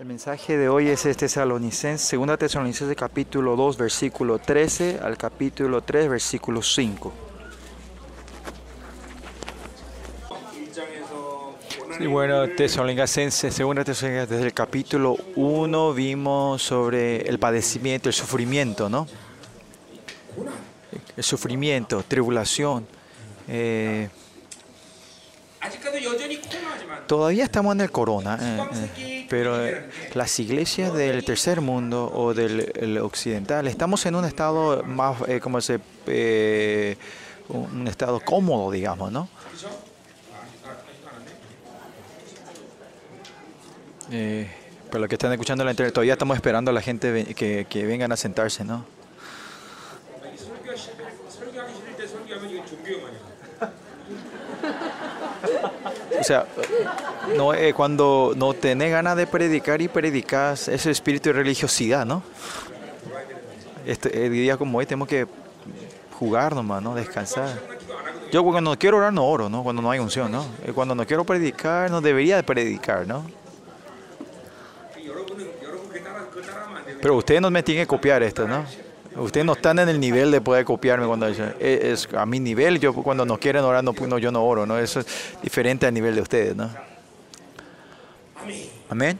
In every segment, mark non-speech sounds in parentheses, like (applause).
El mensaje de hoy es este Tesalonicenses, segunda Tesalonicenses capítulo 2, versículo 13 al capítulo 3, versículo 5. Sí, bueno, Tesalonicenses, segunda Tesalonicenses, desde el capítulo 1 vimos sobre el padecimiento, el sufrimiento, ¿no? El sufrimiento, tribulación. eh, Todavía estamos en el corona, eh, eh, pero eh, las iglesias del tercer mundo o del el occidental estamos en un estado más, eh, como se, eh, un estado cómodo, digamos, ¿no? Eh, para los que están escuchando la entrevista, todavía estamos esperando a la gente que, que vengan a sentarse, ¿no? Sea, no, eh, cuando no tenés ganas de predicar y predicas, ese espíritu de religiosidad, ¿no? Este el día como hoy tenemos que jugar nomás, ¿no? Descansar. Yo cuando no quiero orar no oro, ¿no? Cuando no hay unción, ¿no? Eh, Cuando no quiero predicar no debería de predicar, ¿no? Pero ustedes no me tienen que copiar esto, ¿no? Ustedes no están en el nivel de poder copiarme cuando dicen, "Eh, es a mi nivel, yo cuando no quieren orar, no, no, yo no oro, ¿no? Eso es diferente al nivel de ustedes, ¿no? Amén.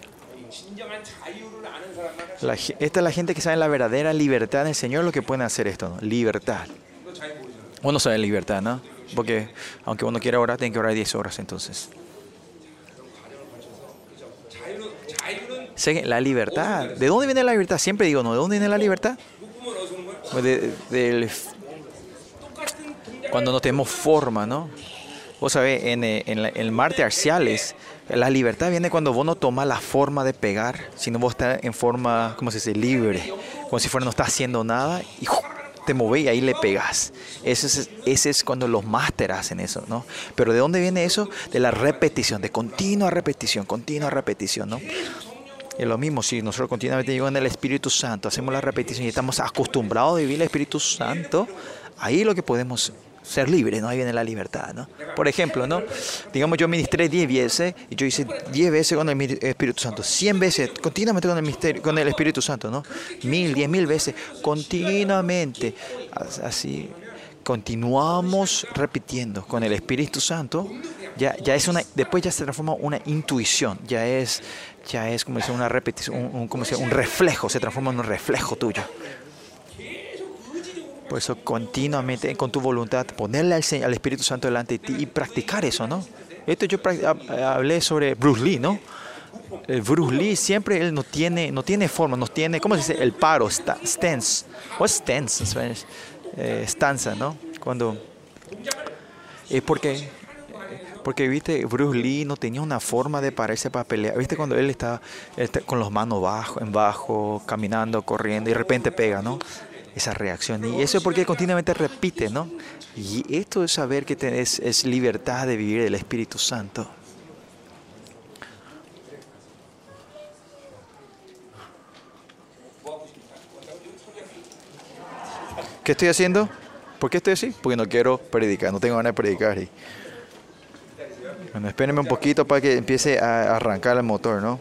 La esta es la gente que sabe la verdadera libertad del Señor, lo que pueden hacer esto, ¿no? Libertad. Uno sabe libertad, ¿no? Porque aunque uno quiera orar, tiene que orar 10 horas entonces. La libertad. ¿De dónde viene la libertad? Siempre digo, ¿no? ¿De dónde viene la libertad? Pues de- cuando no tenemos forma, ¿no? Vos sabés, en, eh, en, en Marte Arciales, la libertad viene cuando vos no tomas la forma de pegar, sino vos estás en forma, ¿cómo se dice? Libre. Como si fuera no estás haciendo nada y ¡ju! te movés y ahí le pegas. Ese es, ese es cuando los másteres hacen eso, ¿no? Pero ¿de dónde viene eso? De la repetición, de continua repetición, continua repetición, ¿no? Es lo mismo, si nosotros continuamente llegamos en el Espíritu Santo, hacemos la repetición y estamos acostumbrados a vivir el Espíritu Santo, ahí lo que podemos ser libres, ¿no? Ahí viene la libertad, ¿no? Por ejemplo, ¿no? Digamos, yo ministré 10 veces y yo hice 10 veces con el Espíritu Santo, 100 veces, continuamente con el, misterio, con el Espíritu Santo, ¿no? Mil, diez mil veces, continuamente. As- Así, continuamos repitiendo con el Espíritu Santo, ya, ya es una, después ya se transforma una intuición, ya es, ya es como decir, una repetición, un, un- como decir, un reflejo, se transforma en un reflejo tuyo. Por eso continuamente con tu voluntad ponerle al, al Espíritu Santo delante de ti y practicar eso, ¿no? Esto yo hablé sobre Bruce Lee, ¿no? El Bruce Lee siempre él no tiene, no tiene forma, no tiene, ¿cómo se dice? El paro, sta- stance. What's stance Spanish? Eh, stanza, ¿no? Cuando es porque porque viste Bruce Lee no tenía una forma de pararse para pelear. Viste cuando él está, con las manos bajo, en bajo, caminando, corriendo y de repente pega, ¿no? Esa reacción. Y eso es porque continuamente repite, ¿no? Y esto es saber que tenés, es libertad de vivir del Espíritu Santo. ¿Qué estoy haciendo? ¿Por qué estoy así? Porque no quiero predicar, no tengo ganas de predicar. Y... Bueno, espérenme un poquito para que empiece a arrancar el motor, ¿no?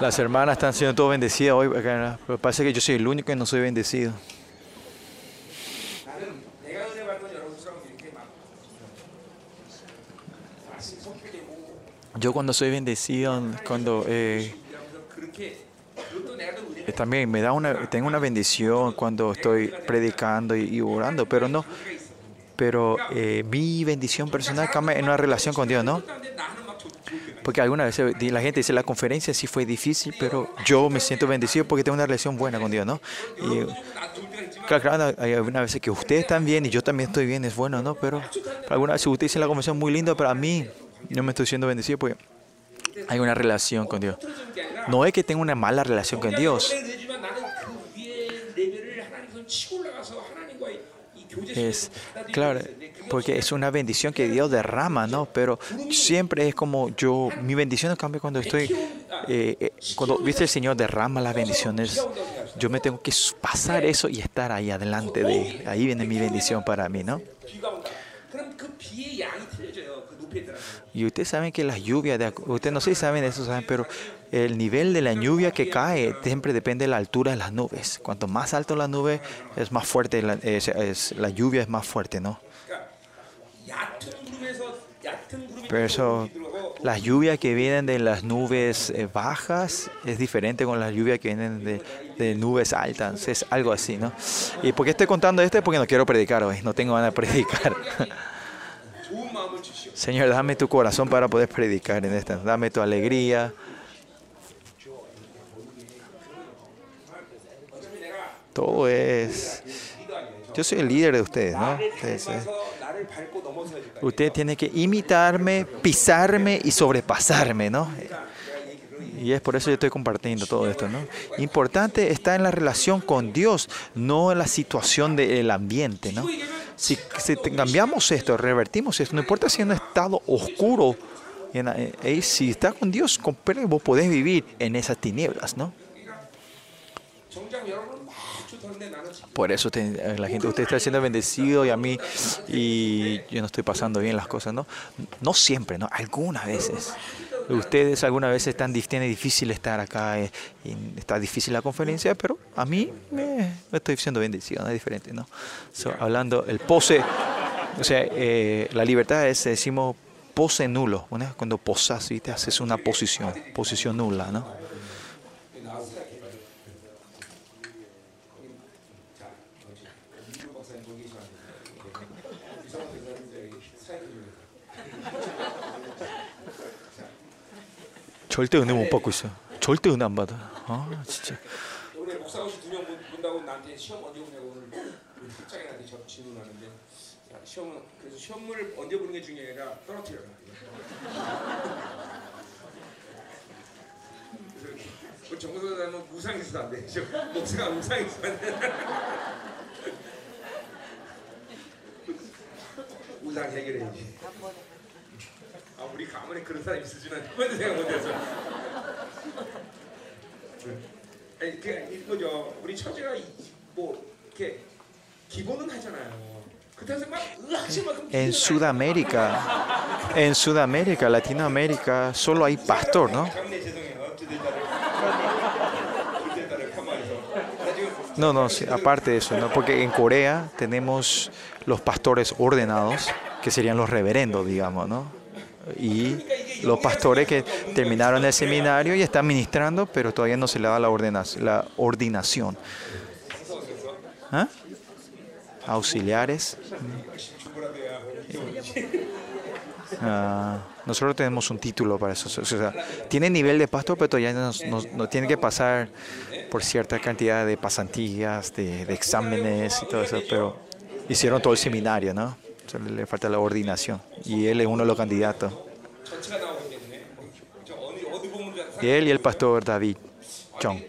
Las hermanas están siendo todas bendecidas hoy. pero Parece que yo soy el único que no soy bendecido. Yo cuando soy bendecido, cuando eh, eh, también me da una, tengo una bendición cuando estoy predicando y, orando, pero no, pero eh, mi bendición personal cambia en una relación con Dios, ¿no? Porque algunas veces la gente dice, la conferencia sí fue difícil, pero yo me siento bendecido porque tengo una relación buena con Dios, ¿no? Y, claro, hay algunas veces que ustedes están bien y yo también estoy bien, es bueno, ¿no? Pero algunas veces ustedes dicen la convención muy linda, pero a mí no me estoy siendo bendecido porque hay una relación con Dios. No es que tenga una mala relación con Dios. Es claro, porque es una bendición que Dios derrama, ¿no? Pero siempre es como yo, mi bendición no cambia cuando estoy, eh, eh, cuando viste el Señor derrama las bendiciones, yo me tengo que pasar eso y estar ahí adelante de. Ahí viene mi bendición para mí, ¿no? Y ustedes saben que las lluvias, ustedes no sé si saben eso, saben, pero el nivel de la lluvia que cae siempre depende de la altura de las nubes. Cuanto más alto la nube, es más fuerte, la, es, es, la lluvia es más fuerte, ¿no? Por eso, las lluvias que vienen de las nubes eh, bajas es diferente con las lluvias que vienen de, de nubes altas. Es algo así, ¿no? ¿Y por qué estoy contando esto? Porque no quiero predicar hoy, no tengo ganas de predicar. (laughs) Señor, dame tu corazón para poder predicar en esta. Dame tu alegría. Todo es... Yo soy el líder de ustedes, ¿no? Ustedes, eh. Usted tiene que imitarme, pisarme y sobrepasarme, ¿no? Y es por eso yo estoy compartiendo todo esto, ¿no? Importante está en la relación con Dios, no en la situación del ambiente, ¿no? Si, si cambiamos esto, revertimos esto, no importa si en un estado oscuro, en, eh, eh si estás con Dios, con vos podés vivir en esas tinieblas, ¿no? Por eso te, eh, la gente, usted está siendo bendecido y a mí, y yo no estoy pasando bien las cosas, ¿no? No siempre, ¿no? Algunas veces. Ustedes algunas veces están, dif- tiene difícil estar acá, eh, y está difícil la conferencia, pero a mí me, estoy siendo bendecido, no es diferente, ¿no? So, hablando, el pose, o sea, eh, la libertad es, decimos, pose nulo, ¿no? Cuando posas, ¿viste? Haces una posición, posición nula, ¿no? 절대 은혜 못 받고 있어. 절대 은혜 안 받아. 아, 진짜. 올해 목사고시 두명 본다고 나한테 시험 언제 보냐고 오늘 학장이한테 저 질문하는데 자, 시험은 그래서 시험을 언제 보는 게 중요해 그래서 우리 정보사는 무상해서도 안 돼. 저 목사가 무상해서 안 돼. 우상 해결해야지. 아 우리 가문에 그런 사람 있을 줄은 한 번도 생각 못했어. 아니 그 이거죠. 우리 처제가 이- 뭐 이렇게 기본은 하잖아요. 그때서 막 의학시만큼 En Sudamérica, en Sudamérica, Latinoamérica, solo hay pastor, ¿no? 장례 죄송해요. 두대 딸을 두대 딸을 폄하해서 나 지금 No, no, sí, aparte de eso, ¿no? Porque en Corea tenemos los pastores ordenados, que serían los reverendos, digamos, ¿no? y los pastores que terminaron el seminario y están ministrando, pero todavía no se le da la, ordenación, la ordinación. ¿Ah? Auxiliares. Ah, nosotros tenemos un título para eso. Tiene nivel de pastor, pero todavía no, tiene que pasar por cierta cantidad de pasantías, de exámenes y todo eso, pero hicieron todo el seminario, ¿no? Solo le falta la coordinación. Y él es uno de los candidatos. Y él y el pastor David Chong.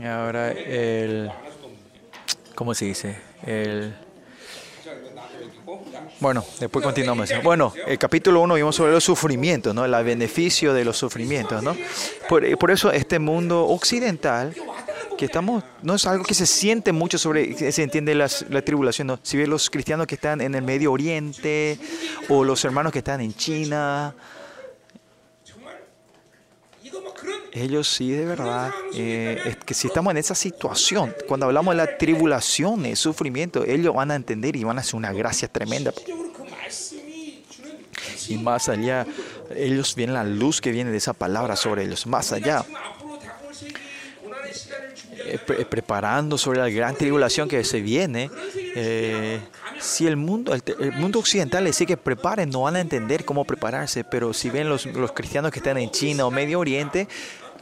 Y ahora el, ¿cómo se dice? El bueno, después continuamos. Bueno, el capítulo 1 vimos sobre los sufrimientos, ¿no? El beneficio de los sufrimientos, ¿no? Eh, por, eso este mundo occidental, que estamos, no es algo que se siente mucho sobre, se entiende la tribulación. Si bien los cristianos que están en el Medio Oriente, o los hermanos que están en China, ellos sí de verdad, eh, es que si estamos en esa situación, cuando hablamos de las tribulaciones, sufrimiento, ellos van a entender y van a hacer una gracia tremenda. Y más allá, ellos ven la luz que viene de esa palabra sobre ellos, más allá. Eh, eh, preparando sobre la gran tribulación que se viene, si el mundo, el, el mundo occidental le dice que preparen, no van a entender cómo prepararse, pero si ven los, los cristianos que están en China o Medio Oriente,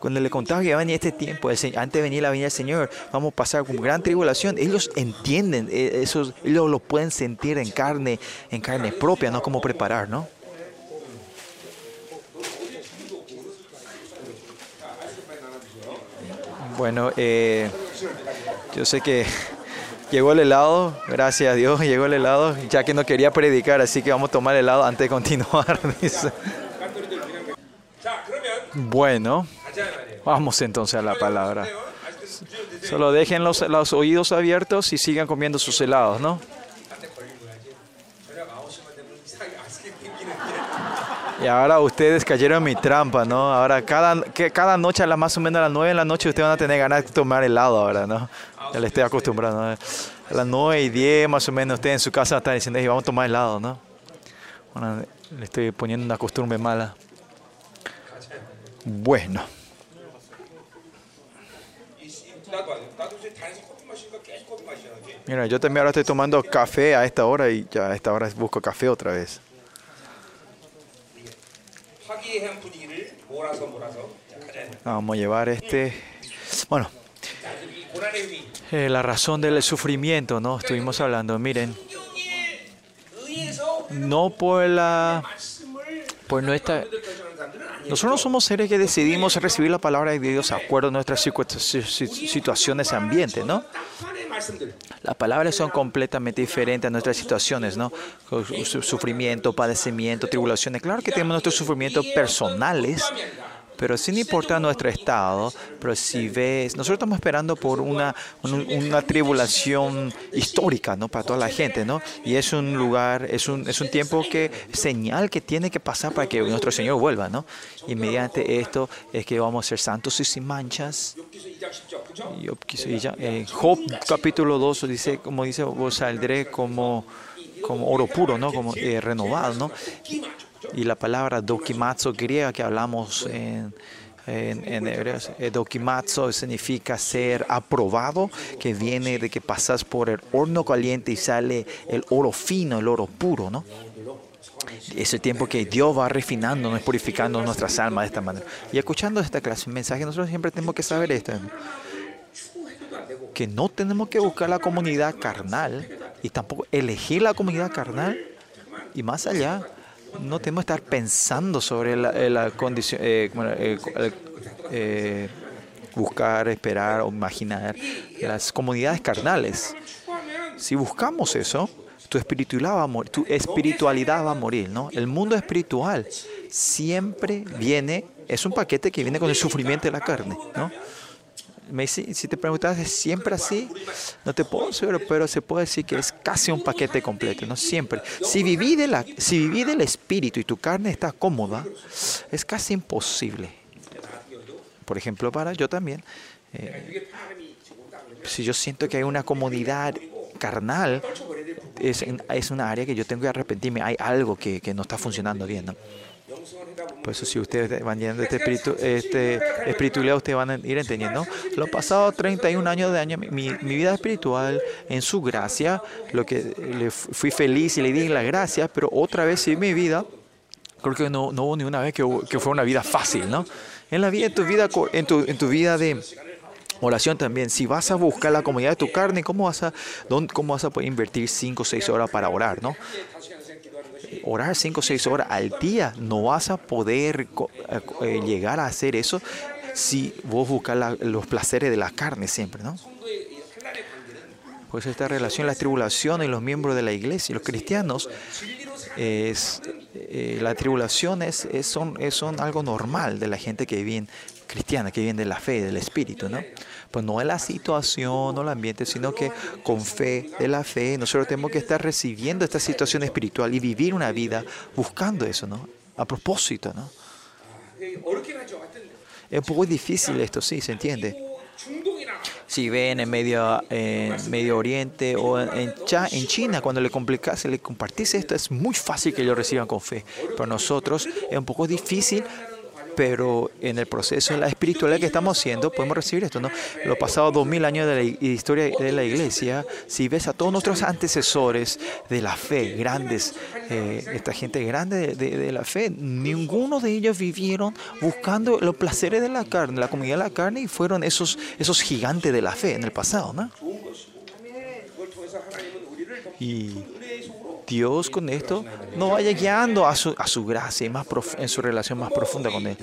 cuando le contaba que venía este tiempo, antes de venir la venida del Señor, vamos a pasar con gran tribulación. Ellos entienden, eh, esos, ellos lo pueden sentir en carne, en carne propia, no como preparar, ¿no? Bueno, eh, yo sé que (laughs) llegó el helado, gracias a Dios, (laughs) llegó el helado, ya que no quería predicar, así que vamos a tomar el helado antes de continuar. (laughs) Bueno. Vamos entonces a la palabra. Solo dejen los, los oídos abiertos y sigan comiendo sus helados, ¿no? Y ahora ustedes cayeron en mi trampa, ¿no? Ahora cada, que cada noche a las más o menos a las 9 de la noche ustedes van a tener ganas de tomar helado ahora, ¿no? Ya les estoy acostumbrando. A las 9 y 10 más o menos ustedes en su casa están diciendo, vamos a tomar helado, ¿no? Le estoy poniendo una costumbre mala. Bueno. Mira, yo también ahora estoy tomando café a esta hora y ya a esta hora busco café otra vez. Vamos a llevar este... Bueno, eh, la razón del sufrimiento, ¿no? Estuvimos hablando, miren. No por la pues nuestra, nosotros somos seres que decidimos recibir la palabra de Dios de acuerdo a nuestras situaciones ambientes, ¿no? Las palabras son completamente diferentes a nuestras situaciones, ¿no? Sufrimiento, padecimiento, tribulaciones. Claro que tenemos nuestros sufrimientos personales, pero sin importar nuestro estado, pero si ves, nosotros estamos esperando por una, una tribulación histórica, ¿no? Para toda la gente, ¿no? Y es un lugar, es un, es un tiempo que, señal que tiene que pasar para que nuestro Señor vuelva, ¿no? Y mediante esto es que vamos a ser santos y sin manchas. En eh, Job capítulo 2 dice, como dice, vos saldré como, como oro puro, ¿no? Como eh, renovado, ¿no? Y la palabra dokimazo griega que hablamos en, en, en hebreo, eh, dokimazo significa ser aprobado, que viene de que pasas por el horno caliente y sale el oro fino, el oro puro, ¿no? Es el tiempo que Dios va refinándonos, purificando nuestras almas de esta manera. Y escuchando esta clase de mensaje, nosotros siempre tenemos que saber esto. Que no tenemos que buscar la comunidad carnal y tampoco elegir la comunidad carnal y más allá no tenemos que estar pensando sobre la, eh, condición, eh, eh, eh, buscar, esperar o imaginar las comunidades carnales. Si buscamos eso, tu espiritualidad va a morir, tu espiritualidad va a morir, ¿no? El mundo espiritual siempre viene, es un paquete que viene con el sufrimiento de la carne, ¿no? Me si te preguntas, ¿es siempre así? No te puedo decir pero se puede decir que es casi un paquete completo, no siempre. Si viví, de la, si viví del espíritu y tu carne está cómoda, es casi imposible. Por ejemplo, para yo también, eh, si yo siento que hay una comodidad carnal, es, es, una área que yo tengo que arrepentirme. Hay algo que, que no está funcionando bien. Por eso si ustedes van llenando este espíritu, este espiritualidad, ustedes van a ir entendiendo. Los pasados 31 años de año, mi, mi, vida espiritual, en su gracia, lo que le fui feliz y le di las gracias, pero otra vez en mi vida, creo que no, no hubo ni una vez que, que fue una vida fácil, ¿no? En la vida, en tu vida, en tu, en tu vida de Oración también. Si vas a buscar la comodidad de tu carne, ¿cómo vas a, dónde, cómo vas a poder invertir 5 o 6 horas para orar? ¿no? orar cinco o 6 horas al día, no vas a poder eh, eh, llegar a hacer eso si vos buscas los placeres de la carne siempre, ¿no? Pues esta relación, la tribulación en los miembros de la iglesia, los cristianos, es, eh, la tribulación es, es, son, es son algo normal de la gente que viene cristiana, que viene de la fe, del espíritu, ¿no? pues no en la situación, no el ambiente, sino que con fe, de la fe, nosotros tenemos que estar recibiendo esta situación espiritual y vivir una vida buscando eso, ¿no? A propósito, ¿no? Es un poco difícil esto, sí, se entiende. Si ven en Medio, en medio Oriente o en, en China, cuando le complicas, le compartís esto, es muy fácil que lo reciban con fe. Para nosotros es un poco difícil pero en el proceso, en la espiritualidad que estamos haciendo, podemos recibir esto. ¿no? Los pasados dos mil años de la historia de la iglesia, si ves a todos nuestros antecesores de la fe, grandes, eh, esta gente grande de, de, la fe, ninguno de ellos vivieron buscando los placeres de la carne, la comida de la carne, y fueron esos, esos gigantes de la fe en el pasado. ¿no? Y Dios con esto no vaya guiando a su, a su gracia y más prof, en su relación más profunda con Él.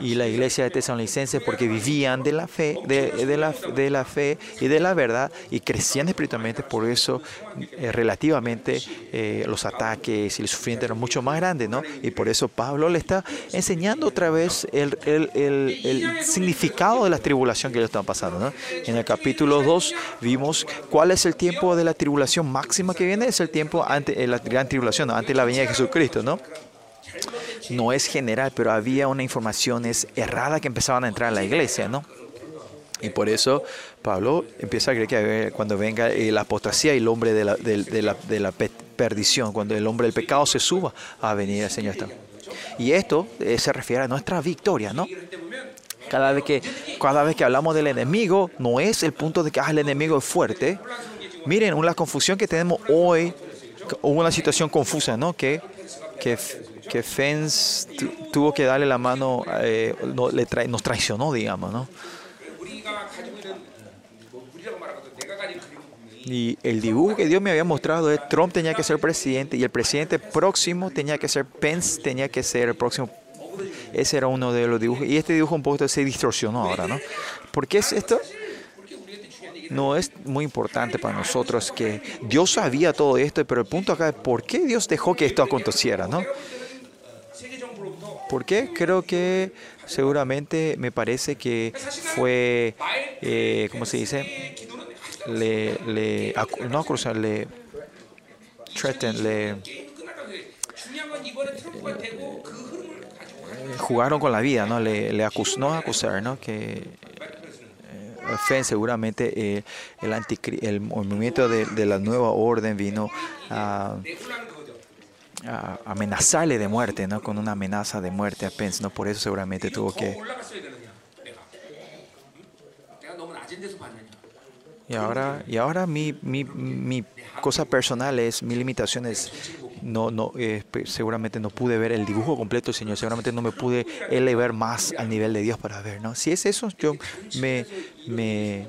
Y la iglesia de Tesalonicenses, porque vivían de la fe, de, de, la, de la fe y de la verdad y crecían espiritualmente, por eso eh, relativamente eh, los ataques y el sufrimiento eran mucho más grandes, ¿no? Y por eso Pablo le está enseñando otra vez el, significado de la tribulación que ellos están pasando, ¿no? En el capítulo 2 vimos cuál es el tiempo de la tribulación máxima que viene, es el tiempo ante eh, la gran tribulación, ¿no? ante la venida de Jesucristo, ¿no? no es general, pero había una informaciones errada que empezaban a entrar a la iglesia, ¿no? Y por eso Pablo empieza a creer que eh, cuando venga eh, la apostasía y el hombre de la, perdición, cuando el hombre del pecado se suba a venir el Señor. Y esto eh, se refiere a nuestra victoria, ¿no? Cada vez, que, cada vez que hablamos del enemigo, no es el punto de que ah, el enemigo es fuerte. Miren, una confusión que tenemos hoy, una situación confusa, ¿no? Que, que, que Fens tu- tuvo que darle la mano, nos traicionó, digamos, ¿no? Y el dibujo que Dios me había mostrado de Trump tenía que ser presidente y el presidente próximo tenía que ser Pence, tenía que ser el próximo. Ese era uno de los dibujos. Y este dibujo un poco se distorsionó ahora, ¿no? ¿Por qué es esto? No es muy importante para nosotros que Dios sabía todo esto, pero el punto acá es por qué Dios dejó que esto aconteciera, ¿no? ¿Por qué? Creo que seguramente me parece que fue, eh, ¿cómo se dice? le, le no acusan, le threaten, le eh, jugaron con la vida, ¿no? Le, le acus, no acusar, ¿no? Que eh, Fen seguramente eh, el, anticri el movimiento de, de, la nueva orden vino a, a, amenazarle de muerte, ¿no? Con una amenaza de muerte a Pence, ¿no? Por eso seguramente tuvo que y ahora, y ahora mi, mi, mi cosa personal es, mi limitación es, no, no, eh, pe- seguramente no pude ver el dibujo completo, Señor, seguramente no me pude elevar más al nivel de Dios para ver, ¿no? Si es eso, yo me, me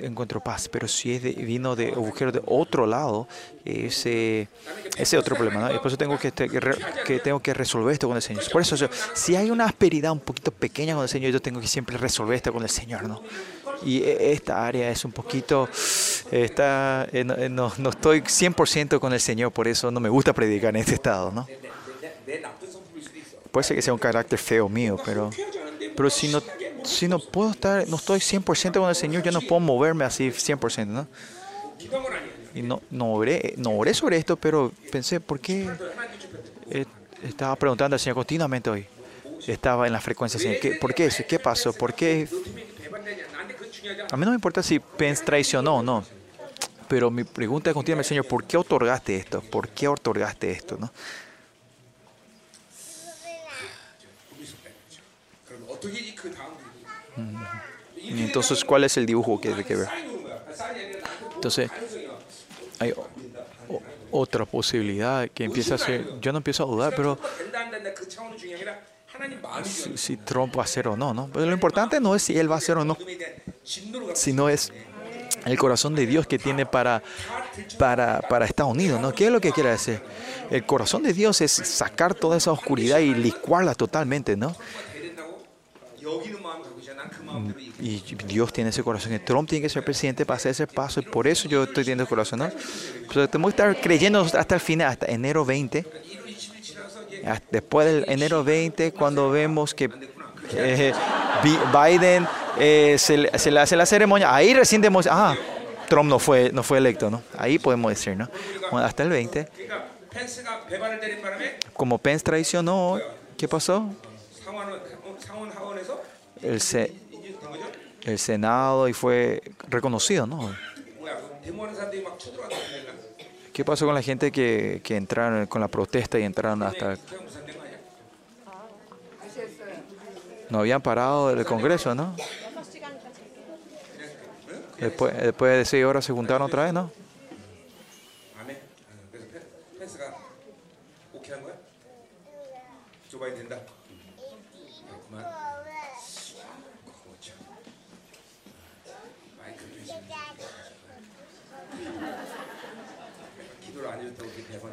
encuentro paz, pero si es de, vino de agujero de otro lado, ese, ese otro problema, ¿no? Y por eso tengo que, te- que, tengo que resolver esto con el Señor. Por eso, si hay una asperidad un poquito pequeña con el Señor, yo tengo que siempre resolver esto con el Señor, ¿no? y e, esta área es un poquito, está, eh, eh, no, no estoy 100% con el Señor, por eso no me gusta predicar en este estado, ¿no? Puede ser que sea un carácter feo mío, pero, pero si, no, si no puedo estar, no estoy 100% con el Señor, yo no puedo moverme así 100%, ¿no? Y no, no, oré, no oré sobre esto, pero pensé, ¿por qué? Eh, estaba preguntando al Señor continuamente hoy. Estaba en la frecuencia, Señor, ¿qué, ¿por qué eso? ¿Qué pasó? ¿Por qué a mí no me importa si Pence traicionó o no. Pero mi pregunta es continua, Señor, ¿por qué otorgaste esto? ¿Por qué otorgaste esto? ¿No? Mm. Entonces, ¿cuál es el dibujo que hay que ver? Entonces, hay otra posibilidad que empieza a ser, yo no empiezo a dudar, pero si, si, Trump va a hacer o no, ¿no? Pero lo importante no es si él va a hacer o no, sino es el corazón de Dios que tiene para, para, para Estados Unidos, ¿no? ¿Qué es lo que quiere decir? El corazón de Dios es sacar toda esa oscuridad y licuarla totalmente, ¿no? Mm. Y Dios tiene ese corazón. Y Trump tiene que ser presidente para hacer ese paso. Y por eso yo estoy teniendo el corazón. ¿no? Pero tenemos que estar creyendo hasta el final, hasta enero 20 después del enero 20, cuando vemos que eh, Biden eh, se, le hace la ceremonia, ahí recién demostramos, ah, Trump no fue, no fue electo, ¿no? Ahí podemos decir, ¿no? Hasta el 20. Como Pence traicionó, ¿qué pasó? El, se, el Senado y fue reconocido, ¿no? ¿Qué pasó con la gente que, que entraron con la protesta y entraron hasta... No habían parado el Congreso, ¿no? Después, después de seis horas se juntaron otra vez, ¿no?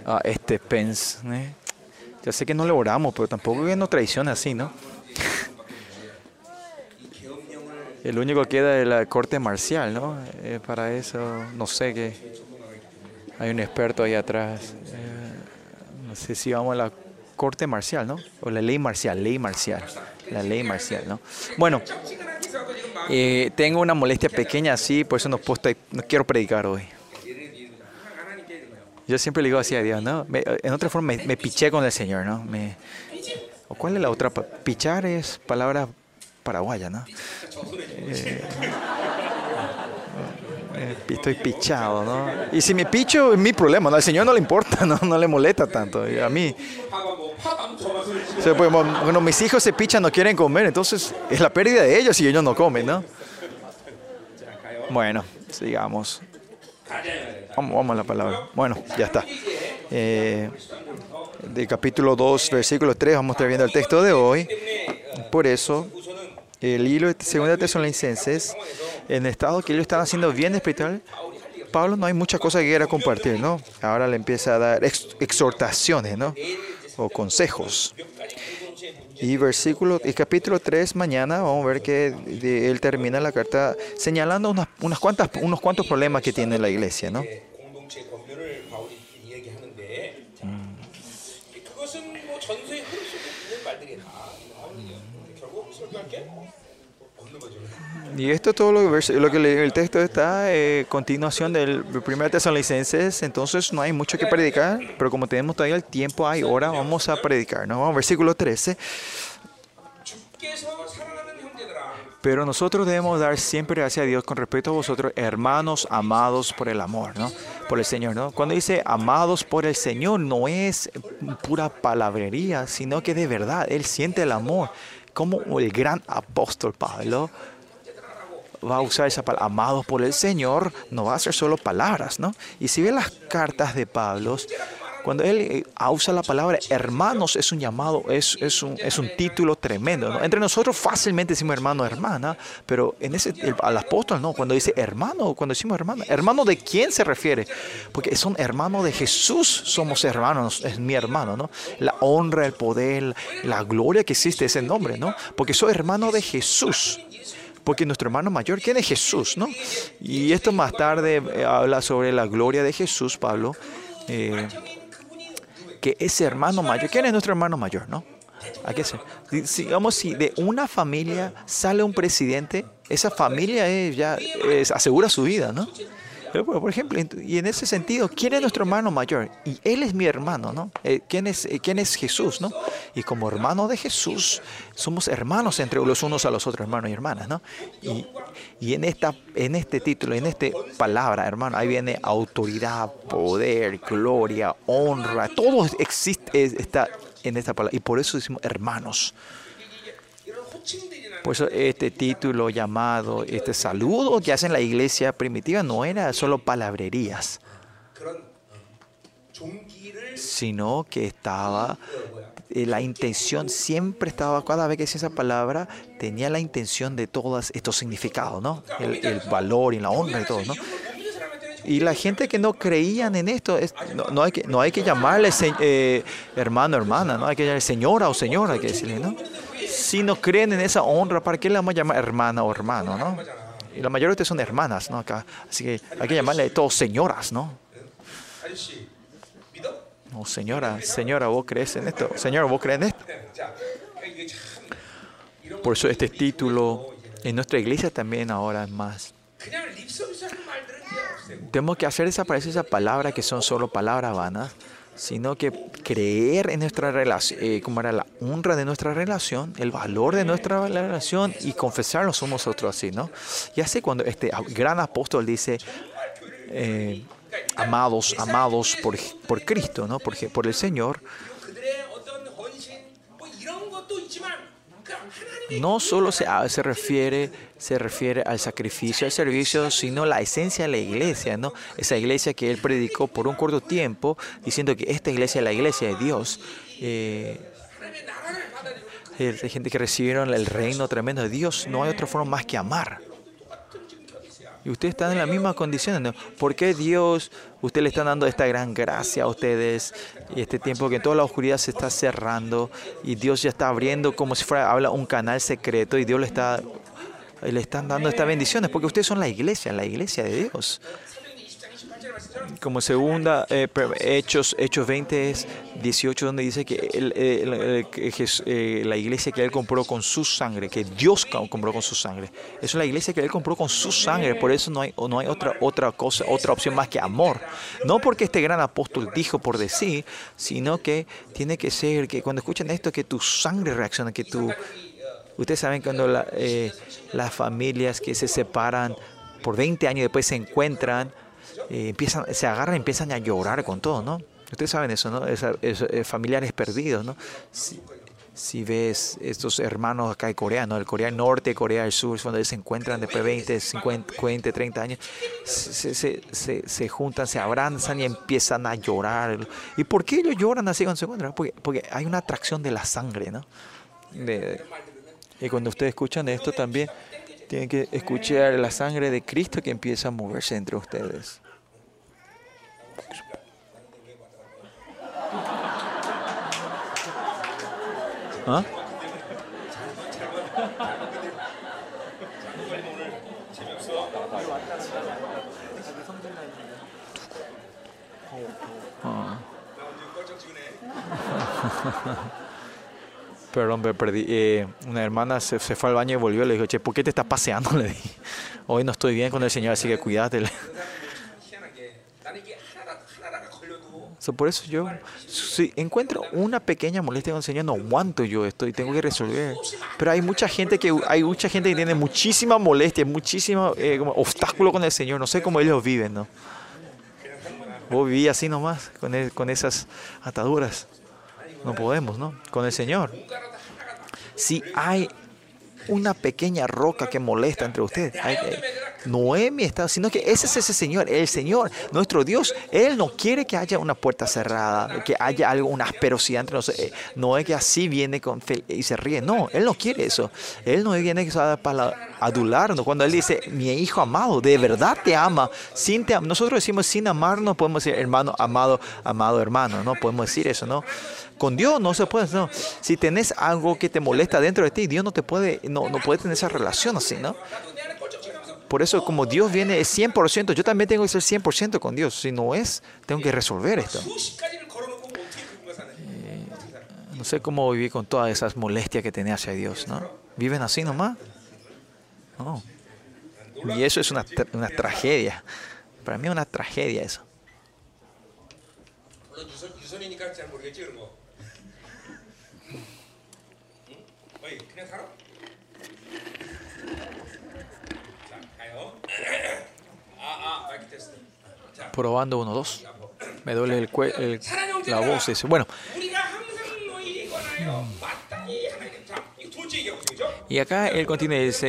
a este Pence. ¿eh? Ya sé que no le oramos, pero tampoco que nos traicione así, ¿no? (laughs) El único que queda es la corte marcial, ¿no? Eh, para eso, no sé qué. Hay un experto ahí atrás. Eh, no sé si vamos a la corte marcial, ¿no? O la ley marcial, ley marcial. La ley marcial, ¿no? Bueno, eh, tengo una molestia pequeña así, por eso no, puedo, no quiero predicar hoy. Yo siempre le digo así a Dios, ¿no? En otra forma, me, piché con el Señor, ¿no? Me, ¿O cuál es la otra? Pichar es palabra paraguaya, ¿no? Eh, eh, estoy pichado, ¿no? Y si me picho, es mi problema, ¿no? Al Señor no le importa, ¿no? No le molesta tanto. A mí. O pues, bueno, mis hijos se pichan, no quieren comer, entonces es la pérdida de ellos si ellos no comen, ¿no? Bueno, sigamos. Vamos, vamos a la palabra. Bueno, ya está. Eh, de capítulo 2, versículo 3, vamos a estar viendo el texto de hoy. Por eso, el hilo de 2 Tesalonicenses, en estado que ellos están haciendo bien espiritual, Pablo no hay muchas cosas que quiera compartir, ¿no? Ahora le empieza a dar ex exhortaciones, ¿no? O consejos. Y versículo, y capítulo 3, mañana vamos a ver que él termina la carta señalando unas, unas cuantas, unos cuantos problemas que tiene la iglesia, ¿no? Y esto es todo lo, lo que le, el texto está eh, continuación del primer Tesalonicenses, entonces no hay mucho que predicar, pero como tenemos todavía el tiempo, hay hora, vamos a predicar. Nos vamos versículo 13. Pero nosotros debemos dar siempre gracias a Dios con respecto a vosotros, hermanos amados por el amor, ¿no? Por el Señor, ¿no? Cuando dice amados por el Señor, no es pura palabrería, sino que de verdad Él siente el amor como el gran apóstol Pablo va a usar esa palabra, amados por el Señor, no va a ser solo palabras, ¿no? Y si ven las cartas de Pablo, cuando él eh, usa la palabra hermanos, es un llamado, es, es, un, es un título tremendo, ¿no? Entre nosotros fácilmente decimos hermano, hermana, pero en ese, el- al apóstol no, cuando dice hermano, cuando decimos hermano, hermano de quién se refiere? Porque son hermanos de Jesús, somos hermanos, es mi hermano, ¿no? La honra, el poder, la gloria que existe ese nombre, ¿no? Porque soy hermano de Jesús. Porque nuestro hermano mayor, ¿quién es Jesús? ¿no? Y esto más tarde eh, habla sobre la gloria de Jesús, Pablo. eh, que ese hermano mayor, ¿quién es nuestro hermano mayor? ¿no? ¿A qué se? Digamos, si de una familia sale un presidente, esa familia ya asegura su vida, ¿no? Por ejemplo, y en ese sentido, ¿quién es nuestro hermano mayor? Y él es mi hermano, ¿no? Eh, ¿Quién es, eh, quién es Jesús, no? Y como hermano de Jesús, somos hermanos entre los unos a los otros, hermanos y hermanas, ¿no? Y, en, esta, en este título, en esta palabra, hermano, ahí viene autoridad, poder, gloria, honra, todo existe, es- está en esta palabra. Y por eso decimos hermanos. Por eso este título llamado, este saludo que hace en la iglesia primitiva no era solo palabrerías, sino que estaba eh, la intención siempre estaba, cada vez que decía esa palabra, tenía la intención de todos estos significados, ¿no? El, valor y la honra y todo, ¿no? Y la gente que no creían en esto, no, hay que, no hay que llamarle se, eh, hermano, hermana, no hay que llamarle señora o señora, hay que decirle, ¿no? si no creen en esa honra, ¿para qué le vamos a llamar hermana o hermano? ¿no? Y la mayoría de ustedes son hermanas, ¿no? Acá. Así que hay que llamarle a todos señoras, ¿no? No, señora, señora, vos crees en esto. Señora, vos crees en esto. Por eso este título en nuestra iglesia también ahora es más. Tenemos que hacer desaparecer esa palabra que son solo palabras vanas sino que creer en nuestra relación, eh, como era la honra de nuestra relación, el valor de nuestra relación y confesarnos unos nosotros así, ¿no? Y así cuando este gran apóstol dice, eh, amados, amados por, por Cristo, ¿no? Por, por el Señor, no solo se, se refiere se refiere al sacrificio, al servicio, sino la esencia de la iglesia, ¿no? Esa iglesia que él predicó por un corto tiempo, diciendo que esta iglesia es la iglesia de Dios. Eh, eh, hay gente que recibieron el reino tremendo de Dios, no hay otra forma más que amar. Y ustedes están en las mismas condiciones, ¿no? ¿Por qué Dios, usted le está dando esta gran gracia a ustedes y este tiempo que toda la oscuridad se está cerrando y Dios ya está abriendo como si fuera, habla un canal secreto y Dios le está le están dando estas bendiciones porque ustedes son la iglesia, la iglesia de Dios. Como segunda, eh, Hechos, Hechos 20 es 18, donde dice que Jes- eh, la iglesia que Él compró con su sangre, que Dios compró con su sangre. Es la iglesia que Él compró con su sangre, por eso no hay, no hay otra, otra cosa, otra opción más que amor. No porque este gran apóstol dijo por decir, sino que tiene que ser que cuando escuchen esto, que tu sangre reacciona, que tu... Ustedes saben cuando eh, las familias que se separan por 20 años después se encuentran, eh, empiezan, se agarran y empiezan a llorar con todo, ¿no? Ustedes saben eso, ¿no? Eso, eh, familiares perdidos, ¿no? Si, ves estos hermanos acá de Corea, ¿no? El Corea del Norte, Corea del Sur, cuando se encuentran después de 20, 50, 20, 30 años, se, juntan, se abrazan y empiezan a llorar. ¿Y por qué ellos lloran así cuando se encuentran? Porque, hay una atracción de la sangre, ¿no? Y cuando ustedes escuchan esto también, tienen que escuchar la sangre de Cristo que empieza a moverse entre ustedes. ¿Ah? (laughs) Perdón, perdí. Eh, una hermana se, fue al baño y volvió. Le dijo, che, ¿por qué te estás paseando? (laughs) Le dije, hoy no estoy bien con el Señor, así que cuídate. (laughs) So, por eso yo, si encuentro una pequeña molestia con el Señor, no aguanto yo esto y tengo que resolver. Pero hay mucha gente que, hay mucha gente que tiene muchísima molestia, muchísimo eh, obstáculo con el Señor. No sé cómo ellos viven, ¿no? Vos viví así nomás, con, con esas ataduras. No podemos, ¿no? Con el Señor. Si hay una pequeña roca que molesta entre ustedes, Noemi está, sino que ese es ese Señor, el Señor, nuestro Dios. Él no quiere que haya una puerta cerrada, que haya algo, una asperosidad entre nosotros. No es que así viene con y se ríe. No, Él no quiere eso. Él no viene para adularnos. Cuando Él dice, mi hijo amado, de verdad te ama. Sin te Nosotros decimos sin amarnos, podemos decir hermano amado, amado hermano. No podemos decir eso, ¿no? Con Dios no se puede, no. Si tenés algo que te molesta dentro de ti, Dios no te puede, no, no puede tener esa relación así, ¿no? 내 안에 꼴쩍거리면서 Por eso, como Dios viene es 100%, yo también tengo que ser 100% con Dios. Si no es, tengo que resolver esto. 수십 가지를 걸어놓고 뭐 어떻게 그분과 사는 어떻게 살아? No sé cómo vivir con todas esas molestias que tenés hacia Dios, ¿no? ¿Viven así nomás? No. Y eso es una, tra- una tragedia. Para mí es una tragedia eso. 물론 유선, 유선이니까 잘 모르겠지 그런 거. 어이 그냥 살아. 자 가요. 아아 마이크 테스트. 자 Probando uno, dos. Me duele el cue- el- la voz. Dice. Bueno, 우리가 항상 너희에 관하여 마땅히 하나님 자 이거 두 번째 얘기하고 있죠, 그죠? y acá él continúa y dice,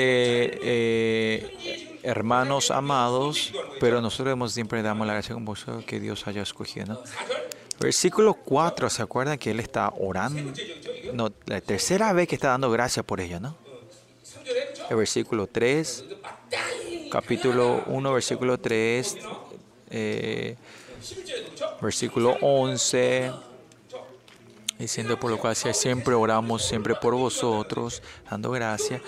eh, hermanos amados, pero nosotros hemos- siempre damos la gracia con vosotros que Dios haya escogido, ¿no? Versículo 4, ¿se acuerdan que él está orando? No, la tercera vez que está dando gracias por ello, ¿no? El versículo 3, capítulo 1, versículo 3, eh, versículo 11, diciendo por lo cual siempre oramos, siempre por vosotros, dando gracias.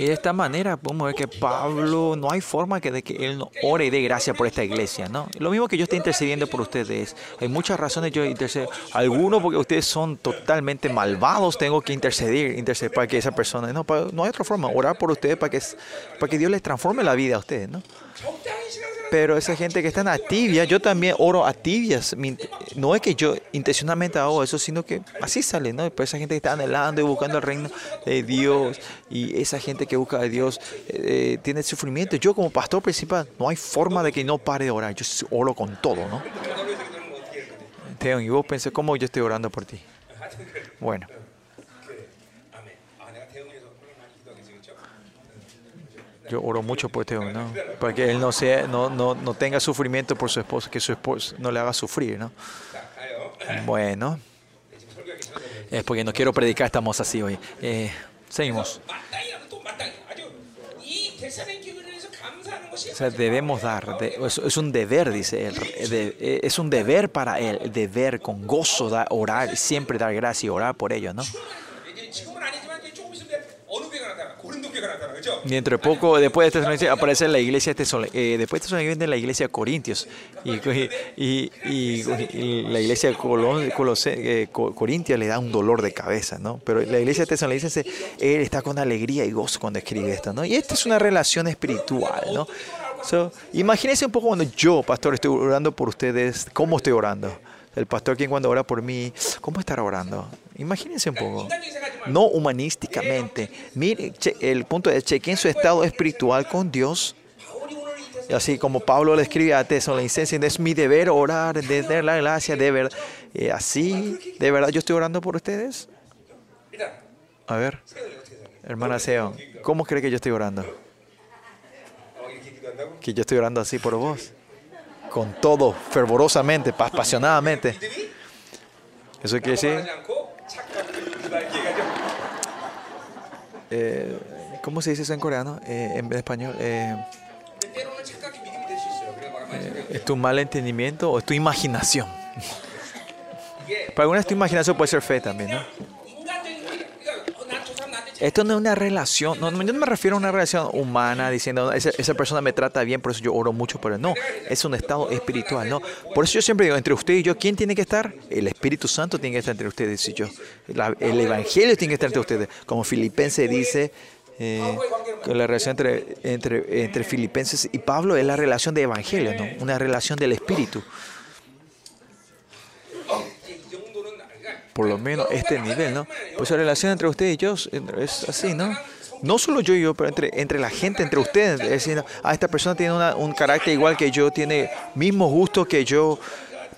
Y de esta manera podemos ver que Pablo, no hay forma que de que él no ore y dé gracia por esta iglesia, ¿no? Lo mismo que yo esté intercediendo por ustedes. Hay muchas razones yo intercedo. Algunos porque ustedes son totalmente malvados, tengo que interceder, interceder para que esa persona, no, no hay otra forma, orar por ustedes para que, para que Dios les transforme la vida a ustedes, ¿no? Pero esa gente que está a tibia, yo también oro a tibias. No es que yo intencionalmente hago eso, sino que así sale, ¿no? Pero esa gente que está anhelando y buscando el reino de Dios, y esa gente que busca a Dios eh, eh tiene sufrimiento. Yo como pastor principal, no hay forma de que no pare de orar. Yo oro con todo, ¿no? Teon, y vos pensé, ¿cómo yo estoy orando por ti? Bueno. yo oro mucho por este hombre, ¿no? Para que él no, sea, no, no, no tenga sufrimiento por su esposa, que su esposa no le haga sufrir, ¿no? Bueno, es porque no quiero predicar, estamos así hoy. Eh, seguimos. O sea, debemos dar, es, un deber, dice él, es un deber para él, el deber con gozo da, orar, siempre dar gracia y orar por ellos, ¿no? Dentro de poco, después de esta aparece la iglesia, eh, después de esta viene la iglesia de Corintios y, y, y, y la iglesia de Colón, Colose, eh, Corintia le da un dolor de cabeza, ¿no? Pero la iglesia de Tesalonicense, él está con alegría y gozo cuando escribe esto, ¿no? Y esta es una relación espiritual, ¿no? So, imagínense un poco cuando yo, pastor, estoy orando por ustedes, ¿cómo estoy orando? El pastor quien cuando ora por mí, ¿cómo estará orando? Imagínense un poco. No humanísticamente. Mire, el punto es, chequen su estado espiritual con Dios. Así como Pablo le escribe a Tesalonicenses, es mi deber orar, de tener la gracia, de así, de verdad, yo estoy orando por ustedes. A ver, hermana Seo, ¿cómo cree que yo estoy orando? Que yo estoy orando así por vos. Con todo, fervorosamente, apasionadamente. Eso quiere decir eh, ¿Cómo se dice eso en coreano? Eh, en español. Eh, eh ¿Es tu mal entendimiento o tu imaginación? (laughs) Para algunas tu imaginación puede ser fe también, ¿no? Esto no es una relación, no, yo no me refiero a una relación humana diciendo esa, esa persona me trata bien, por eso yo oro mucho, pero no, es un estado espiritual, ¿no? Por eso yo siempre digo, entre usted y yo, ¿quién tiene que estar? El Espíritu Santo tiene que estar entre ustedes y yo. El Evangelio tiene que estar entre ustedes. Como Filipenses dice, eh, la relación entre, entre, entre Filipenses y Pablo es la relación de Evangelio, ¿no? Una relación del Espíritu. Por lo menos este nivel, ¿no? Pues la relación entre ustedes y yo es así, ¿no? No solo yo y yo, pero entre, entre la gente, entre ustedes. Es decir, ah, esta persona tiene una- un carácter igual que yo, tiene mismo gusto que yo.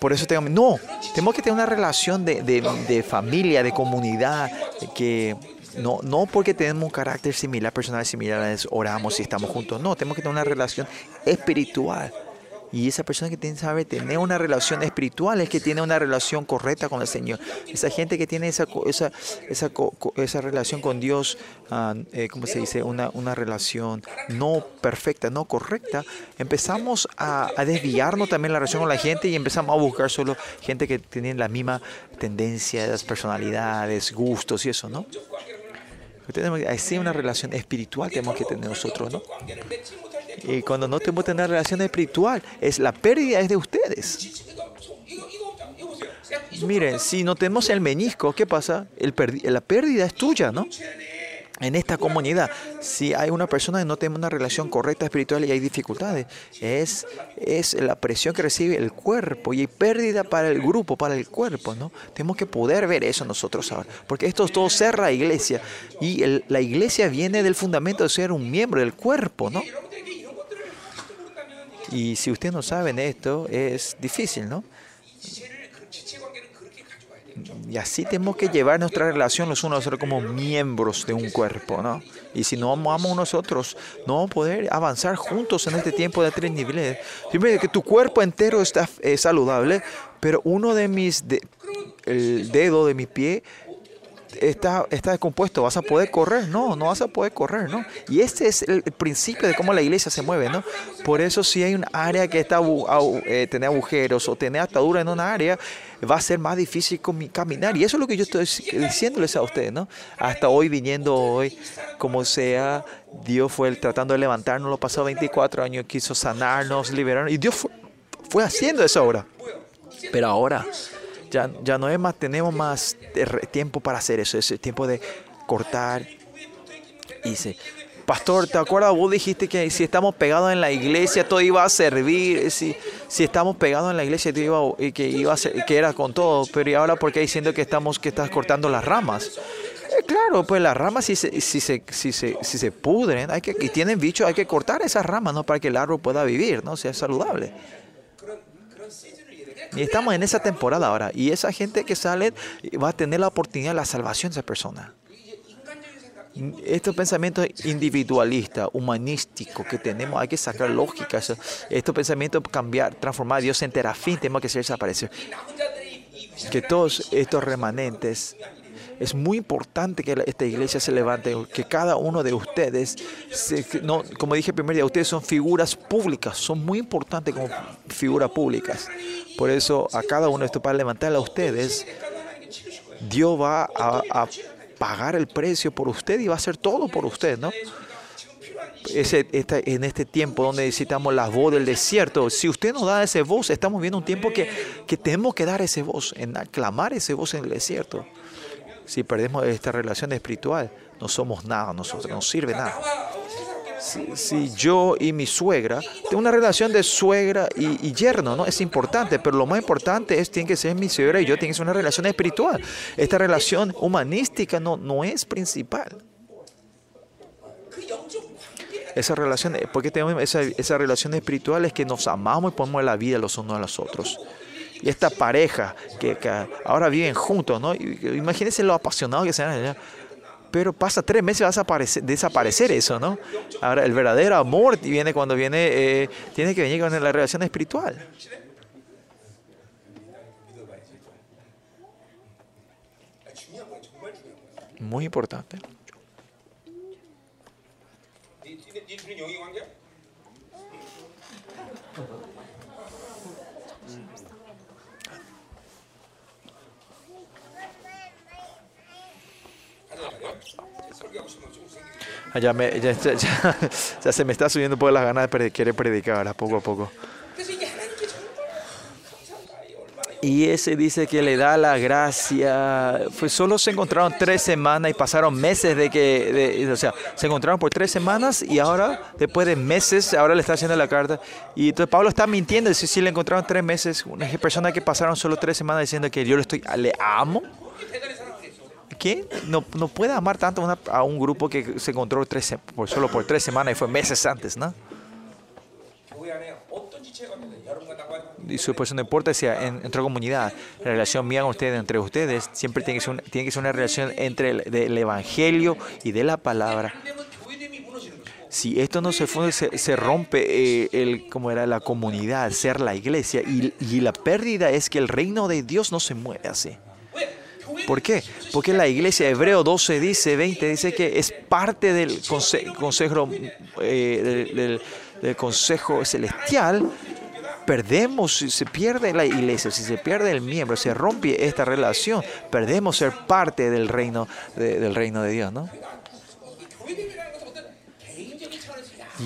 Por eso tengo... No, tenemos que tener una relación de, de- de familia, de comunidad, que no, no porque tenemos un carácter similar, personal similares, oramos y estamos juntos. No, tenemos que tener una relación espiritual. Y esa persona que tiene, sabe tener una relación espiritual es que tiene una relación correcta con el Señor. Esa gente que tiene esa, esa, esa, esa relación con Dios, ah, eh, ¿cómo se dice? Una, una relación no perfecta, no correcta, empezamos a, desviarnos también la relación con la gente y empezamos a buscar solo gente que tiene la misma tendencia, las personalidades, gustos y eso, ¿no? Tenemos, una relación espiritual tenemos que tener nosotros, ¿no? Y cuando no podemos tener relación espiritual, es la pérdida es de ustedes. Miren, si no tenemos el menisco, ¿qué pasa? La pérdida es tuya, ¿no? En esta comunidad, si hay una persona que no tiene una relación correcta espiritual y hay dificultades, es, es la presión que recibe el cuerpo y hay pérdida para el grupo, para el cuerpo, ¿no? Tenemos que poder ver eso nosotros ahora, porque esto es todo ser la iglesia y la iglesia viene del fundamento de ser un miembro del cuerpo, ¿no? Y si ustedes no saben esto, es difícil, ¿no? Y así tenemos que llevar nuestra relación los unos a otros como miembros de un cuerpo, ¿no? Y si no amamos a nosotros, no vamos a poder avanzar juntos en este tiempo de tres niveles. Primero, que tu cuerpo entero está eh, saludable, pero uno de mis, de, el dedo de mi pie está, está descompuesto, ¿vas a poder correr? No, no vas a poder correr, ¿no? Y este es el principio de cómo la iglesia se mueve, ¿no? Por eso si hay un área que está eh, agujeros o tiene atadura en una área, va a ser más difícil caminar. Y eso es lo que yo estoy diciéndoles a ustedes, ¿no? Hasta hoy, viniendo hoy, como sea, Dios fue tratando de levantarnos los pasados 24 años, quiso sanarnos, liberarnos, y Dios fue, fue haciendo eso ahora. Pero ahora ya, ya no es más, tenemos más tiempo para hacer eso, es el tiempo de cortar. Y dice, pastor, ¿te acuerdas? Vos dijiste que si estamos pegados en la iglesia todo iba a servir, si, si estamos pegados en la iglesia todo iba, que iba a ser- que era con todo, pero ¿y ahora por qué diciendo que estamos que estás cortando las ramas? Eh, claro, pues las ramas si se, si se, si se, si se pudren hay que, y tienen bicho, hay que cortar esas ramas ¿no? para que el árbol pueda vivir, ¿no? sea saludable. Y estamos en esa temporada ahora. Y esa gente que sale eh, va a tener la oportunidad de la salvación de esa persona. Estos pensamientos individualistas, humanísticos que tenemos, hay que sacar lógica. Estos pensamientos, cambiar, transformar a Dios en terafín, tenemos que hacer desaparecer. Que todos estos remanentes es muy importante que esta iglesia se levante, que cada uno de ustedes, no, como dije el primer día, ustedes son figuras públicas, son muy importantes como figuras públicas. Por eso a cada uno de estos, para levantar a ustedes, Dios va a, pagar el precio por usted y va a hacer todo por usted, ¿no? En este tiempo donde necesitamos la voz del desierto. Si usted nos da esa voz, estamos viendo un tiempo que, que tenemos que dar esa voz, en clamar esa voz en el desierto. Si perdemos esta relación espiritual, no somos nada nosotros, no sirve nada. Si, yo y mi suegra, tengo una relación de suegra y, yerno, ¿no? Es importante, pero lo más importante es, tiene que ser mi suegra y yo, tiene que ser una relación espiritual. Esta relación humanística no, no es principal. Esa relación, porque tenemos esa, esa relación espiritual es que nos amamos y ponemos la vida los unos a los otros y esta pareja que, ahora viven juntos, ¿no? Imagínense lo apasionado que serán. Pero pasa tres meses, va a desaparecer, eso, ¿no? Ahora, el verdadero amor viene cuando viene, eh, tiene que venir con la relación espiritual. Muy importante. Ah, ya, me, ya, ya, ya, se me está subiendo un poco las ganas de querer predicar ahora, poco a poco. Y ese dice que le da la gracia. Fue, solo se encontraron tres semanas y pasaron meses de que. De, o sea, se encontraron por tres semanas y ahora, después de meses, ahora le está haciendo la carta. Y entonces Pablo está mintiendo. Dice: Si le encontraron tres meses, una persona que pasaron solo tres semanas diciendo que yo le, estoy, ah, le amo quién no, no puede amar tanto a un grupo que se encontró tres, por, solo por tres semanas y fue meses antes, ¿no? Y su pues, no importa si en, entre comunidad, la relación mía con ustedes, entre ustedes, siempre tiene que ser, un, tiene que ser una relación entre el del Evangelio y de la palabra. Si esto no se funde, se, rompe eh, el, como era la comunidad, ser la iglesia, y, y la pérdida es que el reino de Dios no se mueve así. ¿Por qué? Porque la iglesia, Hebreo 12 dice, 20 dice que es parte del consejo, eh, del, consejo celestial perdemos, si se pierde la iglesia, si se pierde el miembro, se rompe esta relación, perdemos ser parte del reino del reino de Dios, ¿no?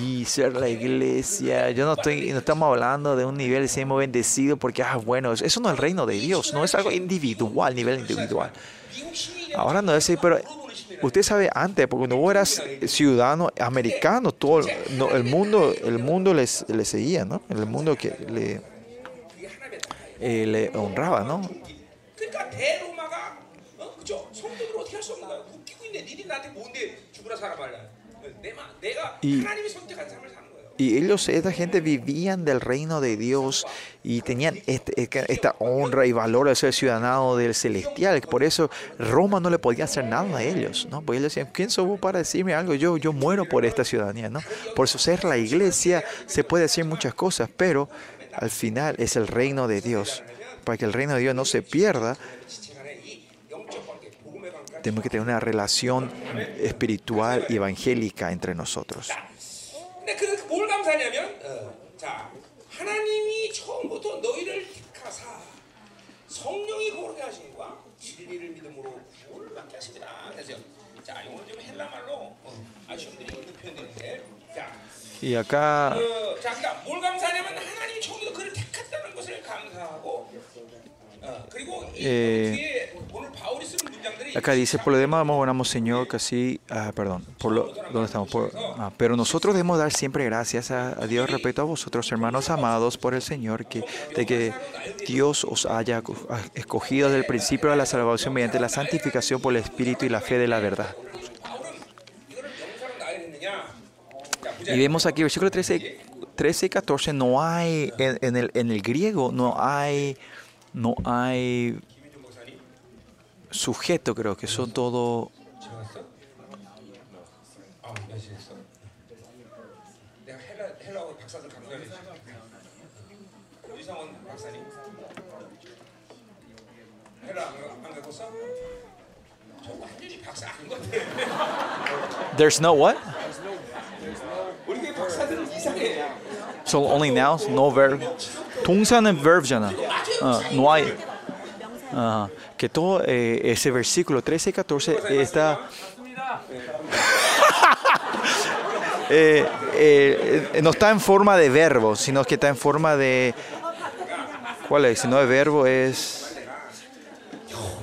y ser la iglesia. Yo no estoy, no estamos hablando de un nivel, seamos bendecidos porque, ah, bueno, eso no es el reino de Dios, no es algo individual, nivel individual. Ahora no es así, pero usted sabe antes, porque cuando vos eras ciudadano americano, todo no, el mundo, el mundo les, les, seguía, ¿no? El mundo que le, eh, le honraba, ¿no? Y, y ellos, esta gente vivían del reino de Dios y tenían este, este, esta honra y valor de ser ciudadano del celestial. Por eso Roma no le podía hacer nada a ellos, ¿no? Porque ellos decían, ¿quién sos vos para decirme algo? Yo, yo muero por esta ciudadanía, ¿no? Por eso ser la iglesia se puede decir muchas cosas, pero al final es el reino de Dios. Para que el reino de Dios no se pierda, tenemos que tener una relación espiritual y evangélica entre nosotros. Y acá eh, acá dice, por lo demás oramos Señor, que así, ah, perdón, por lo, ¿dónde estamos? Por, ah, pero nosotros debemos dar siempre gracias a, a, Dios respecto a vosotros, hermanos amados, por el Señor, que, de que Dios os haya ah, escogido desde el principio de la salvación mediante la santificación por el Espíritu y la fe de la verdad. Y vemos aquí, versículo 13, 13 y 14, no hay, en, en, el, en el griego no hay no hay 김민준 목사님 sujeto, creo que son todo 지나갔어? 아, 몇시했어? 내가 헬라 헬라어 박사들 강좌를 유상원 박사님 헬라 안, 가- 안 가봤어? 저 박사 아닌 것 같아. There's no what? 우리 교회 박사들은 이상해. So only now, no verb. 동사는 verb잖아. 어, no hay. Que todo eh, ese versículo 13 y 14 está (laughs) eh, eh, no está en forma de verbo, sino que está en forma de ¿cuál es? Si no de verbo es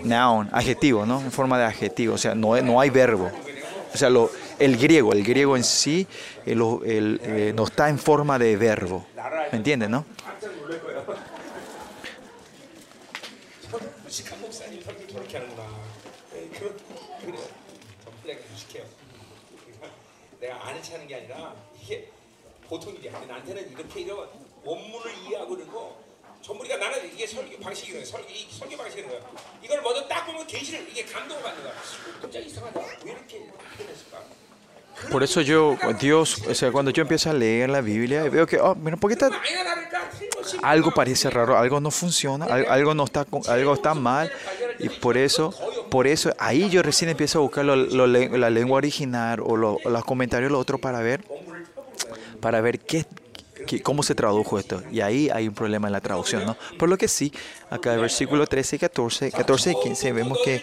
noun, adjetivo, ¿no? En forma de adjetivo, o sea, no, no hay verbo. O sea, lo, el griego, el griego en sí el, el, eh, no está en forma de verbo. ¿Me entienden, no? 저렇게 하는구나. 네, 그런 그래. 전부자가 무식해요. 내가 아는 체하는 게 아니라 이게 보통 일이야. 나한테는 이렇게 이런 원문을 이해하고 이런 거 전부 우리가 나는 이게 설교 방식이거든. 설교 이 설교 방식인 거야. 이걸 먼저 딱 보면 계시를 이게 감동을 받는 거야. 굉장히 이상하다. 왜 이렇게 표현했을까? Por eso yo, Dios, o sea, cuando yo empiezo a leer la Biblia, veo que, oh, mira, ¿por qué está... Algo parece raro, algo no funciona, algo, no está, algo está mal. Y por eso, por eso, ahí yo recién empiezo a buscar lo, lo, la lengua original o lo, los comentarios, lo otro, para ver, para ver qué, cómo se tradujo esto. Y ahí hay un problema en la traducción, ¿no? Por lo que sí, acá el versículo 13 y 14, 14 y 15 vemos que,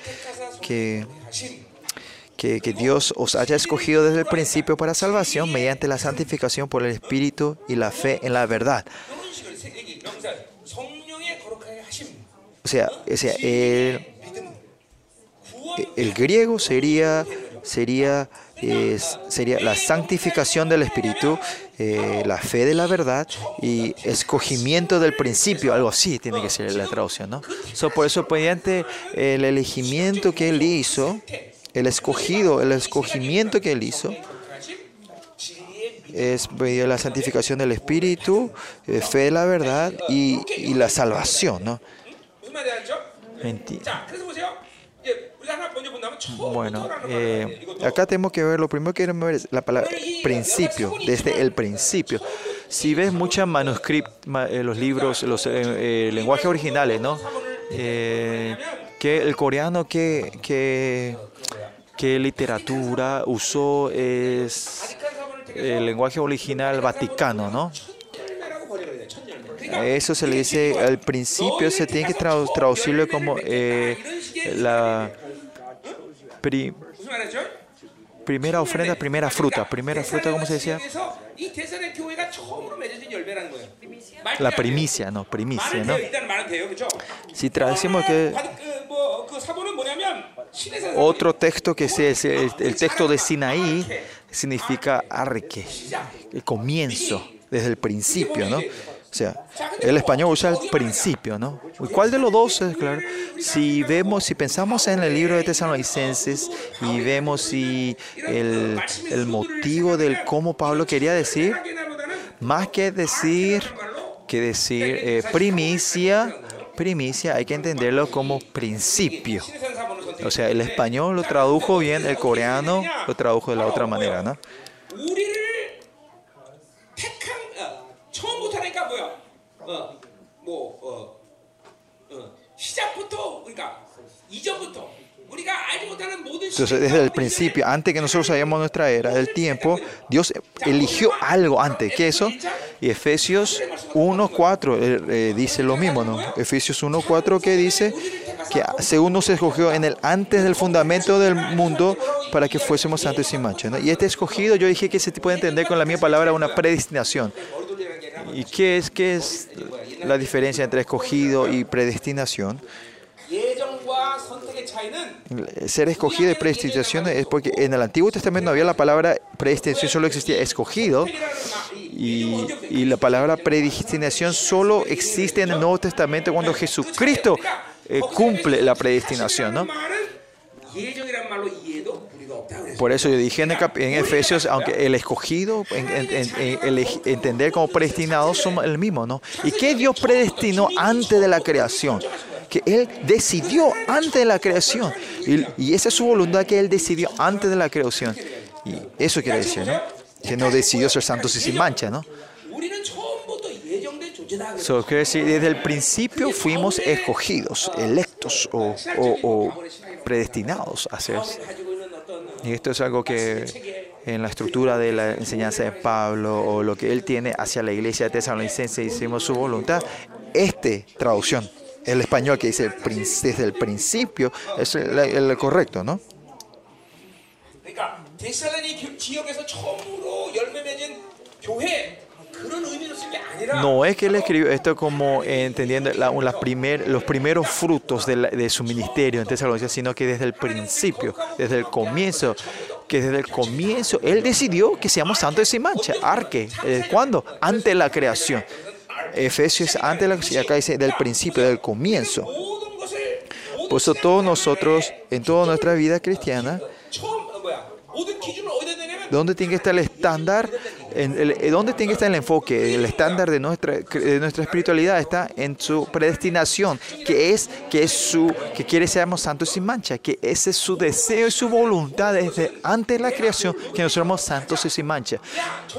que que, que, Dios os haya escogido desde el principio para salvación mediante la santificación por el Espíritu y la fe en la verdad. O sea, o sea el, el griego sería, sería, eh, sería la santificación del Espíritu, eh, la fe de la verdad y escogimiento del principio, algo así tiene que ser la traducción, ¿no? So, por eso, mediante el elegimiento que él hizo, el escogido, el escogimiento que él hizo es pues, medio la santificación del Espíritu, eh, fe de la verdad y, la salvación, ¿no? Mentira. Bueno, eh, acá tenemos que ver, lo primero que queremos ver es la palabra principio, desde el principio. Si ves muchos manuscritos, eh, los libros, los eh, lenguajes originales, ¿no? Que el coreano que, que qué literatura usó es el lenguaje original vaticano, ¿no? Eso se le dice, al principio se tiene que traducirlo como eh, la primera ofrenda, primera fruta. Primera fruta, ¿cómo se decía? La primicia, no, primicia, ¿no? Si traducimos que... Otro texto que es el, texto de Sinaí significa arque, el comienzo, desde el principio, ¿no? O sea, el español usa el principio, ¿no? ¿Y cuál de los dos es claro? Si vemos, si pensamos en el libro de Tesalonicenses y vemos si el, motivo del cómo Pablo quería decir, más que decir, que decir eh, primicia, primicia, hay que entenderlo como principio. O sea, el español lo tradujo bien, el coreano lo tradujo de la otra manera, ¿no? Entonces, desde el principio, antes que nosotros sabíamos nuestra era del tiempo, Dios eligió algo antes que eso. Y Efesios 1.4 eh, eh, dice lo mismo, ¿no? Efesios 1.4 que dice que según nos escogió en el antes del fundamento del mundo para que fuésemos santos y sin mancha. Y este escogido, yo dije que se puede entender con la misma palabra una predestinación. ¿Y qué es, qué es la diferencia entre escogido y predestinación? Ser escogido y predestinación es porque en el Antiguo Testamento no había la palabra predestinación, solo existía escogido. Y, y la palabra predestinación solo existe en el Nuevo Testamento cuando Jesucristo eh, cumple la predestinación, ¿no? Por eso yo dije en, el en Efesios, aunque el escogido, entender como predestinados somos el mismo, ¿no? ¿Y qué Dios predestinó antes de la creación? Que Él decidió antes de la creación. Y, y esa es su voluntad que Él decidió antes de la creación. Y eso quiere decir, ¿no? Que no decidió ser santos y sin mancha, ¿no? So, decir, desde el principio fuimos escogidos, electos o, o, o predestinados a ser. Y esto es algo que en la estructura de la enseñanza de Pablo o lo que él tiene hacia la iglesia de Tesalonicense, hicimos su voluntad. Este traducción, el español que dice desde el principio, es el, el correcto, ¿no? No es que él escribió esto como eh, entendiendo la, la los primeros frutos de, su ministerio en sino que desde el principio, desde el comienzo, que desde el comienzo él decidió que seamos santos y sin mancha. Arque, eh, ¿cuándo? Ante la creación. Efesios antes de la acá dice del principio, del comienzo. Por eso todos nosotros, en toda nuestra vida cristiana, ¿dónde tiene que estar el estándar en eh, ¿Dónde tiene que estar el enfoque? El estándar de nuestra, espiritualidad está en su predestinación, que es que es que quiere seamos santos sin mancha, que ese es su deseo y su voluntad desde antes de la creación que nosotros somos santos y sin mancha.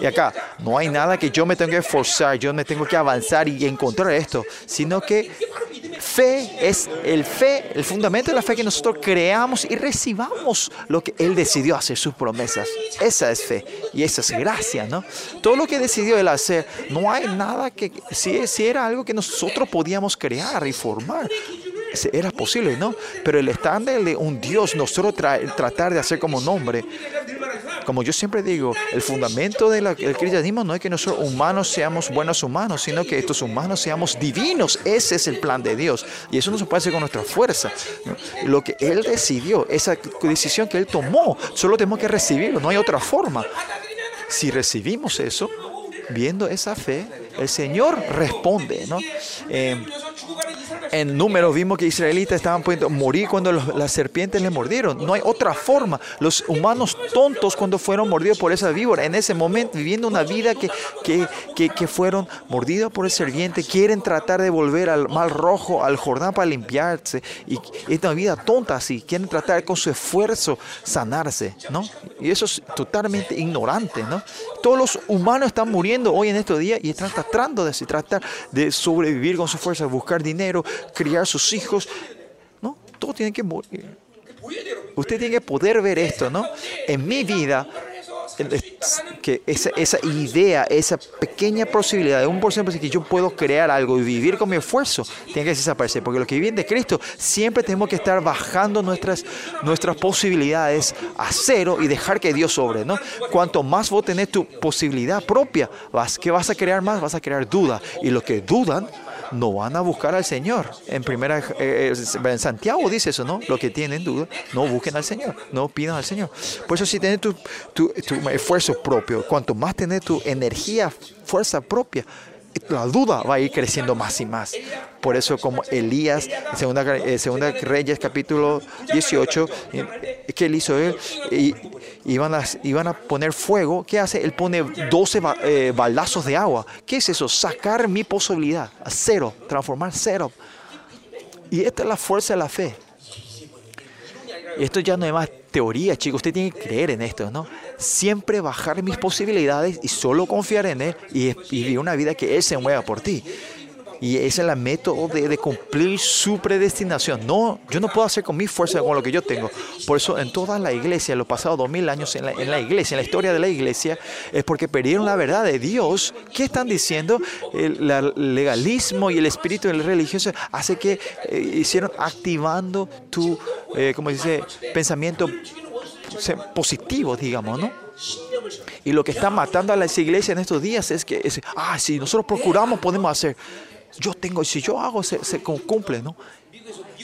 Y acá no hay nada que yo me tenga que esforzar, yo me tengo que avanzar y encontrar esto, sino que fe es el fe, el fundamento de la fe que nosotros creamos y recibamos lo que Él decidió hacer, sus promesas. Esa es fe y esa es gracia, ¿no? Todo lo que decidió él hacer, no hay nada que, si, si era algo que nosotros podíamos crear y formar, era posible, ¿no? Pero el estándar de un Dios, nosotros tratar de hacer como nombre, como yo siempre digo, el fundamento del de cristianismo no es que nosotros humanos seamos buenos humanos, sino que estos humanos seamos divinos. Ese es el plan de Dios. Y eso no se puede hacer con nuestra fuerza. Lo que Él decidió, esa decisión que Él tomó, solo tenemos que recibirlo, no hay otra forma. Si recibimos eso, viendo esa fe, el Señor responde. ¿no? Eh, en números vimos que israelitas estaban pudiendo morir cuando las serpientes les mordieron. No hay otra forma. Los humanos tontos cuando fueron mordidos por esa víbora, en ese momento viviendo una vida que, que, que, fueron mordidos por el serpiente, quieren tratar de volver al mal rojo, al Jordán para limpiarse. Y es una vida tonta así. Quieren tratar con su esfuerzo sanarse. ¿no? Y eso es totalmente ignorante. ¿no? Todos los humanos están muriendo hoy en estos días y están tratando tratando de, tratar de sobrevivir con su fuerza, buscar dinero, criar sus hijos. No, todo tiene que morir. Eh, usted tiene que poder ver esto, ¿no? En mi vida que esa, idea, esa pequeña posibilidad de un por ciento de que yo puedo crear algo y vivir con mi esfuerzo, tiene que desaparecer. Porque los que viven de Cristo siempre tenemos que estar bajando nuestras, nuestras posibilidades a cero y dejar que Dios sobre, ¿no? Cuanto más vos tenés tu posibilidad propia, vas, ¿qué vas a crear más? Vas a crear duda. Y los que dudan, no van a buscar al Señor. En primera eh, eh, en Santiago dice eso, ¿no? Los que tienen duda, no busquen al Señor, no pidan al Señor. Por eso si tienes tu, tu, tu esfuerzo propio, cuanto más tenés tu energía, fuerza propia, la duda va a ir creciendo más y más. Por eso como Elías, segunda, eh, segunda Reyes capítulo 18, eh, ¿qué él hizo él? Y, iban, a, iban a poner fuego. ¿Qué hace? Él pone 12 ba- eh, baldazos de agua. ¿Qué es eso? Sacar mi posibilidad a cero, transformar cero. Y esta es la fuerza de la fe. Esto ya no es más teoría, chicos. Usted tiene que creer en esto, ¿no? Siempre bajar mis posibilidades y solo confiar en Él y vivir una vida que Él se mueva por ti. Y ese es el método de, cumplir su predestinación. No, yo no puedo hacer con mi fuerza, con lo que yo tengo. Por eso en toda la iglesia, en los pasados dos mil años en la, la iglesia, en la historia de la iglesia, es porque perdieron la verdad de Dios. ¿Qué están diciendo? El, la- legalismo y el espíritu religioso hace que eh, hicieron activando tu, eh, como dice, pensamiento positivo, digamos, ¿no? Y lo que está matando a las iglesias en estos días es que, ah, si nosotros procuramos, podemos hacer yo tengo, si yo hago, se, se cumple, ¿no?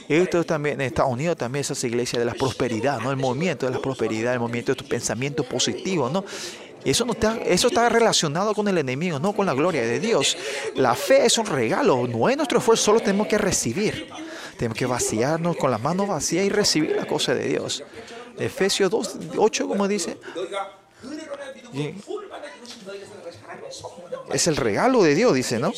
Esto también, en Estados Unidos también esas iglesias de la prosperidad, ¿no? El movimiento de la prosperidad, el movimiento de tu pensamiento positivo, ¿no? Eso, no está, eso está relacionado con el enemigo, no con la gloria de Dios. La fe es un regalo, no es nuestro esfuerzo, solo tenemos que recibir. Tenemos que vaciarnos con las manos vacías y recibir la cosa de Dios. Efesios 2, 8, como dice, es el regalo de Dios, dice, ¿no?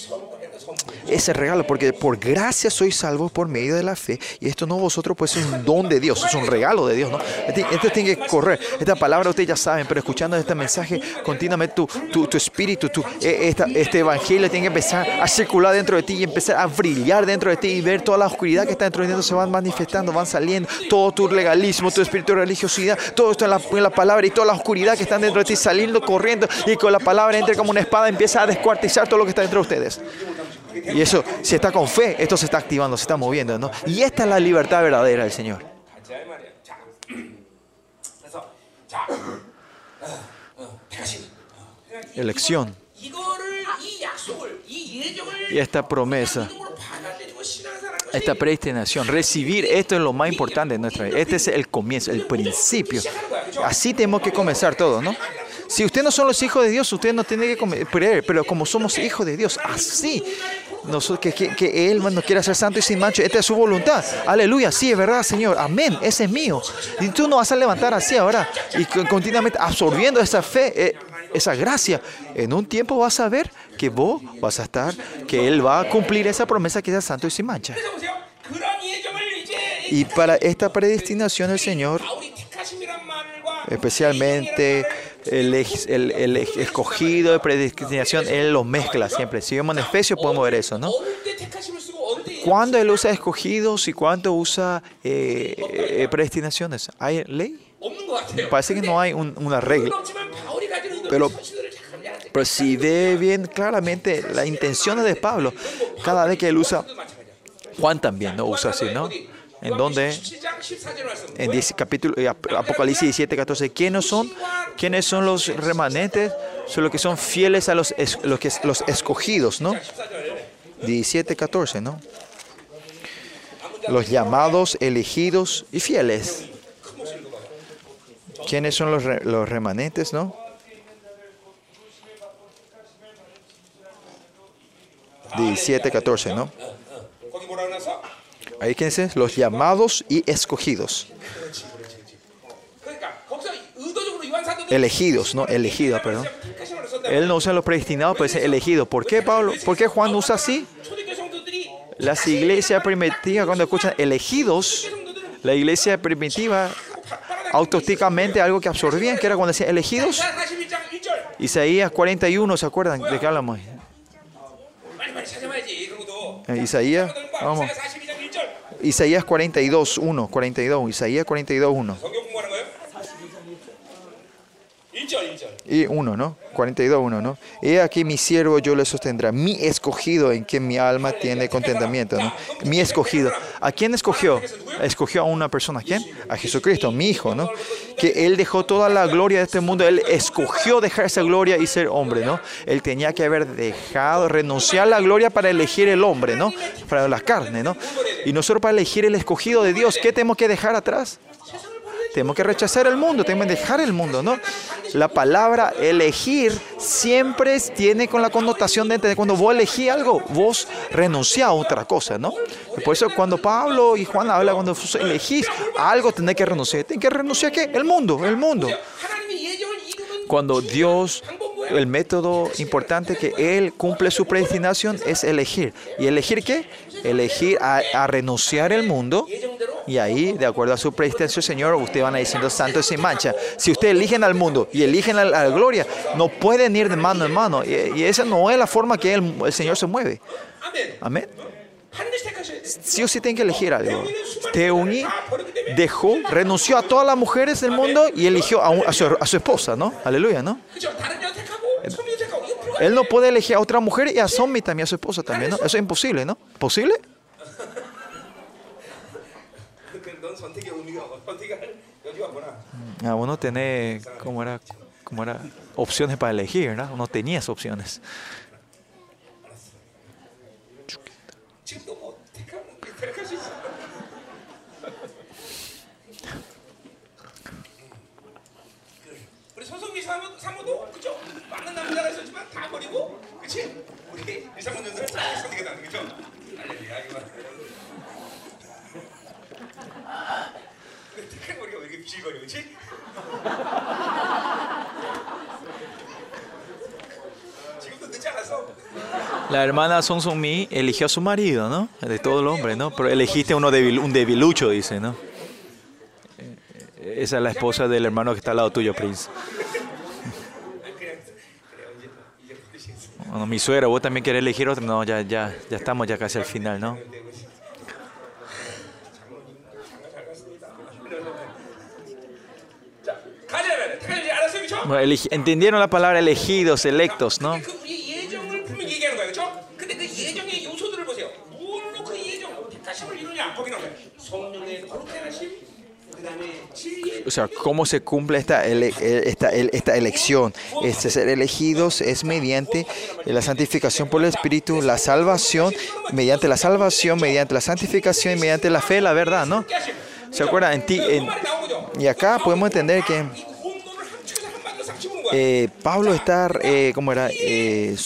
ese regalo, porque por gracia sois salvos por medio de la fe. Y esto no vosotros, pues es un don de Dios, es un regalo de Dios, ¿no? Este, este tiene que correr. Esta palabra ustedes ya saben, pero escuchando este mensaje continuamente, tu, tu, tu espíritu, tu, e, esta, este evangelio tiene que empezar a circular dentro de ti y empezar a brillar dentro de ti y ver toda la oscuridad que está dentro de ti se van manifestando, van saliendo. Todo tu legalismo, tu espíritu de religiosidad, todo esto en la, en la palabra y toda la oscuridad que está dentro de ti saliendo, corriendo y con la palabra entre como una espada, empieza a descuartizar todo lo que está dentro de ustedes. Y eso si está con fe, esto se está activando, se está moviendo. ¿no? Y esta es la libertad verdadera del Señor. Elección. Y esta promesa, esta predestinación, recibir, esto es lo más importante de nuestra vida. Este es el comienzo, el principio. Así tenemos que comenzar todo, ¿no? Si ustedes no son los hijos de Dios, ustedes no tienen que creer, pero como somos hijos de Dios, así nosotros, que, que, que, Él nos quiere hacer santo y sin mancha. Esta es su voluntad. Aleluya. Sí, es verdad, Señor. Amén. Ese es mío. Y tú no vas a levantar así ahora y continuamente absorbiendo esa fe, eh, esa gracia. En un tiempo vas a ver que vos vas a estar, que Él va a cumplir esa promesa que es santo y sin mancha. Y para esta predestinación el Señor, especialmente el, el, el escogido de predestinación, Él lo mezcla siempre. Si vemos en Efesios podemos ver eso, ¿no? ¿Cuándo Él usa escogidos y cuándo usa eh, eh, predestinaciones? ¿Hay ley? Parece que no hay un, una regla. Pero, pero si ve bien claramente las intenciones de Pablo, cada vez que él usa, Juan también no usa así, ¿no? En donde, en 10, capítulo, eh, Apocalipsis 17, 14, ¿quiénes son ¿Quiénes son los remanentes? Son los que son fieles a los, los, escogidos, ¿no? 17, 14, ¿no? Los llamados, elegidos y fieles. ¿Quiénes son los, los remanentes, no? 17, 14, ¿no? Ahí, ¿quiénes son? Los llamados y escogidos elegidos, no, elegida, perdón. Él no usa los predestinados, pero es elegido. ¿Por qué Pablo? ¿Por qué Juan usa así? Las iglesias primitivas cuando escuchan elegidos, la iglesia primitiva autócticamente algo que absorbían, que era cuando decían elegidos. Isaías 41, ¿se acuerdan de qué hablamos? Eh, Isaías, vamos. Isaías 42, 1, 42, Isaías 42, 1. Y 1, ¿no? 42, 1, ¿no? He aquí mi siervo yo le sostendrá, mi escogido en quien mi alma tiene contentamiento, ¿no? Mi escogido. ¿A quién escogió? Escogió a una persona, ¿a quién? A Jesucristo, mi hijo, ¿no? Que él dejó toda la gloria de este mundo, él escogió dejar esa gloria y ser hombre, ¿no? Él tenía que haber dejado, renunciar a la gloria para elegir el hombre, ¿no? Para la carne, ¿no? Y nosotros para elegir el escogido de Dios, ¿qué tenemos que dejar atrás? tenemos que rechazar el mundo, tenemos que dejar el mundo, ¿no? La palabra elegir siempre tiene con la connotación de, de cuando vos elegís algo, vos renunciás a otra cosa, ¿no? Por eso cuando Pablo y Juan hablan, cuando elegís algo, tenés que renunciar. ¿Tenés que renunciar a qué? El mundo, el mundo. Cuando Dios el método importante que él cumple su predestinación es elegir. ¿Y elegir qué? Elegir a, renunciar el mundo. Y ahí, de acuerdo a su predestinación, Señor, usted van a diciendo santo sin mancha. Si ustedes eligen al mundo y eligen a la, gloria, no pueden ir de mano en mano. Y, esa no es la forma que el, el Señor se mueve. Amén. Sí o sí tienen que elegir algo. Teuni dejó, renunció a todas las mujeres del mundo y eligió a, un, a, su, a su, esposa, ¿no? Aleluya, ¿no? Él no puede elegir a otra mujer y a Sommi también, a su esposa también, ¿no? Eso es imposible, ¿no? ¿Posible? Ah, uno tiene, ¿cómo era? Como era opciones para elegir, ¿no? Uno tenía esas opciones. 우리 손석희 사모, 사모도 그죠? 많은 남자가 있었지만 다 버리고 그치? 우리 이상문 전사를 잘 선택했다는 그죠? 할렐루야 이거 근데 택한 머리가 왜 이렇게 비실거려 그치? La hermana Sun Sun Mi eligió a su marido, ¿no? De todo el hombre, ¿no? Pero elegiste uno debil, un debilucho, dice, ¿no? Eh, esa es la esposa del hermano que está al lado tuyo, Prince. Bueno, mi suegra, vos también querés elegir otro. No, ya, ya, ya estamos ya casi al final, ¿no? ¿Entendieron la palabra elegidos, electos, no? o sea, cómo se cumple esta, e, esta, esta, elección. Este ser elegidos es mediante la santificación por el Espíritu, la salvación, mediante la salvación, mediante la santificación y mediante la fe, la verdad, ¿no? ¿Se acuerdan? En ti, en, y acá podemos entender que eh, Pablo está, eh, ¿cómo era? Eh,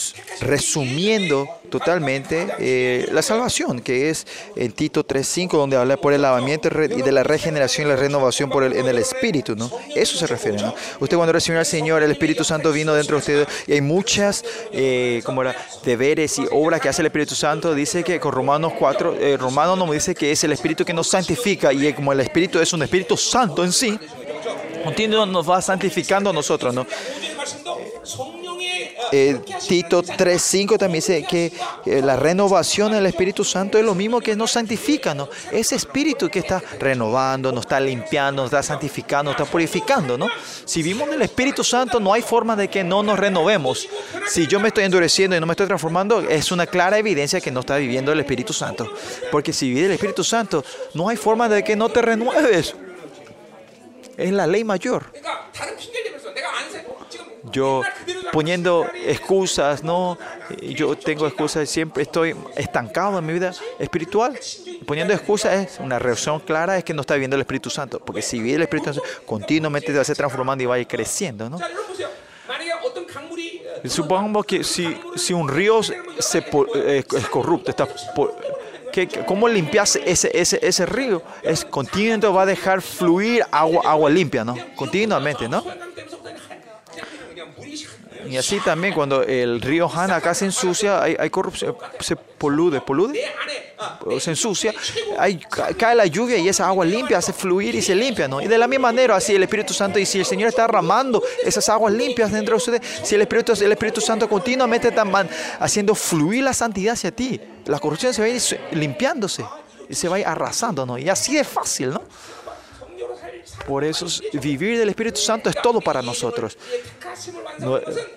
resumiendo totalmente eh, la salvación, que es en Tito 3.5, donde habla por el lavamiento y de la regeneración y la renovación por el, en el Espíritu, ¿no? Eso se refiere, ¿no? Usted cuando recibió al Señor, el Espíritu Santo vino dentro de usted y hay muchas, eh, ¿cómo era? Deberes y obras que hace el Espíritu Santo. Dice que con Romanos 4, eh, Romanos nos dice que es el Espíritu que nos santifica y como el Espíritu es un Espíritu Santo en sí, continuo nos va santificando a nosotros, ¿no? eh, Tito 3.5 también dice que la renovación del Espíritu Santo es lo mismo que nos santifica, ¿no? Ese Espíritu que está renovando, nos está limpiando, nos está santificando, nos está purificando, ¿no? Si vivimos en el Espíritu Santo, no hay forma de que no nos renovemos. Si yo me estoy endureciendo y no me estoy transformando, es una clara evidencia que no está viviendo el Espíritu Santo. Porque si vive el Espíritu Santo, no hay forma de que no te renueves. Es la ley mayor yo poniendo excusas, ¿no? Yo tengo excusas, siempre estoy estancado en mi vida espiritual. Poniendo excusas es una reacción clara, es que no está viviendo el Espíritu Santo, porque si vive el Espíritu Santo, continuamente te va a ser transformando y va a ir creciendo, ¿no? Supongamos que si, si un río se, eh, es corrupto, está ¿Cómo limpias ese, ese, ese río? Es continuamente va a dejar fluir agua, agua limpia, ¿no? Continuamente, ¿no? Y así también cuando el río Han acá se ensucia, hay, hay corrupción, se polude, polude, se ensucia, cae la lluvia y esa agua limpia hace fluir y se limpia, ¿no? Y de la misma manera, así el Espíritu Santo, y si el Señor está derramando esas aguas limpias dentro de ustedes, si el Espíritu, el Espíritu Santo continuamente está haciendo fluir la santidad hacia ti, la corrupción se va a ir limpiándose y se va a ir arrasando, ¿no? Y así es fácil, ¿no? Por eso vivir del Espíritu Santo es todo para nosotros.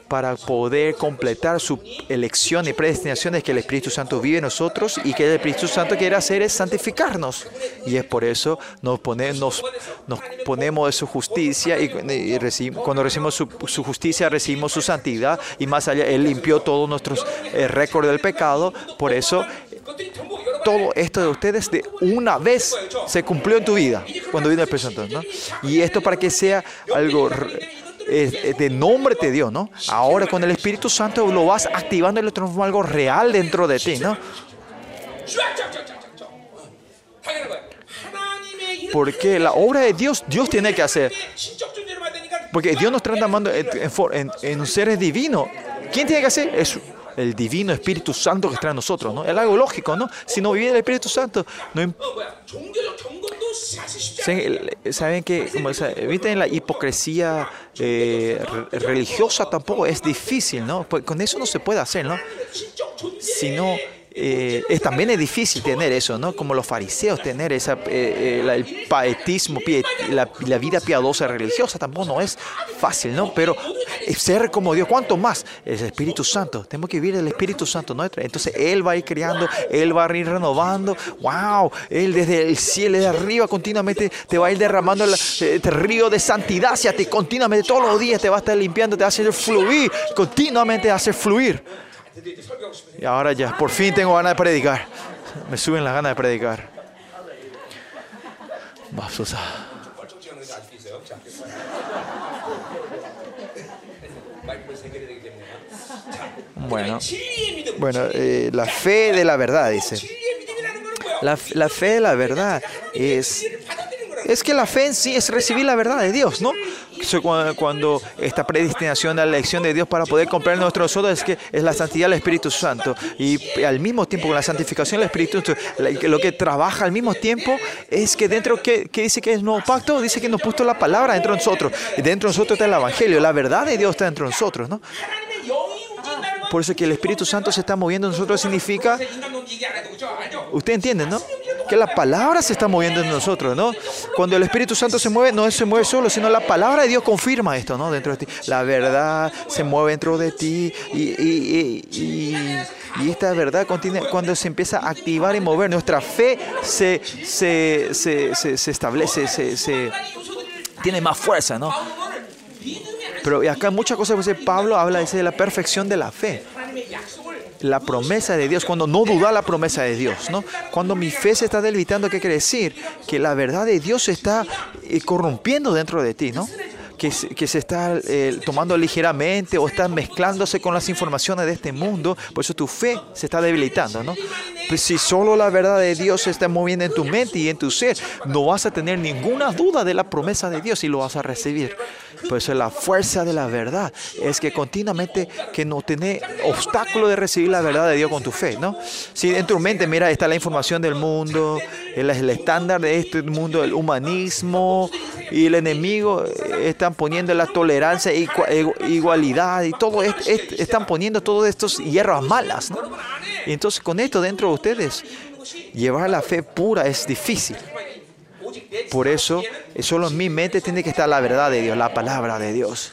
Para poder completar su elección y predestinaciones que el Espíritu Santo vive en nosotros y que el Espíritu Santo quiere hacer es santificarnos. Y es por eso nos, pone, nos, nos ponemos de su justicia y, y cuando recibimos su, su, justicia recibimos su santidad y más allá Él limpió todos nuestros eh, récords del pecado. Por eso todo esto de ustedes de una vez se cumplió en tu vida cuando vino el presente. ¿no? Y esto para que sea algo de nombre de Dios, ¿no? Ahora con el Espíritu Santo lo vas activando y lo transforma algo real dentro de ti, ¿no? Porque la obra de Dios, Dios tiene que hacer. Porque Dios nos está amando en, en, seres divinos. ¿Quién tiene que hacer? eso? el divino Espíritu Santo que está en nosotros, ¿no? Es algo lógico, ¿no? Si no viviera el Espíritu Santo, no Saben que, como eviten la hipocresía eh, religiosa tampoco es difícil, ¿no? Pues con eso no se puede hacer, ¿no? Sino eh, es, también es difícil tener eso, ¿no? Como los fariseos, tener esa, eh, eh, la- el paetismo, pie- la, la vida piadosa religiosa tampoco no es fácil, ¿no? Pero ser como Dios, ¿cuánto más? El Espíritu Santo, tenemos que vivir el Espíritu Santo, ¿no? Entonces Él va a ir creando, Él va a ir renovando, wow, Él desde el cielo, de arriba, continuamente te va a ir derramando el, este río de santidad hacia ti, continuamente, todos los días te va a estar limpiando, te va a hacer fluir, continuamente hacer fluir. 드디어 이제 설교하고 싶으니까 Y ahora ya, por fin tengo ganas de predicar. Me suben las ganas de predicar. Mafsosa. 뻘쩍지는 게 아직도 있어요. 자. 마이크를 세 개를 되기 때문에. 자. Bueno, 진리의 믿음. bueno eh, la fe de la verdad, dice. 진리의 믿음이라는 거는 뭐야? La, la fe de la verdad es, 진리를 받아들이는 거라는 es que la fe en sí es recibir la verdad de Dios, ¿no? eso cuando esta predestinación a la elección de Dios para poder comprar nuestros nosotros es que es la santidad del Espíritu Santo. Y al mismo tiempo, con la santificación del Espíritu Santo, lo que trabaja al mismo tiempo es que dentro que, que dice que es nuevo pacto, dice que nos puso la palabra dentro de nosotros. Dentro de nosotros está el Evangelio, la verdad de Dios está dentro de nosotros, ¿no? Por eso que el Espíritu Santo se está moviendo en nosotros significa... Usted entiende, ¿no? que la palabra se está moviendo en nosotros, ¿no? Cuando el Espíritu Santo se mueve, no se mueve solo, sino la palabra de Dios confirma esto, ¿no? Dentro de ti. La verdad se mueve dentro de ti y, y, y, y esta verdad contiene, cuando se empieza a activar y mover, nuestra fe se, se, se, se, se establece, se, tiene más fuerza, ¿no? Pero acá muchas cosas, pues, Pablo habla dice, de la perfección de la fe la promesa de Dios, cuando no duda la promesa de Dios, ¿no? Cuando mi fe se está debilitando, ¿qué quiere decir? Que la verdad de Dios se está eh, corrompiendo dentro de ti, ¿no? Que, que se está eh, tomando ligeramente o está mezclándose con las informaciones de este mundo, por eso tu fe se está debilitando, ¿no? Pues si solo la verdad de Dios se está moviendo en tu mente y en tu ser, no vas a tener ninguna duda de la promesa de Dios y lo vas a recibir. Por eso la fuerza de la verdad es que continuamente que no tiene obstáculo de recibir la verdad de Dios con tu fe, ¿no? Si en tu mente, mira, está la información del mundo, el, el estándar de este mundo, el humanismo y el enemigo eh, están poniendo la tolerancia, e igualdad y todo esto, est- están poniendo todos estos hierbas malas, ¿no? Y entonces con esto dentro de ustedes, llevar la fe pura es difícil. Por eso, solo en mi mente tiene que estar la verdad de Dios, la palabra de Dios.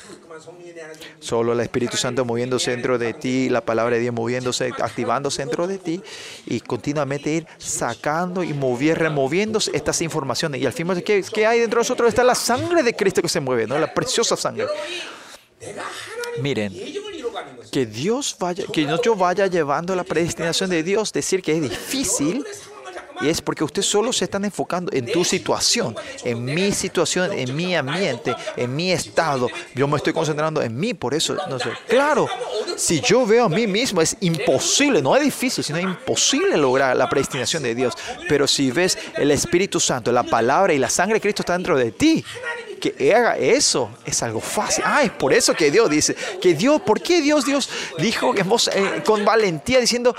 Solo el Espíritu Santo moviéndose dentro de ti, la palabra de Dios moviéndose, activándose dentro de ti y continuamente ir sacando y moviendo, removiendo estas informaciones. Y al fin, ¿qué, hay dentro de nosotros? Está la sangre de Cristo que se mueve, ¿no? La preciosa sangre. Miren, que Dios vaya, que yo vaya llevando la predestinación de Dios, decir que es difícil, y es porque ustedes solo se están enfocando en tu situación, en mi situación, en mi ambiente, en mi estado. Yo me estoy concentrando en mí, por eso, no sé. Claro, si yo veo a mí mismo, es imposible, no es difícil, sino imposible lograr la predestinación de Dios. Pero si ves el Espíritu Santo, la palabra y la sangre de Cristo está dentro de ti, que haga eso es algo fácil. Ah, es por eso que Dios dice, que Dios, ¿por qué Dios, Dios dijo en voz, eh, con valentía diciendo,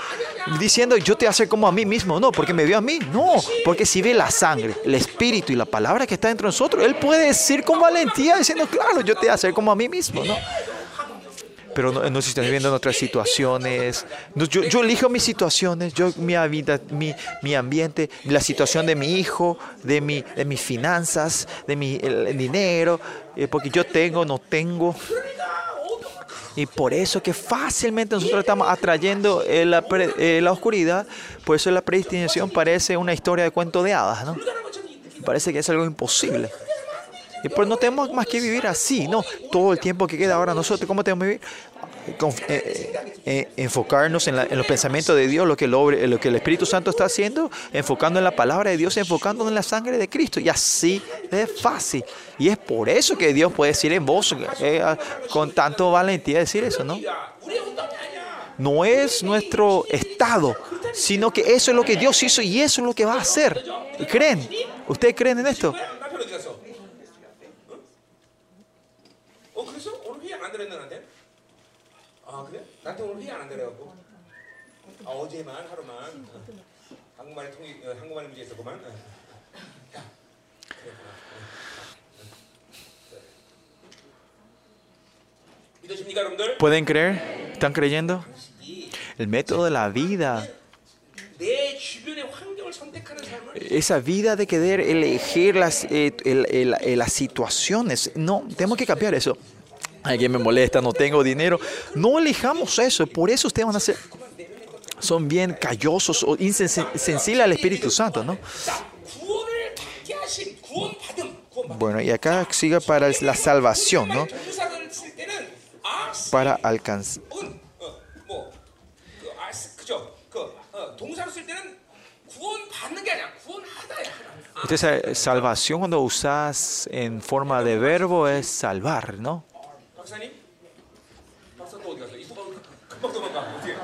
diciendo, yo te hacer como a mí mismo? No, porque me vio a mí. No, porque si ve la sangre, el espíritu y la palabra que está dentro de nosotros, Él puede decir con valentía, diciendo, claro, yo te hacer como a mí mismo, ¿no? Pero no, no se están viviendo nuestras situaciones. No, yo, yo elijo mis situaciones, yo mi vida, mi, mi ambiente, la situación de mi hijo, de, mi, de mis finanzas, de mi el- el dinero, eh, porque yo tengo, no tengo. Y por eso que fácilmente nosotros estamos atrayendo eh, la, eh, la oscuridad, por eso la predestinación parece una historia de cuento de hadas, ¿no? Parece que es algo imposible. Pero pues no tenemos más que vivir así, ¿no? Todo el tiempo que queda ahora nosotros, ¿cómo tenemos que vivir? Eh, eh, eh, enfocarnos en, los pensamientos de Dios, lo que, el, Espíritu Santo está haciendo, enfocando en la palabra de Dios, enfocando en la sangre de Cristo. Y así es fácil. Y es por eso que Dios puede decir en voz con tanto valentía decir eso, ¿no? No es nuestro estado, sino que eso es lo que Dios hizo y eso es lo que va a hacer. ¿Creen? ¿Ustedes creen en esto? 나한테 오늘 회의 안 한다래갖고 아 어제만 하루만 어. 한국말에 통이 어, 한국말 문제 있었구만 어. 야 그랬구나 어. 어. 믿으십니까 여러분들? ¿Pueden creer? ¿Están creyendo? 이 El método de la vida, 내 주변의 환경을 선택하는 삶을 esa vida de querer elegir las, eh, el- el- el- las situaciones, no, tenemos que cambiar eso. alguien me molesta, no tengo dinero. No elijamos eso, por eso ustedes van a ser, son bien callosos o insensibles al Espíritu Santo, ¿no? Bueno, y acá sigue para la salvación, ¿no? Para alcanzar. Entonces, salvación cuando usas en forma de verbo es salvar, ¿no? 박사님 박사 또 어디 갔어? 이거 금방 도망가 어떻게?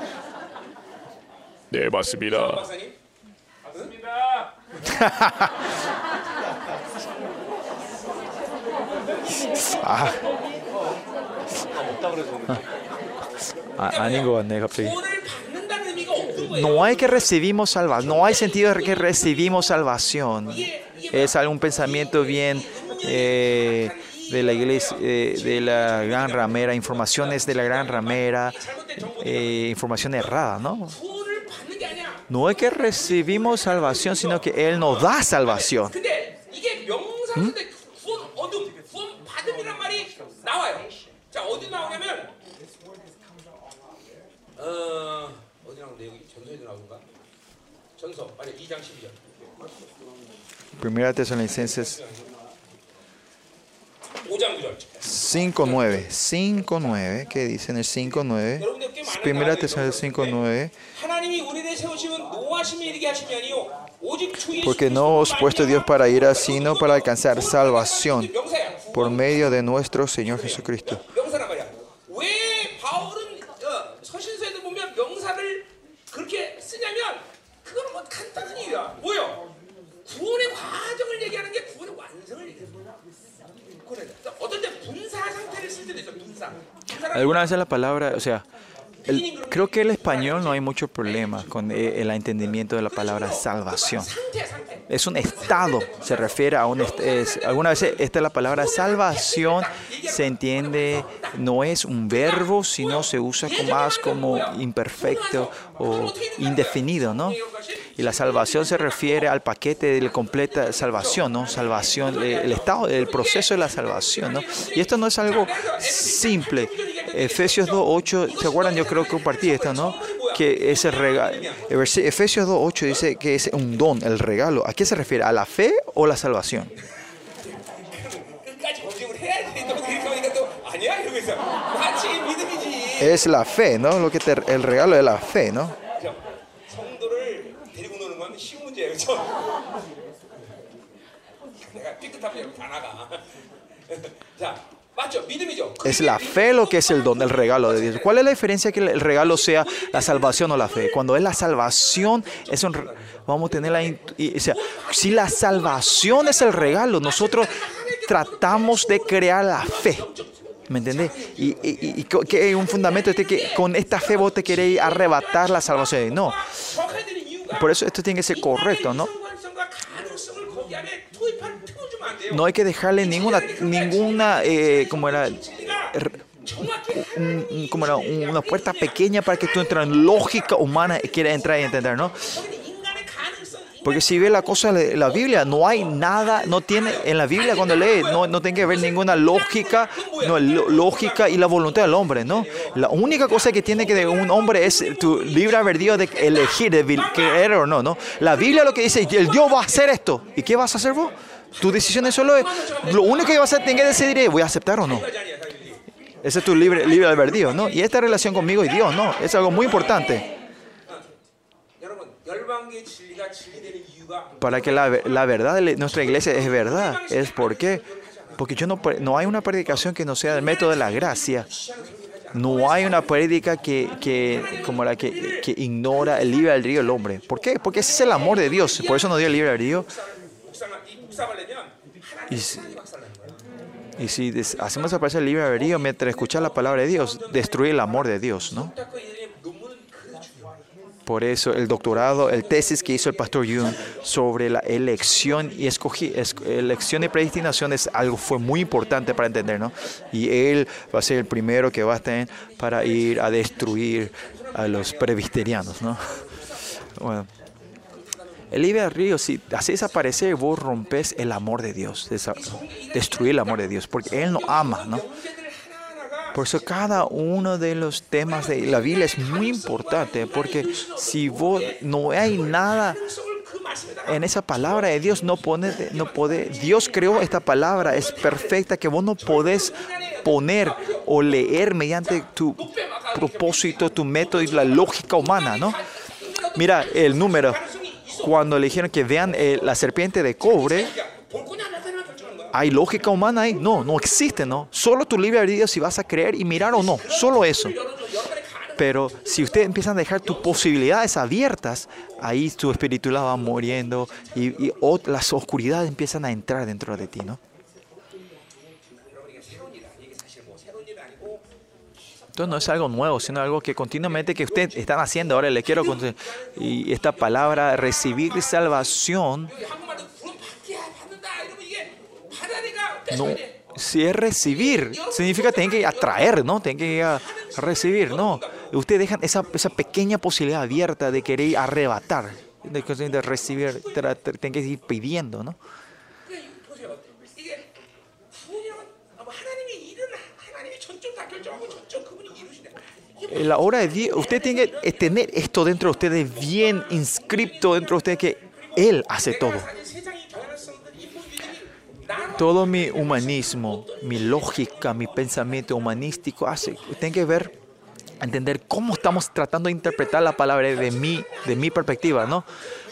네, 맞습니다. 박사님 맞습니다. 아. 아, 아닌 것 같네 갑자기. 구원을 받는다는 의미가 없는 거예요. No hay que recibimos salvación, no hay sentido de que recibimos salvación. Es algún pensamiento bien eh, de la iglesia, eh, de la gran ramera, informaciones de la gran ramera, eh, información errada, ¿no? No es que recibimos salvación, sino que Él nos da salvación. ¿Mm? Primera Tesalonicenses 5.9, 5.9, que dice en el 5.9, primera tesón del 5.9, porque no os puesto Dios para ir a sino para alcanzar salvación por medio de nuestro Señor Jesucristo. Alguna vez la palabra, o sea, el, creo que el español no hay mucho problema con eh, el entendimiento de la palabra salvación. Es un estado, se refiere a un... Es, alguna vez esta es la palabra salvación se entiende, no es un verbo, sino se usa más como imperfecto o indefinido, ¿no? Y la salvación se refiere al paquete de la completa salvación, ¿no? Salvación, eh, el estado, el proceso de la salvación, ¿no? Y esto no es algo simple. Efesios 2.8, ¿se acuerdan? Yo creo que compartí esto, ¿no? Que ese regalo, Efesios 2.8 dice que es un don, el regalo. ¿A qué se refiere? ¿A la fe o la salvación? es la fe, ¿no? Lo que te, el regalo de la fe, ¿no? Es la fe lo que es el don, el regalo de Dios. ¿Cuál es la diferencia que el regalo sea la salvación o la fe? Cuando es la salvación, es un, vamos a tener la... O sea, si la salvación es el regalo, nosotros tratamos de crear la fe. ¿Me entendés? Y, que hay un fundamento este que con esta fe vos te queréis arrebatar la salvación. No. Por eso esto tiene que ser correcto, ¿no? No hay que dejarle ninguna, ninguna, eh, como era, como era, una puerta pequeña para que tú entra en lógica humana y quieras entrar y entender, ¿no? Porque si ve la cosa la Biblia, no hay nada, no tiene, en la Biblia cuando lee, no, no tiene que ver ninguna lógica, no, lógica y la voluntad del hombre, ¿no? La única cosa que tiene que de un hombre es tu libre albedrío de elegir, de creer o no, ¿no? La Biblia lo que dice, el Dios va a hacer esto. ¿Y qué vas a hacer vos? Tu decisión es solo, lo único que vas a tener que decidir es, ¿voy a aceptar o no? Ese es tu libre, libre albedrío, ¿no? Y esta relación conmigo y Dios, ¿no? Es algo muy importante. Para que la, la verdad de nuestra iglesia es verdad. ¿Es por qué? Porque yo no, no hay una predicación que no sea del método de la gracia. No hay una prédica que, que, como la que, que ignora el libre albedrío del hombre. ¿Por qué? Porque ese es el amor de Dios. Por eso nos dio el libre albedrío. Y, si, y si hacemos aparecer el libre albedrío mientras escuchar la palabra de Dios, destruye el amor de Dios, ¿no? Por eso el doctorado, el tesis que hizo el pastor Jung sobre la elección y escogí, es- elección y predestinación es algo fue muy importante para entender, ¿no? Y él va a ser el primero que va a estar para ir a destruir a los presbiterianos, ¿no? Bueno. El libre río, si haces desaparecer, vos rompes el amor de Dios, destruir el amor de Dios, porque Él nos ama, ¿no? Por eso cada uno de los temas de la Biblia es muy importante, porque si vos no hay nada en esa palabra de Dios, no pone, no puede, Dios creó esta palabra, es perfecta, que vos no podés poner o leer mediante tu propósito, tu método y la lógica humana, ¿no? Mira el número. Cuando le dijeron que vean eh, la serpiente de cobre, ¿Hay lógica humana ahí? No, no existe, ¿no? Solo tu libre albedrío si vas a creer y mirar o no, solo eso. Pero si ustedes empiezan a dejar tus posibilidades abiertas, ahí tu espiritualidad va muriendo y, y las oscuridades empiezan a entrar dentro de ti, ¿no? Entonces no es algo nuevo, sino algo que continuamente que ustedes están haciendo. Ahora les quiero contar. Y esta palabra, recibir salvación, no, si es recibir, significa que tienen que atraer, ¿no? Tienen que a recibir, ¿no? Ustedes dejan esa, esa pequeña posibilidad abierta de querer arrebatar, de, de recibir, tienen que ir pidiendo, ¿no? Eh, la obra de Dios, usted tiene que tener esto dentro de ustedes bien inscripto dentro de ustedes que Él hace todo todo mi humanismo, mi lógica, mi pensamiento humanístico hace, tiene que ver, entender cómo estamos tratando de interpretar la palabra de mi, de mi perspectiva, ¿no?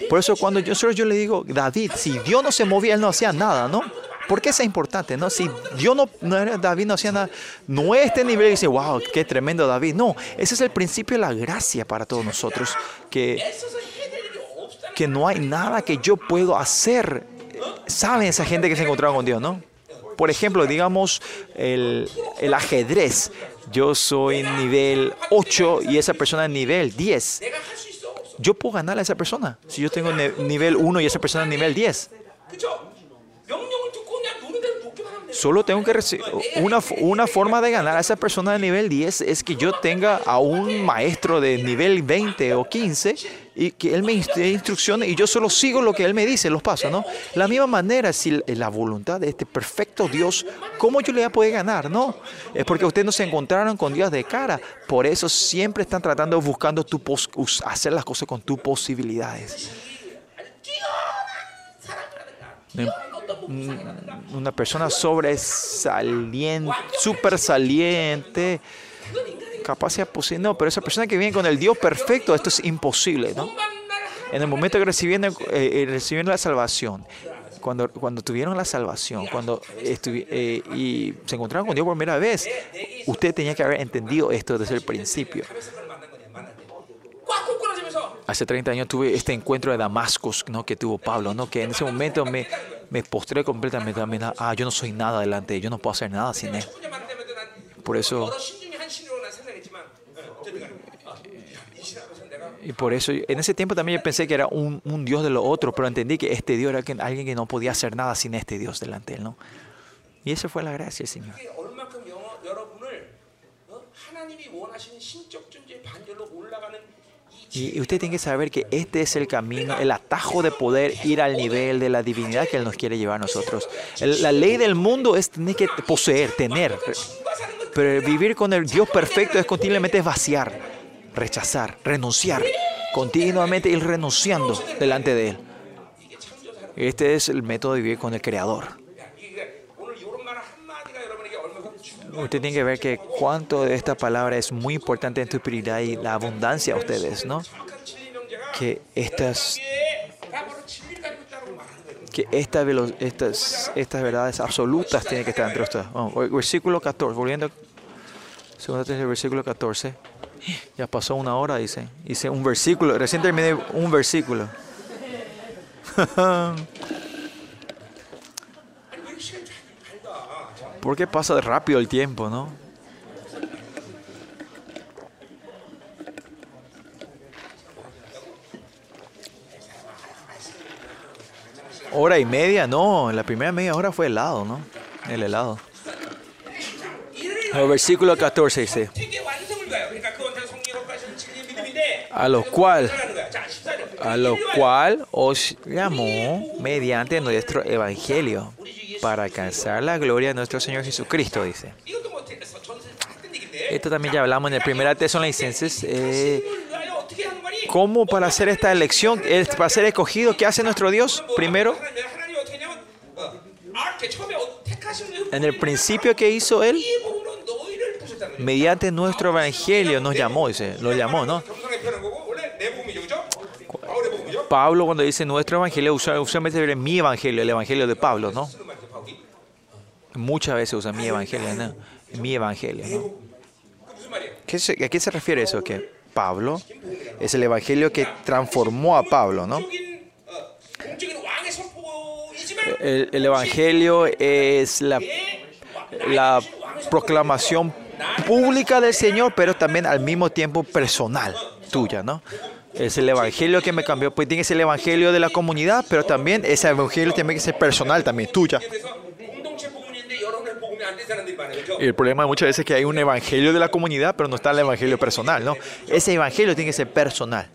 Por eso cuando yo, solo yo le digo, David, si Dios no se movía, él no hacía nada, ¿no? Porque eso es importante, ¿no? Si Dios no, no David no hacía nada, no es este nivel y dice, wow, qué tremendo David. No, ese es el principio de la gracia para todos nosotros, que, que no hay nada que yo puedo hacer saben esa gente que se encontraba con Dios, ¿no? Por ejemplo, digamos el, el ajedrez. Yo soy nivel 8 y esa persona es nivel 10. Yo puedo ganar a esa persona si yo tengo nivel 1 y esa persona es nivel 10. Solo tengo que recibir una, una forma de ganar a esa persona de nivel 10 es que yo tenga a un maestro de nivel 20 o 15 y que él me inst- dé instrucciones y yo solo sigo lo que él me dice, los pasos, ¿no? La misma manera, si l- la voluntad de este perfecto Dios, ¿cómo yo le voy a poder ganar? No, es porque ustedes no se encontraron con Dios de cara. Por eso siempre están tratando, buscando tu pos- hacer las cosas con tus posibilidades. Mm, Una persona sobresaliente, super saliente, capaz sea posible. No, pero esa persona que viene con el Dios perfecto, esto es imposible, ¿no? En el momento que recibieron, eh, eh la salvación, cuando, cuando tuvieron la salvación, cuando eh, y se encontraron con Dios por primera vez, usted tenía que haber entendido esto desde el principio. Hace 30 años tuve este encuentro de Damasco ¿no? que tuvo Pablo, ¿no? que en ese momento me, me postré completamente. Ah, yo no soy nada delante, de él, yo no puedo hacer nada sin él. Por eso y por eso, en ese tiempo también yo pensé que era un, un Dios de lo otro, pero entendí que este Dios era alguien que no podía hacer nada sin este Dios delante de él. ¿no? Y esa fue la gracia, Señor. Y usted tiene que saber que este es el camino, el atajo de poder ir al nivel de la divinidad que Él nos quiere llevar a nosotros. La ley del mundo es tener que poseer, tener. Pero vivir con el Dios perfecto es continuamente vaciar, rechazar, renunciar. Continuamente ir renunciando delante de Él. Este es el método de vivir con el Creador. usted tiene que ver que cuánto de esta palabra es muy importante en tu espiritualidad y la abundancia a ustedes, ¿no? Que estas que esta, estas, estas verdades absolutas tienen que estar entre ustedes. Versículo 14, volviendo segundo versículo 14. Ya pasó una hora, dice. Dice un versículo, recién terminé un versículo. (laughs) Porque pasa rápido el tiempo, ¿no? Hora y media, no, la primera media hora fue helado, ¿no? El helado. Versículo 14 dice. A lo cual, a lo cual os llamó mediante nuestro evangelio para alcanzar la gloria de nuestro Señor Jesucristo, dice. Esto también ya hablamos en el primer Tesalonicenses. Eh, ¿Cómo para hacer esta elección, para ser escogido, qué hace nuestro Dios? Primero, en el principio que hizo Él, mediante nuestro evangelio nos llamó, dice, lo llamó, ¿no? Pablo cuando dice nuestro evangelio, usualmente mi evangelio, el evangelio de Pablo, ¿no? Muchas veces usa mi evangelio, ¿no? Mi evangelio, ¿Qué se, ¿A qué se refiere eso? Que Pablo es el evangelio que transformó a Pablo, ¿no? El, evangelio es la, proclamación pública del Señor, pero también al mismo tiempo personal tuya, ¿no? Es el evangelio que me cambió, pues tiene ser el evangelio de la comunidad, pero también ese evangelio tiene que ser personal, también tuya. El problema muchas veces es que hay un evangelio de la comunidad, pero no está el evangelio personal, ¿no? Ese evangelio tiene que ser personal,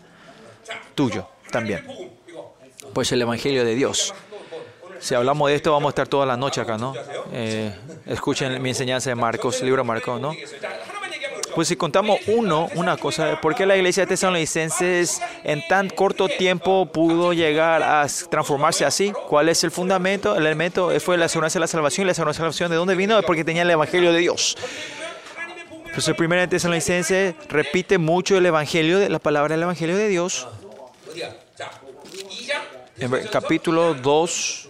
tuyo también. Pues el evangelio de Dios. Si hablamos de esto, vamos a estar toda la noche acá, ¿no? Eh, escuchen mi enseñanza de Marcos, libro de Marcos, ¿no? Pues si contamos uno, una cosa, ¿por qué la iglesia de Tesalonicenses en tan corto tiempo pudo llegar a transformarse así? ¿Cuál es el fundamento? El elemento fue la aseguranza de la salvación. ¿Y la aseguranza de la salvación de dónde vino? Porque tenía el evangelio de Dios. Pues el primer Tesalonicenses repite mucho el evangelio, de, la palabra del evangelio de Dios. Capítulo 2,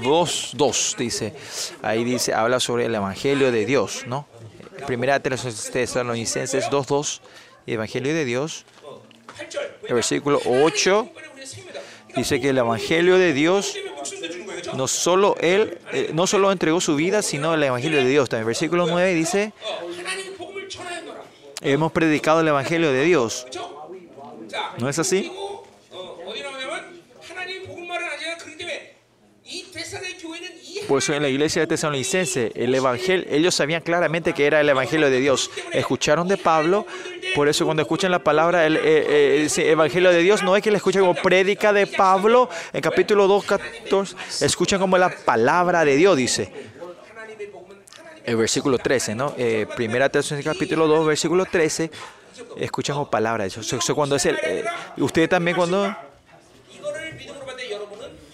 2, 2 dice, ahí dice, habla sobre el evangelio de Dios, ¿no? Primera de los Tesalonicenses 2.2, Evangelio de Dios, el versículo 8, dice que el Evangelio de Dios no solo él, eh, no solo entregó su vida, sino el Evangelio de Dios. También versículo 9 dice, hemos predicado el Evangelio de Dios. ¿No es así? Pues en la iglesia de Tesalonicense, el evangelio, ellos sabían claramente que era el evangelio de Dios. Escucharon de Pablo, por eso cuando escuchan la palabra, el, eh, eh, evangelio de Dios, no es que la escuchan como prédica de Pablo, en capítulo 2, 14, escuchan como la palabra de Dios, dice. El versículo 13, ¿no? Eh, primera Tesalonicense, capítulo 2, versículo 13, escuchan como palabra de Dios. Eso, eso cuando es el, usted también cuando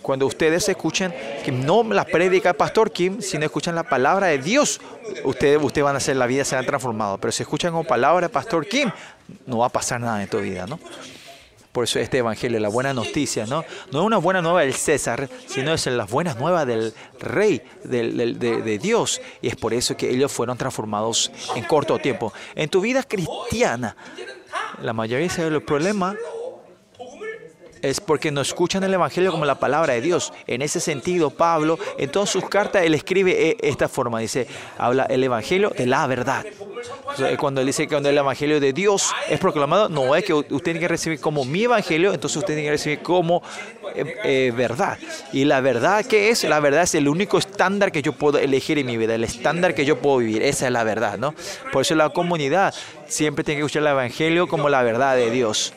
cuando ustedes escuchen que no la prédica del pastor Kim, sino escuchan la palabra de Dios, ustedes, ustedes van a hacer la vida, será transformado. Pero si escuchan como palabra del pastor Kim, no va a pasar nada en tu vida, ¿no? Por eso este evangelio, la buena noticia, ¿no? No es una buena nueva del César, sino es la buena nueva del Rey, del, de, de, Dios. Y es por eso que ellos fueron transformados en corto tiempo. En tu vida cristiana, la mayoría de los problemas es porque no escuchan el Evangelio como la palabra de Dios. En ese sentido, Pablo, en todas sus cartas, él escribe eh, esta forma. Dice, habla el Evangelio de la verdad. Cuando él dice que cuando el Evangelio de Dios es proclamado, no es que usted tiene que recibir como mi Evangelio, entonces usted tiene que recibir como eh, eh, verdad. Y la verdad, ¿qué es? La verdad es el único estándar que yo puedo elegir en mi vida, el estándar que yo puedo vivir. Esa es la verdad, ¿no? Por eso la comunidad siempre tiene que escuchar el Evangelio como la verdad de Dios.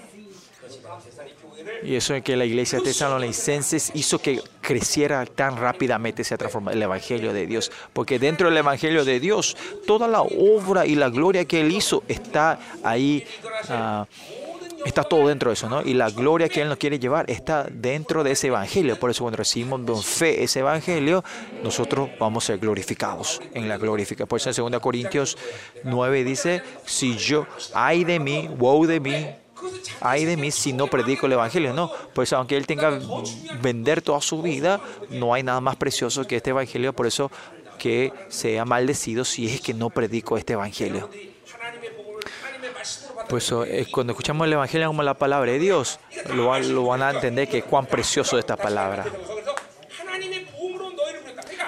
Y eso es que la iglesia de tesalonicenses hizo que creciera tan rápidamente, se el Evangelio de Dios. Porque dentro del Evangelio de Dios, toda la obra y la gloria que Él hizo está ahí, ah, está todo dentro de eso, ¿no? Y la gloria que Él nos quiere llevar está dentro de ese Evangelio. Por eso cuando recibimos con fe ese Evangelio, nosotros vamos a ser glorificados en la glorificación. Por eso en 2 Corintios 9 dice, si yo, ay de mí, woe de mí, ay de mí si no predico el Evangelio. No, pues aunque él tenga vender toda su vida, no hay nada más precioso que este Evangelio, por eso que sea maldecido si es que no predico este Evangelio. Pues eh, cuando escuchamos el Evangelio como la palabra de Dios, lo, van a entender que cuán precioso es esta palabra.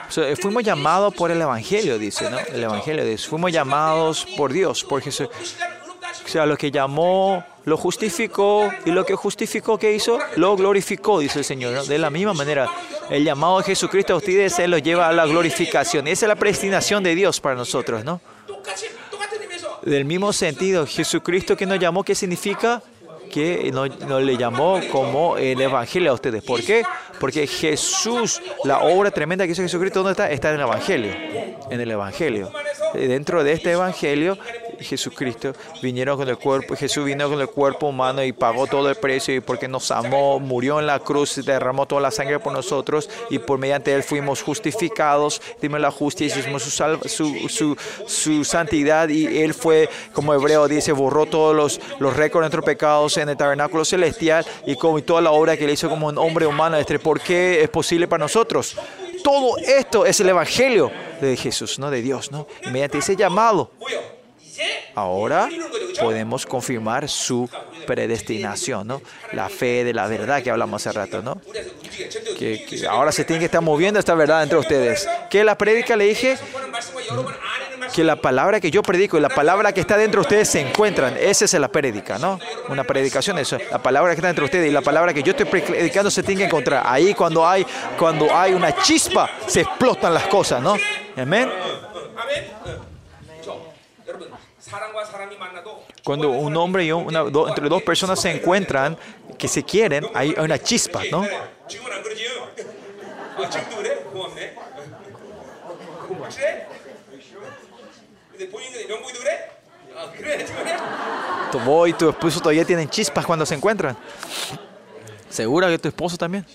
So, fuimos llamados por el Evangelio, dice, ¿no? El Evangelio dice, fuimos llamados por Dios, por Jesús. O sea, lo que llamó, lo justificó y lo que justificó que hizo, lo glorificó, dice el Señor. ¿no? De la misma manera, el llamado de Jesucristo a ustedes se los lleva a la glorificación. Esa es la predestinación de Dios para nosotros, ¿no? Del mismo sentido, Jesucristo que nos llamó, ¿qué significa? que no, no, le llamó como el Evangelio a ustedes. ¿Por qué? Porque Jesús, la obra tremenda que hizo Jesucristo, ¿dónde está? Está en el Evangelio. En el Evangelio. Eh, dentro de este Evangelio Jesucristo vinieron con el cuerpo, Jesús vino con el cuerpo humano y pagó todo el precio y porque nos amó, murió en la cruz, derramó toda la sangre por nosotros y por mediante él fuimos justificados, dimos la justicia, hicimos su, su, santidad y él fue, como hebreo dice, borró todos los, los récords de nuestros pecados en el tabernáculo celestial y con toda la obra que él hizo como un hombre humano, este, ¿por qué es posible para nosotros? Todo esto es el evangelio de Jesús, no de Dios, ¿no? Mediante ese llamado ahora podemos confirmar su predestinación, ¿no? La fe de la verdad que hablamos hace rato, ¿no? Que, ahora se tiene que estar moviendo esta verdad entre ustedes. Que la predica le dije que la palabra que yo predico y la palabra que está dentro de ustedes se encuentran. Esa es la prédica, ¿no? Una predicación, eso. La palabra que está dentro de ustedes y la palabra que yo estoy predicando se tiene que encontrar. Ahí cuando hay, cuando hay una chispa, se explotan las cosas, ¿no? Amén. Cuando un hombre y una, entre dos personas se encuentran, que se quieren, hay una chispa, ¿no? Tu voz y tu esposo todavía tienen chispas cuando se encuentran. Segura que tu esposo también.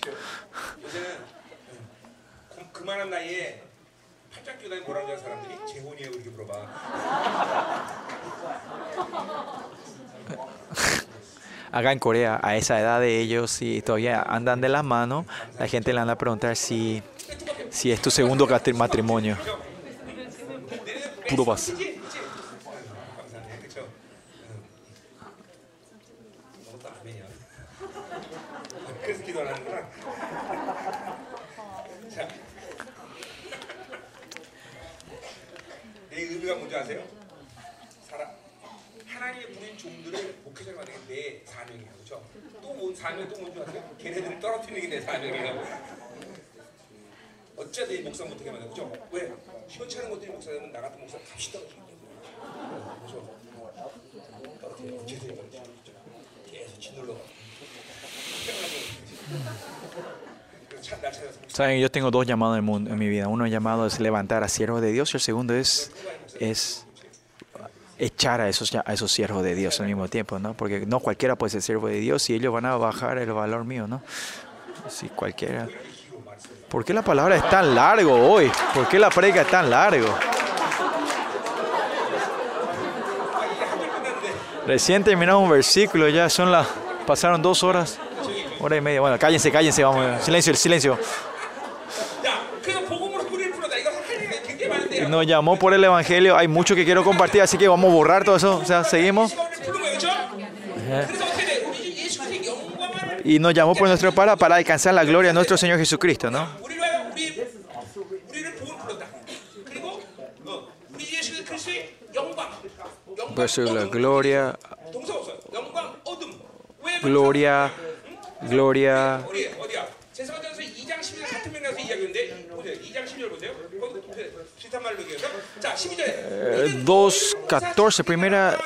Acá en Corea, a esa edad de ellos, si todavía andan de la mano, la gente le anda a preguntar si, si es tu segundo matrimonio. Puro. 사명이 또 뭔지 아세요? 걔네들을 떨어뜨리는 게 내 사명이에요. 어쩌다 이 목사 못하게 만들어 그죠? 왜? 시원치 않은 것들이 목사 되면 나 같은 목사 값이 떨어지는 거예요. 그죠? 떨어뜨려. 어째서 떨어지죠? 계속 짓눌러. 그래서 나 찾아서 목사 Saben, yo tengo dos llamados en, el mundo- en mi vida. Uno llamado es levantar a siervos de Dios y el segundo es, es echar a esos, a esos siervos de Dios al mismo tiempo, ¿no? Porque no cualquiera puede ser siervo de Dios y ellos van a bajar el valor mío, ¿no? Si cualquiera. ¿Por qué la palabra es tan largo hoy? ¿Por qué la predica es tan largo? Recién terminamos un versículo, ya son las... Pasaron dos horas, hora y media. Bueno, cállense, cállense, vamos. Silencio, silencio. nos llamó por el Evangelio. Hay mucho que quiero compartir, así que vamos a borrar todo eso. O sea, seguimos. Y nos llamó por nuestro para para alcanzar la gloria de nuestro Señor Jesucristo, ¿no? Verso la gloria, gloria, gloria. Eh, 2.14, primera,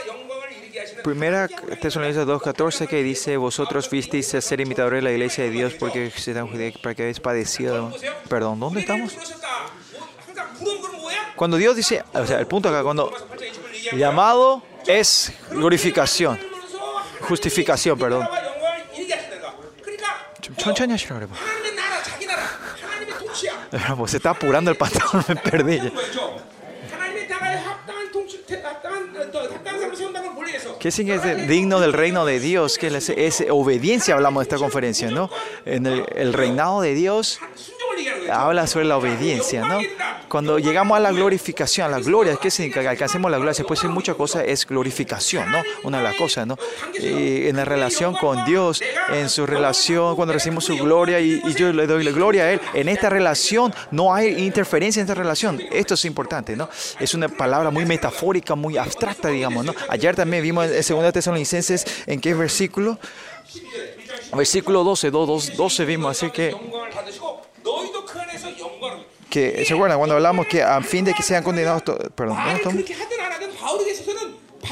primera Tesalonicenses 2.14 que dice, vosotros visteis ser imitadores de la iglesia de Dios porque para que habéis padecido. Perdón, ¿dónde estamos? Cuando Dios dice, o sea, el punto acá, cuando llamado es glorificación, justificación, perdón. (laughs) pues se está apurando el pastor, (laughs) me perdí. ¿Qué significa digno del reino de Dios? Que es, obediencia, hablamos de esta conferencia, ¿no? En el reinado de Dios habla sobre la obediencia, ¿no? Cuando llegamos a la glorificación, a la gloria, ¿qué significa? Que alcancemos la gloria, se puede decir muchas cosas, es glorificación, ¿no? Una de las cosas, ¿no? Y en la relación con Dios, en su relación, cuando recibimos su gloria y, yo le doy la gloria a Él, en esta relación no hay interferencia en esta relación. Esto es importante, ¿no? Es una palabra muy metafórica, muy abstracta, digamos, ¿no? Ayer también vimos en 2 Tesalonicenses, ¿en qué versículo? Versículo 12, 2, 12 vimos, así que que, ¿se acuerdan cuando hablamos que a fin de que sean condenados, perdón, ¿no,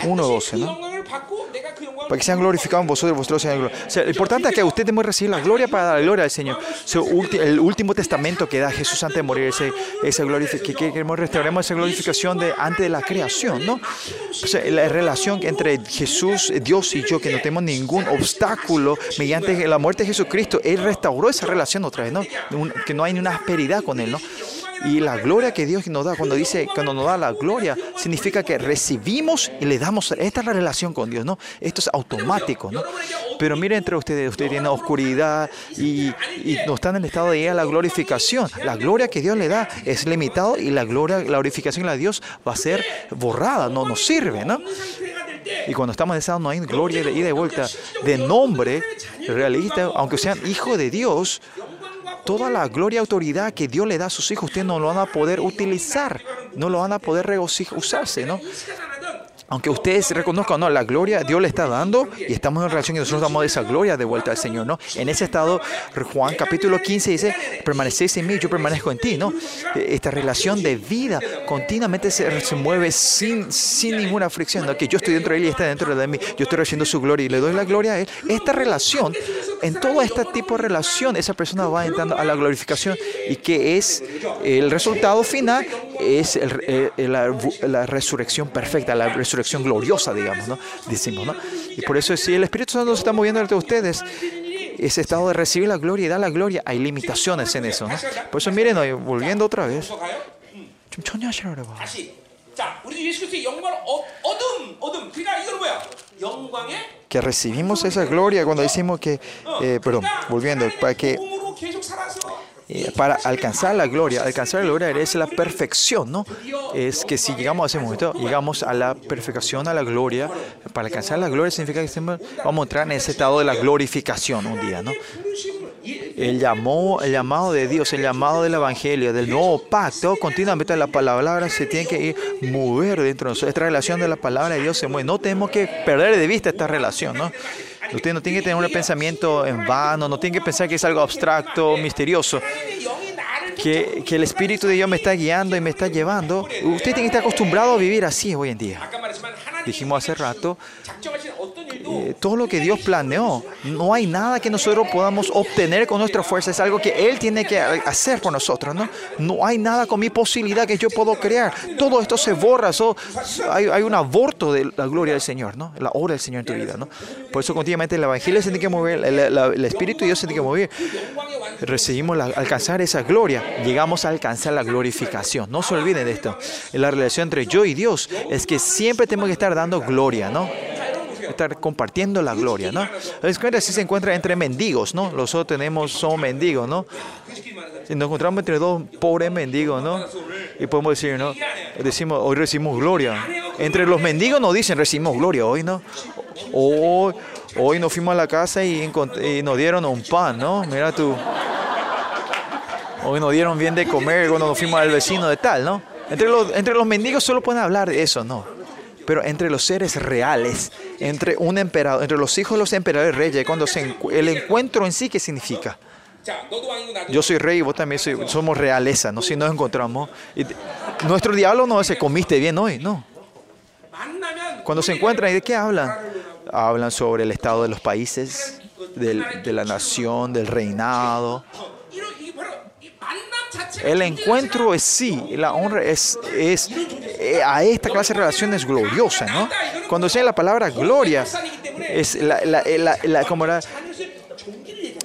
1.12, ¿no? Para que sean glorificados vosotros, vosotros sean glorificados. O sea, lo importante es que usted debe recibir la gloria para dar la gloria al Señor. Su ulti- el último testamento que da Jesús antes de morir, ese, esa que, que queremos restauremos esa glorificación de antes de la creación, ¿no? O sea, la relación entre Jesús, Dios y yo, que no tenemos ningún obstáculo mediante la muerte de Jesucristo, Él restauró esa relación otra vez, ¿no? Que no hay ni una asperidad con Él, ¿no? Y la gloria que Dios nos da, cuando dice, cuando nos da la gloria, significa que recibimos y le damos, esta es la relación con Dios, ¿no? Esto es automático, ¿no? Pero mire entre ustedes, ustedes tienen oscuridad y, y no están en el estado de ir a la glorificación. La gloria que Dios le da es limitado y la gloria, la glorificación de Dios va a ser borrada, no nos sirve, ¿no? Y cuando estamos en ese no hay gloria de ida y vuelta, de nombre realista, aunque sean hijos de Dios, toda la gloria y autoridad que Dios le da a sus hijos, ustedes no lo van a poder utilizar. no lo van a poder regocijar, usarse, ¿no? aunque ustedes reconozcan, no, la gloria Dios le está dando y estamos en relación y nosotros damos esa gloria de vuelta al Señor, ¿no? En ese estado, Juan capítulo 15 dice, permanecéis en mí, yo permanezco en ti, ¿no? Esta relación de vida continuamente se, mueve sin, sin ninguna fricción, ¿no? Que yo estoy dentro de él y está dentro de mí, yo estoy recibiendo su gloria y le doy la gloria a él. Esta relación, en todo este tipo de relación, esa persona va entrando a la glorificación y que es el resultado final es el, el, eh, eh, la, la, resurrección perfecta, la resurrección gloriosa, digamos, ¿no? Decimos, ¿no? Y por eso si el Espíritu Santo se está moviendo entre ustedes, ese estado de recibir la gloria y dar la gloria, hay limitaciones en eso, ¿no? Por eso miren, hoy, volviendo otra vez. Que recibimos esa gloria cuando decimos que, eh, perdón, volviendo, para que eh, para alcanzar la gloria, alcanzar la gloria es la perfección, ¿no? Es que si llegamos a ese momento, llegamos a la perfección, a la gloria. Para alcanzar la gloria significa que vamos a entrar en ese estado de la glorificación un día, ¿no? El, llamó, el llamado de Dios, el llamado del Evangelio, del nuevo pacto, continuamente la palabra se tiene que ir, mover dentro de nosotros. Esta relación de la palabra de Dios se mueve. No tenemos que perder de vista esta relación, ¿no? Usted no tiene que tener un pensamiento en vano, no tiene que pensar que es algo abstracto, misterioso. Que, que, el Espíritu de Dios me está guiando y me está llevando. Usted tiene que estar acostumbrado a vivir así hoy en día dijimos hace rato, eh, todo lo que Dios planeó, no hay nada que nosotros podamos obtener con nuestra fuerza, es algo que Él tiene que hacer por nosotros, ¿no? No hay nada con mi posibilidad que yo puedo crear, todo esto se borra, so, hay, hay, un aborto de la gloria del Señor, ¿no? La obra del Señor en tu vida, ¿no? Por eso continuamente el Evangelio se tiene que mover, el, Espíritu de Dios se tiene que mover, recibimos alcanzar esa gloria, llegamos a alcanzar la glorificación, no se olviden de esto, la relación entre yo y Dios es que siempre tenemos que estar dando gloria, ¿no? Estar compartiendo la gloria, ¿no? Es cuenta si se encuentra entre mendigos, ¿no? Nosotros tenemos, somos mendigos, ¿no? Si nos encontramos entre dos pobres mendigos, ¿no? Y podemos decir, ¿no? Decimos, hoy recibimos gloria. Entre los mendigos nos dicen, recibimos gloria hoy, ¿no? Hoy, hoy nos fuimos a la casa y, y nos dieron un pan, ¿no? Mira tú. Hoy nos dieron bien de comer cuando nos fuimos al vecino de tal, ¿no? Entre los, entre los mendigos solo pueden hablar de eso, ¿no? Pero entre los seres reales, entre, un emperador, entre los hijos de los emperadores reyes, cuando se, el encuentro en sí, ¿qué significa? Yo soy rey y vos también somos realeza, ¿no? Si nos encontramos. Nuestro diablo no se comiste bien hoy, no. Cuando se encuentran, ¿y de qué hablan? Hablan sobre el estado de los países, de la nación, del reinado. El encuentro es sí, la honra es, es eh, a esta clase de relación es gloriosa, ¿no? Cuando sea la palabra gloria, es la, la, la, la- como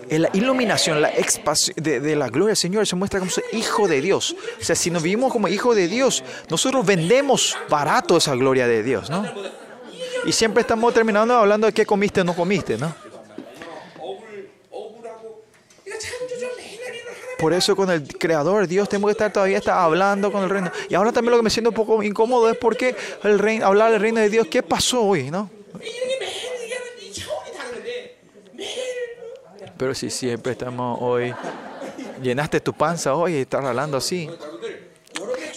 eh, la iluminación, la de, de la gloria del Señor se muestra como hijo de Dios. O sea, si nos vivimos como hijo de Dios, nosotros vendemos barato esa gloria de Dios, ¿no? Y siempre estamos terminando hablando de qué comiste o no comiste, ¿no? Por eso con el Creador, Dios, tengo que estar todavía está hablando con el reino. Y ahora también lo que me siento un poco incómodo es porque el reino, hablar del reino de Dios, ¿qué pasó hoy? ¿no? Pero si siempre estamos hoy, llenaste tu panza hoy y estás hablando así.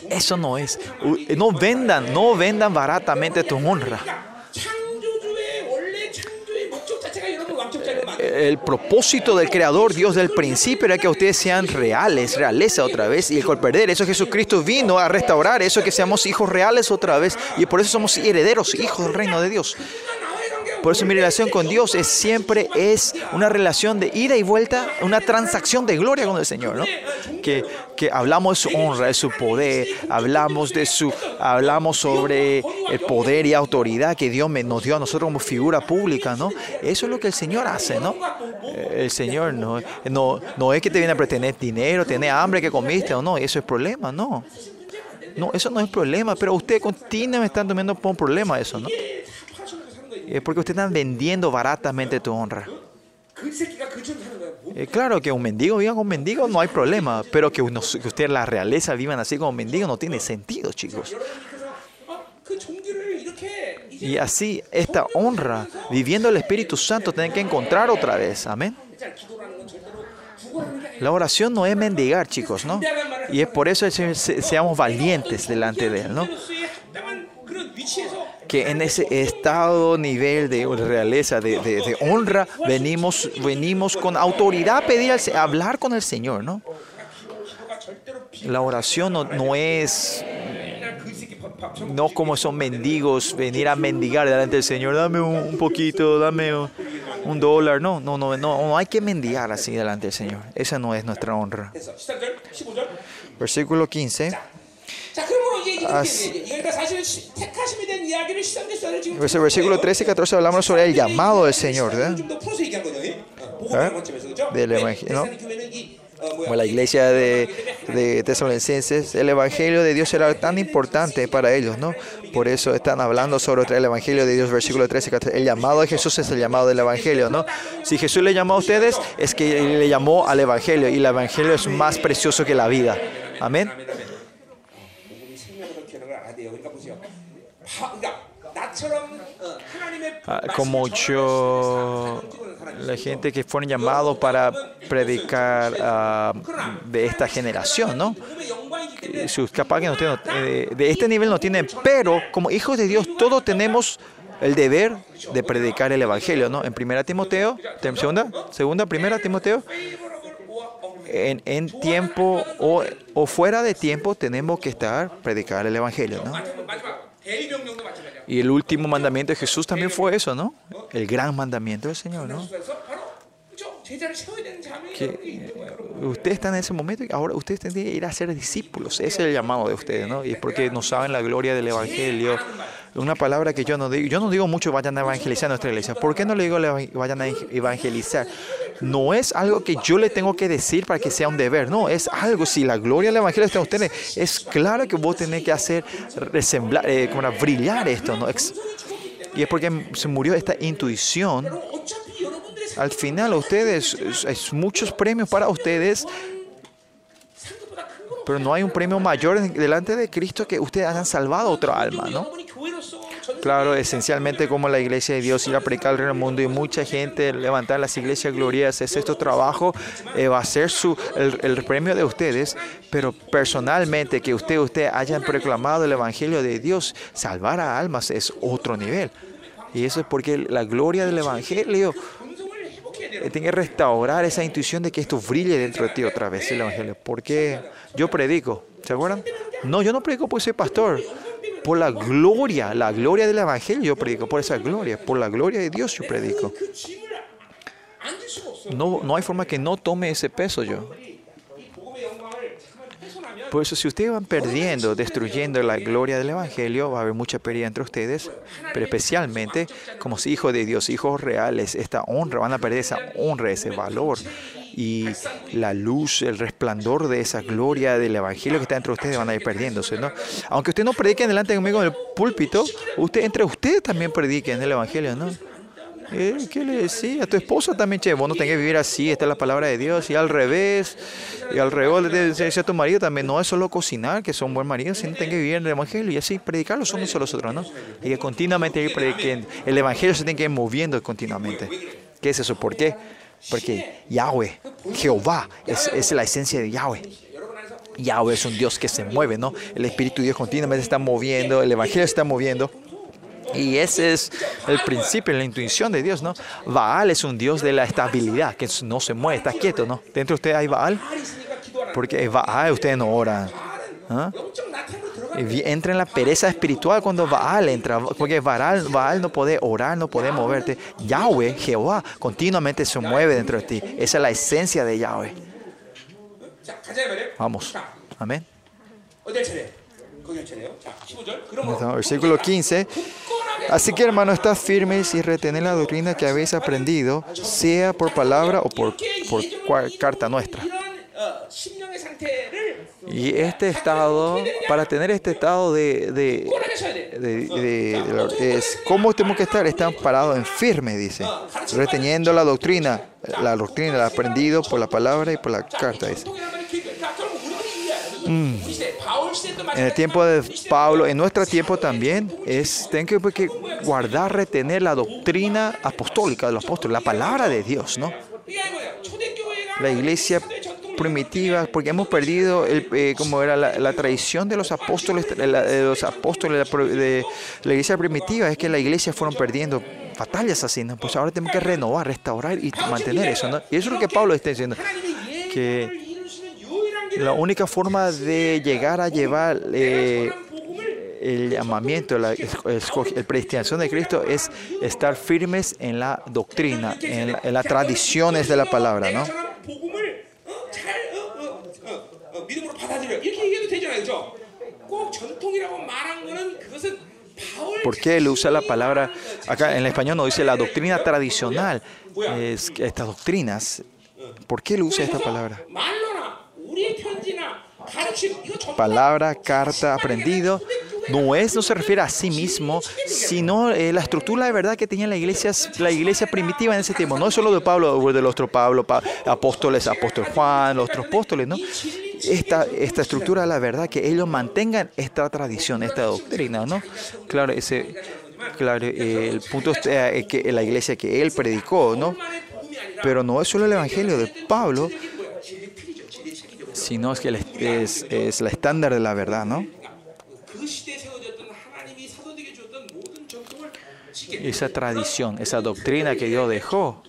Eso no es. No vendan, no vendan baratamente tu honra. El propósito del Creador, Dios del principio, era que ustedes sean reales, realeza otra vez. Y el perder eso, Jesucristo vino a restaurar eso, que seamos hijos reales otra vez. Y por eso somos herederos, hijos del reino de Dios. Por eso mi relación con Dios es siempre es una relación de ida y vuelta, una transacción de gloria con el Señor, ¿no? Que, que hablamos de su honra, de su poder, hablamos de su, hablamos sobre el poder y autoridad que Dios nos dio a nosotros como figura pública, ¿no? Eso es lo que el Señor hace, ¿no? Eh, el Señor no, no, no es que te viene a pretender dinero, tiene hambre que comiste o no, eso es problema, no. No, eso no es problema, pero ustedes continuamente están tomando por un problema eso, ¿no? Eh, porque ustedes están vendiendo baratamente tu honra. Eh, claro, que un mendigo viva como un mendigo no hay problema, pero que, ustedes la realeza vivan así como mendigo no tiene sentido, chicos. Y así, esta honra, viviendo el Espíritu Santo, tienen que encontrar otra vez. Amén. La oración no es mendigar, chicos, ¿no? Y es por eso que seamos valientes delante de Él, ¿no? que en ese estado, nivel de realeza, de, de, de honra, venimos, venimos con autoridad a pedir, al, a hablar con el Señor, ¿no? La oración no, no es no como son mendigos, venir a mendigar delante del Señor, dame un, un poquito, dame un, un, dólar. No, no, no, no, no hay que mendigar así delante del Señor. Esa no es nuestra honra. Versículo 15. Pues el versículo 13 y 14 hablamos sobre el llamado del Señor, ¿verdad? Del Evangelio. ¿no? la iglesia de, de tesalonicenses, el Evangelio de Dios era tan importante para ellos, ¿no? Por eso están hablando sobre el Evangelio de Dios, versículo 13, 14. El llamado de Jesús es el llamado del Evangelio, ¿no? Si Jesús le llamó a ustedes, es que le llamó al Evangelio, y el Evangelio es más precioso que la vida. Amén. como yo, la gente que fueron llamados para predicar de esta generación, ¿no? Sus capaz que no tienen, eh, de este nivel no tienen, pero como hijos de Dios todos tenemos el deber de predicar el evangelio, ¿no? En primera Timoteo, segunda, segunda, primera Timoteo. En, tiempo o, fuera de tiempo tenemos que estar predicar el evangelio, ¿no? Y el último mandamiento de Jesús también fue eso, ¿no? El gran mandamiento del Señor, ¿no? que eh, usted está en ese momento y ahora ustedes tienen que ir a ser discípulos. Ese es el llamado de ustedes, ¿no? Y es porque no saben la gloria del Evangelio. Una palabra que yo no digo, yo no digo mucho vayan a evangelizar nuestra iglesia. ¿Por qué no le digo vayan a evangelizar? No es algo que yo le tengo que decir para que sea un deber, no, es algo, si la gloria del Evangelio está en ustedes, es claro que vos tenés que hacer resemblar, eh, como brillar esto, ¿no? y es porque se murió esta intuición al final, ustedes, hay muchos premios para ustedes, pero no hay un premio mayor delante de Cristo que ustedes hayan salvado otra alma, ¿no? Claro, esencialmente como la iglesia de Dios ir a predicar en el mundo y mucha gente levantar las iglesias gloriosas, es esto trabajo, eh, va a ser su, el, el, premio de ustedes, pero personalmente que usted, usted hayan proclamado el evangelio de Dios, salvar a almas es otro nivel. Y eso es porque la gloria del evangelio tiene que restaurar esa intuición de que esto brille dentro de ti otra vez, el Evangelio. Porque yo predico, ¿se acuerdan? No, yo no predico por ser pastor. Por la gloria, la gloria del Evangelio yo predico, por esa gloria, por la gloria de Dios yo predico. No, no hay forma que no tome ese peso yo. Por eso si ustedes van perdiendo, destruyendo la gloria del evangelio, va a haber mucha pérdida entre ustedes, pero especialmente como si hijos de Dios, hijos reales, esta honra, van a perder esa honra, ese valor y la luz, el resplandor de esa gloria del evangelio que está entre ustedes van a ir perdiéndose, ¿no? Aunque ustedes no prediquen delante conmigo en el púlpito, usted entre ustedes también prediquen el evangelio, ¿no? Eh, ¿Qué le decía? Tu esposa también, che, vos no tenés que vivir así, esta es la palabra de Dios, y al revés, y al revés le decía a tu marido también, no es solo cocinar, que son buen marido, sino tenés que vivir en el Evangelio, y así predicar los unos a los otros, ¿no? Y que continuamente ir prediquen, el Evangelio se tiene que ir moviendo continuamente. ¿Qué es eso? ¿Por qué? Porque Yahweh, Jehová, es, es la esencia de Yahweh. Yahweh es un Dios que se mueve, ¿no? El Espíritu de Dios continuamente se está moviendo, el Evangelio se está moviendo. Y ese es el principio, la intuición de Dios, ¿no? Baal es un Dios de la estabilidad, que no se mueve, está quieto, ¿no? Dentro de usted hay Baal, porque Baal ustedes no oran. ¿Ah? Entra en la pereza espiritual cuando Baal entra, porque Baal, Baal no puede orar, no puede moverte. Yahweh, Jehová, continuamente se mueve dentro de ti. Esa es la esencia de Yahweh. Vamos. Amén. No, versículo 15. Así que hermanos, estad firmes y retened la doctrina que habéis aprendido, sea por palabra o por, por carta nuestra. Y este estado, para tener este estado de, de, de, de es, ¿cómo tenemos que estar? Están parados en firme, dice, reteniendo la doctrina, la doctrina, la aprendido por la palabra y por la carta, dice. En el tiempo de Pablo, en nuestro tiempo también, es, tenemos pues, que guardar, retener la doctrina apostólica de los apóstoles, la palabra de Dios, ¿no? La iglesia primitiva, porque hemos perdido el, eh, como era la, la, tradición de los apóstoles, la, de los apóstoles de, la iglesia primitiva, es que la iglesia fueron perdiendo batallas así. Pues ahora tenemos que renovar, restaurar y mantener eso. Y eso es lo que Pablo está diciendo, que la única forma de llegar a llevar eh, el llamamiento, la predestinación de Cristo es estar firmes en la doctrina, en, la, en las tradiciones de la palabra, ¿no? ¿Por qué él usa la palabra, acá en español no dice la doctrina tradicional, estas doctrinas, ¿por qué él usa esta palabra? Palabra, carta, aprendido, no es, no se refiere a sí mismo, sino eh, la estructura de verdad que tenía la iglesia, la iglesia primitiva en ese tiempo. No es solo de Pablo, del otro Pablo, pa, apóstoles, apóstol Juan, los otros apóstoles, ¿no? Esta, estructura la verdad, que ellos mantengan esta tradición, esta doctrina, ¿no? Claro, ese, claro eh, el punto es eh, que la iglesia que él predicó, ¿no? Pero no es solo el evangelio de Pablo, sino es que es, es la estándar de la verdad, ¿no? Esa tradición, esa doctrina que Dios dejó,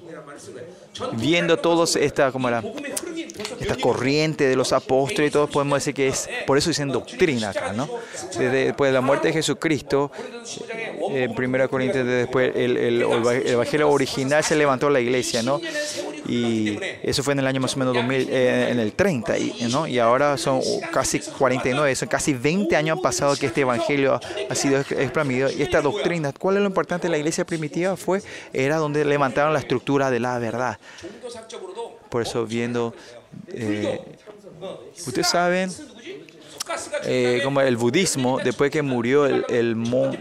viendo todos esta, como la, esta corriente de los apóstoles, y todos podemos decir que es, por eso dicen doctrina acá, ¿no? Después de la muerte de Jesucristo, eh, en 1 Corintios, después el, Evangelio original se levantó la iglesia, ¿no? Y eso fue en el año más o menos 2000, eh, en el 30, ¿no? Y ahora son casi 49, son casi 20 años han pasado que este Evangelio ha sido exprimido. Y esta doctrina, ¿cuál es lo importante de la iglesia primitiva? Fue, era donde levantaron la estructura de la verdad. Por eso viendo eh, ustedes saben eh, como el budismo, después que murió el, el, mon,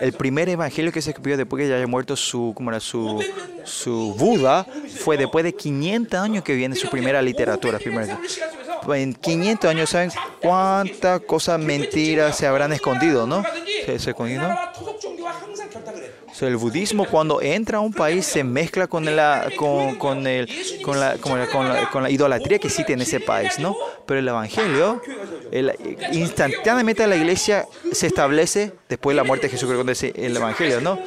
el primer evangelio que se escribió después que ya haya muerto su, como era, su, su Buda, fue después de 500 años que viene su primera literatura. Primera, en 500 años, ¿saben cuántas cosas mentiras se habrán escondido, no? Se, se escondido, ¿no? El budismo cuando entra a un país se mezcla con la, con, el, con, la, con, con, la, idolatría que existe en ese país, ¿no? Pero el Evangelio, instantáneamente la iglesia se establece después de la muerte de Jesucristo, el Evangelio, ¿no?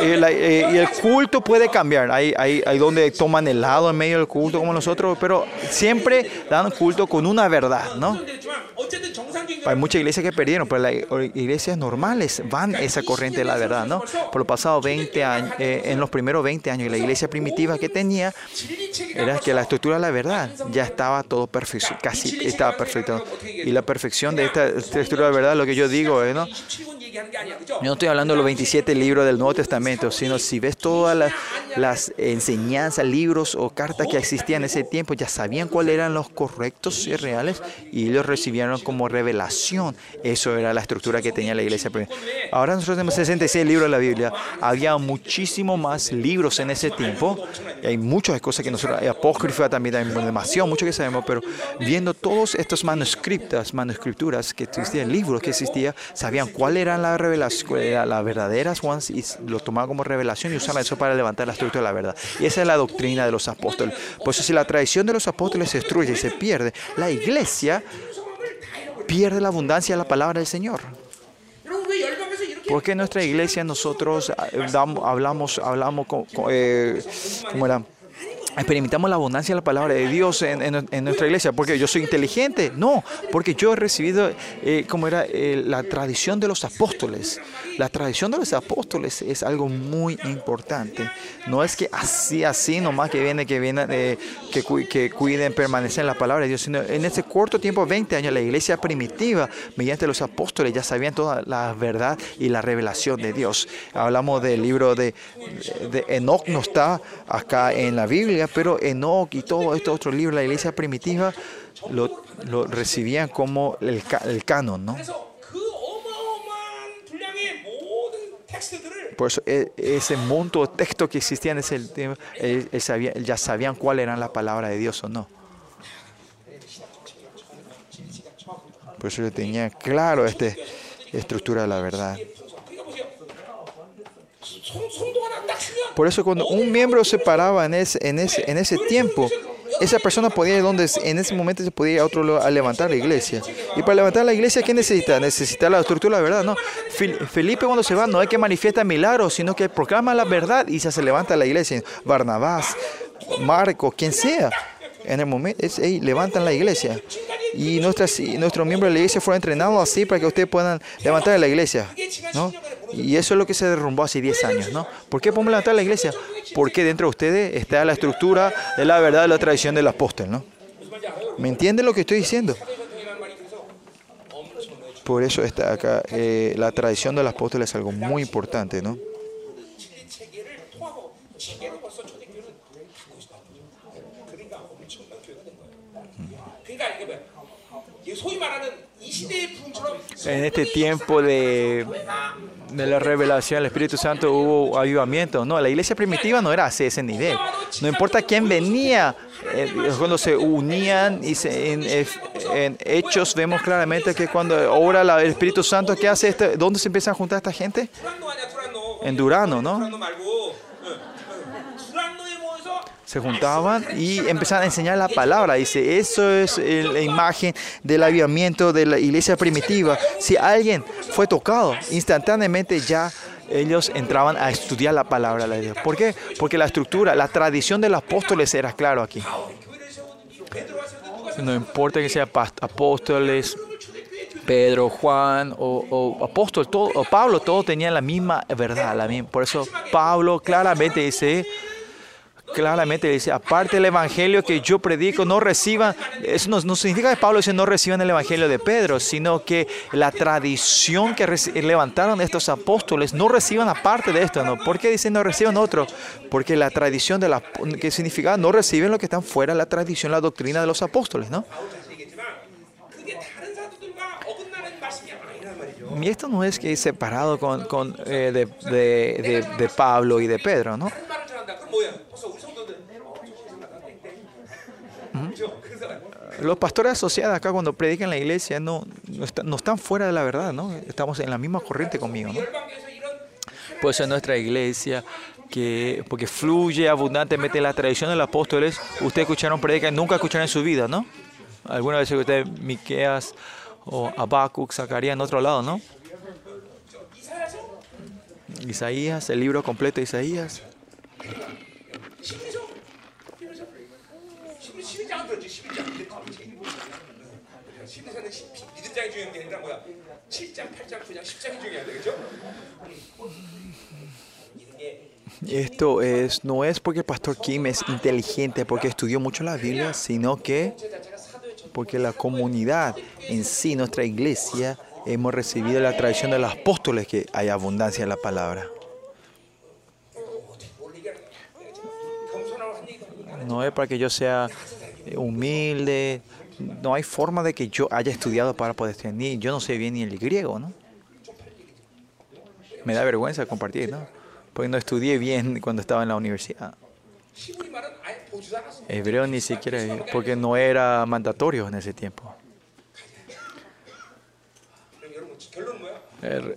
Eh, y el culto puede cambiar. Hay, hay, hay donde toman helado en medio del culto como nosotros, pero siempre dan culto con una verdad, ¿no? Hay muchas iglesias que perdieron, pero las iglesias normales van esa corriente de la verdad, ¿no? Por los pasados 20 años, eh, en los primeros 20 años, la iglesia primitiva que tenía era que la estructura de la verdad ya estaba todo perfecto, casi estaba perfecto. Y la perfección de esta estructura de la verdad, lo que yo digo eh, ¿no? Yo no estoy hablando de los 27 libros del Nuevo Testamento sino si ves todas las, enseñanzas, libros o cartas que existían en ese tiempo, ya sabían cuáles eran los correctos y reales y ellos recibieron como revelación. Eso era la estructura que tenía la iglesia. Ahora nosotros tenemos 66 libros de la Biblia. Había muchísimo más libros en ese tiempo. Y hay muchas cosas que nosotros, también, hay demasiado, mucho que sabemos, pero viendo todos estos manuscritos, manuscrituras que existían, libros que existían, sabían cuál eran las revelaciones, las verdaderas y lo tomaba como revelación y usaban eso para levantar la estructura de la verdad. Y esa es la doctrina de los apóstoles. Por eso si la tradición de los apóstoles se destruye y se pierde, la iglesia pierde la abundancia de la palabra del Señor. Porque en nuestra iglesia nosotros eh, hablamos, hablamos, eh, ¿cómo era? Experimentamos la abundancia de la palabra de Dios en, nuestra iglesia. Porque yo soy inteligente. No, porque yo he recibido, eh, como era, Eh, la tradición de los apóstoles. La tradición de los apóstoles es algo muy importante. No es que así, así nomás que viene, que viene, eh, que cuiden, permanecen en la palabra de Dios, sino en ese corto tiempo, 20 años, la iglesia primitiva, mediante los apóstoles, ya sabían toda la verdad y la revelación de Dios. Hablamos del libro de, de Enoch, no está acá en la Biblia, pero Enoch y todos estos otros libros, la iglesia primitiva, lo, recibían como el, canon, ¿no? Por eso e, ese monto de texto que existía ese ya sabían cuáles eran las palabras de Dios o no. Por eso yo tenía claro esta estructura de la verdad. Por eso cuando un miembro se paraba en ese, en ese, en ese tiempo, esa persona podía ir donde en ese momento se podía ir a otro lugar a levantar la iglesia. Y para levantar la iglesia, ¿qué necesita? Necesita la estructura de la verdad, ¿no? Felipe cuando se va no es que manifiesta milagros, sino que proclama la verdad y se levanta la iglesia. Barnabás, Marco, quien sea. En el momento, es, ey, levantan la iglesia. Y nuestros miembros de la iglesia fueron entrenados así para que ustedes puedan levantar la iglesia. ¿no? Y eso es lo que se derrumbó hace 10 años. ¿no? ¿Por qué podemos levantar la iglesia? Porque dentro de ustedes está la estructura de la verdad de la tradición del apóstol. ¿no? ¿Me entienden lo que estoy diciendo? Por eso está acá, eh, la tradición del apóstol es algo muy importante, ¿no? En este tiempo de, de la revelación del Espíritu Santo hubo avivamiento. No, la iglesia primitiva no era así, ese nivel. No importa quién venía, eh, cuando se unían y se, en, eh, en, hechos vemos claramente que cuando obra la, el Espíritu Santo, ¿qué hace? Este, ¿Dónde se empieza a juntar esta gente? En Durano, ¿no? se juntaban y empezaban a enseñar la palabra. Dice, eso es la imagen del avivamiento de la iglesia primitiva. Si alguien fue tocado, instantáneamente ya ellos entraban a estudiar la palabra de Dios. ¿Por qué? Porque la estructura, la tradición de los apóstoles era claro aquí. No importa que sea apóstoles, Pedro, Juan o, o apóstol, todo, o Pablo, todos tenían la misma verdad. La misma. Por eso Pablo claramente dice, claramente dice, aparte el evangelio que yo predico, no reciban, eso no, significa que Pablo dice no reciban el evangelio de Pedro, sino que la tradición que levantaron estos apóstoles, no reciban aparte de esto, ¿no? ¿Por qué dicen no reciban otro? Porque la tradición de la, que significa no reciben lo que están fuera, de la tradición, la doctrina de los apóstoles, ¿no? Y esto no es que es separado con, con eh, de, de, de Pablo y de Pedro, ¿no? Los pastores asociados acá cuando predican la iglesia no, no, está, no, están fuera de la verdad, ¿no? Estamos en la misma corriente conmigo, ¿no? Por eso en nuestra iglesia, que, porque fluye abundantemente la tradición de los apóstoles, ustedes escucharon predicar nunca escucharon en su vida, ¿no? Alguna vez que ustedes, Miqueas o Habacuc, Zacarías en otro lado, ¿no? Isaías, el libro completo de Isaías. Esto es, no es porque el pastor Kim es inteligente, porque estudió mucho la Biblia, sino que porque la comunidad en sí, nuestra iglesia, hemos recibido la tradición de los apóstoles que hay abundancia en la palabra. No es para que yo sea humilde, no hay forma de que yo haya estudiado para poder estudiar. Ni, yo no sé bien ni el griego, ¿no? Me da vergüenza compartir, ¿no? Porque no estudié bien cuando estaba en la universidad. Hebreo ni siquiera, porque no era mandatorio en ese tiempo. El,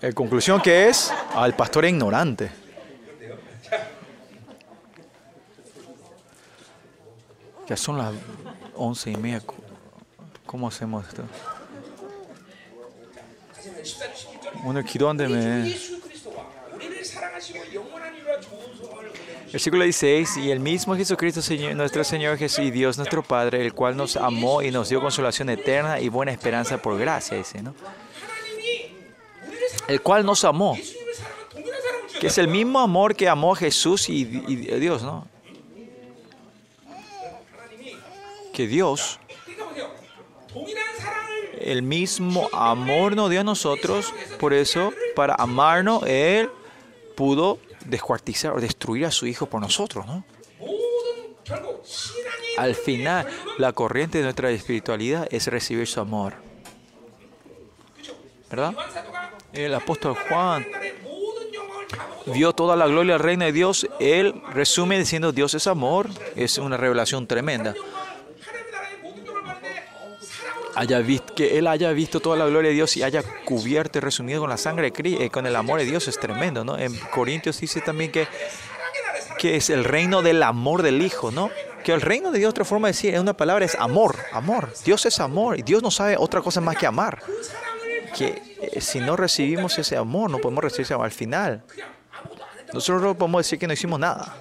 el conclusión que es al pastor ignorante. Ya son las once y media. ¿Cómo hacemos esto? 다시 말해 14절 11절 오늘 기도한다며. 예수 그리스도가 우리를 사랑하시고 영원한 이유와 좋은 소망을 보내주신 Versículo 16, y el mismo Jesucristo, Señor- nuestro Señor Jesús y Dios nuestro Padre, el cual nos amó y nos dio consolación eterna y buena esperanza por gracia, dice, ¿no? 하나님이 우리를 사랑 El cual nos amó, 예수님을 사랑한 동일한 사랑을 주셨다. que es el mismo amor que amó a Jesús y, y Dios, ¿no? que Dios, el mismo amor nos dio a nosotros, por eso, para amarnos, Él pudo descuartizar o destruir a su Hijo por nosotros, ¿no? Al final, la corriente de nuestra espiritualidad es recibir su amor. ¿Verdad? El apóstol Juan vio toda la gloria al reino de Dios. Él resume diciendo Dios es amor. Es una revelación tremenda haya visto, que Él haya visto toda la gloria de Dios y haya cubierto y resumido con la sangre, de Cristo eh, con el amor de Dios, es tremendo, ¿no? En Corintios dice también que, que es el reino del amor del Hijo, ¿no? Que el reino de Dios, otra forma de decir, en una palabra, es amor, amor. Dios es amor y Dios no sabe otra cosa más que amar. Que eh, si no recibimos ese amor, no podemos recibir ese amor al final. Nosotros podemos decir que no hicimos nada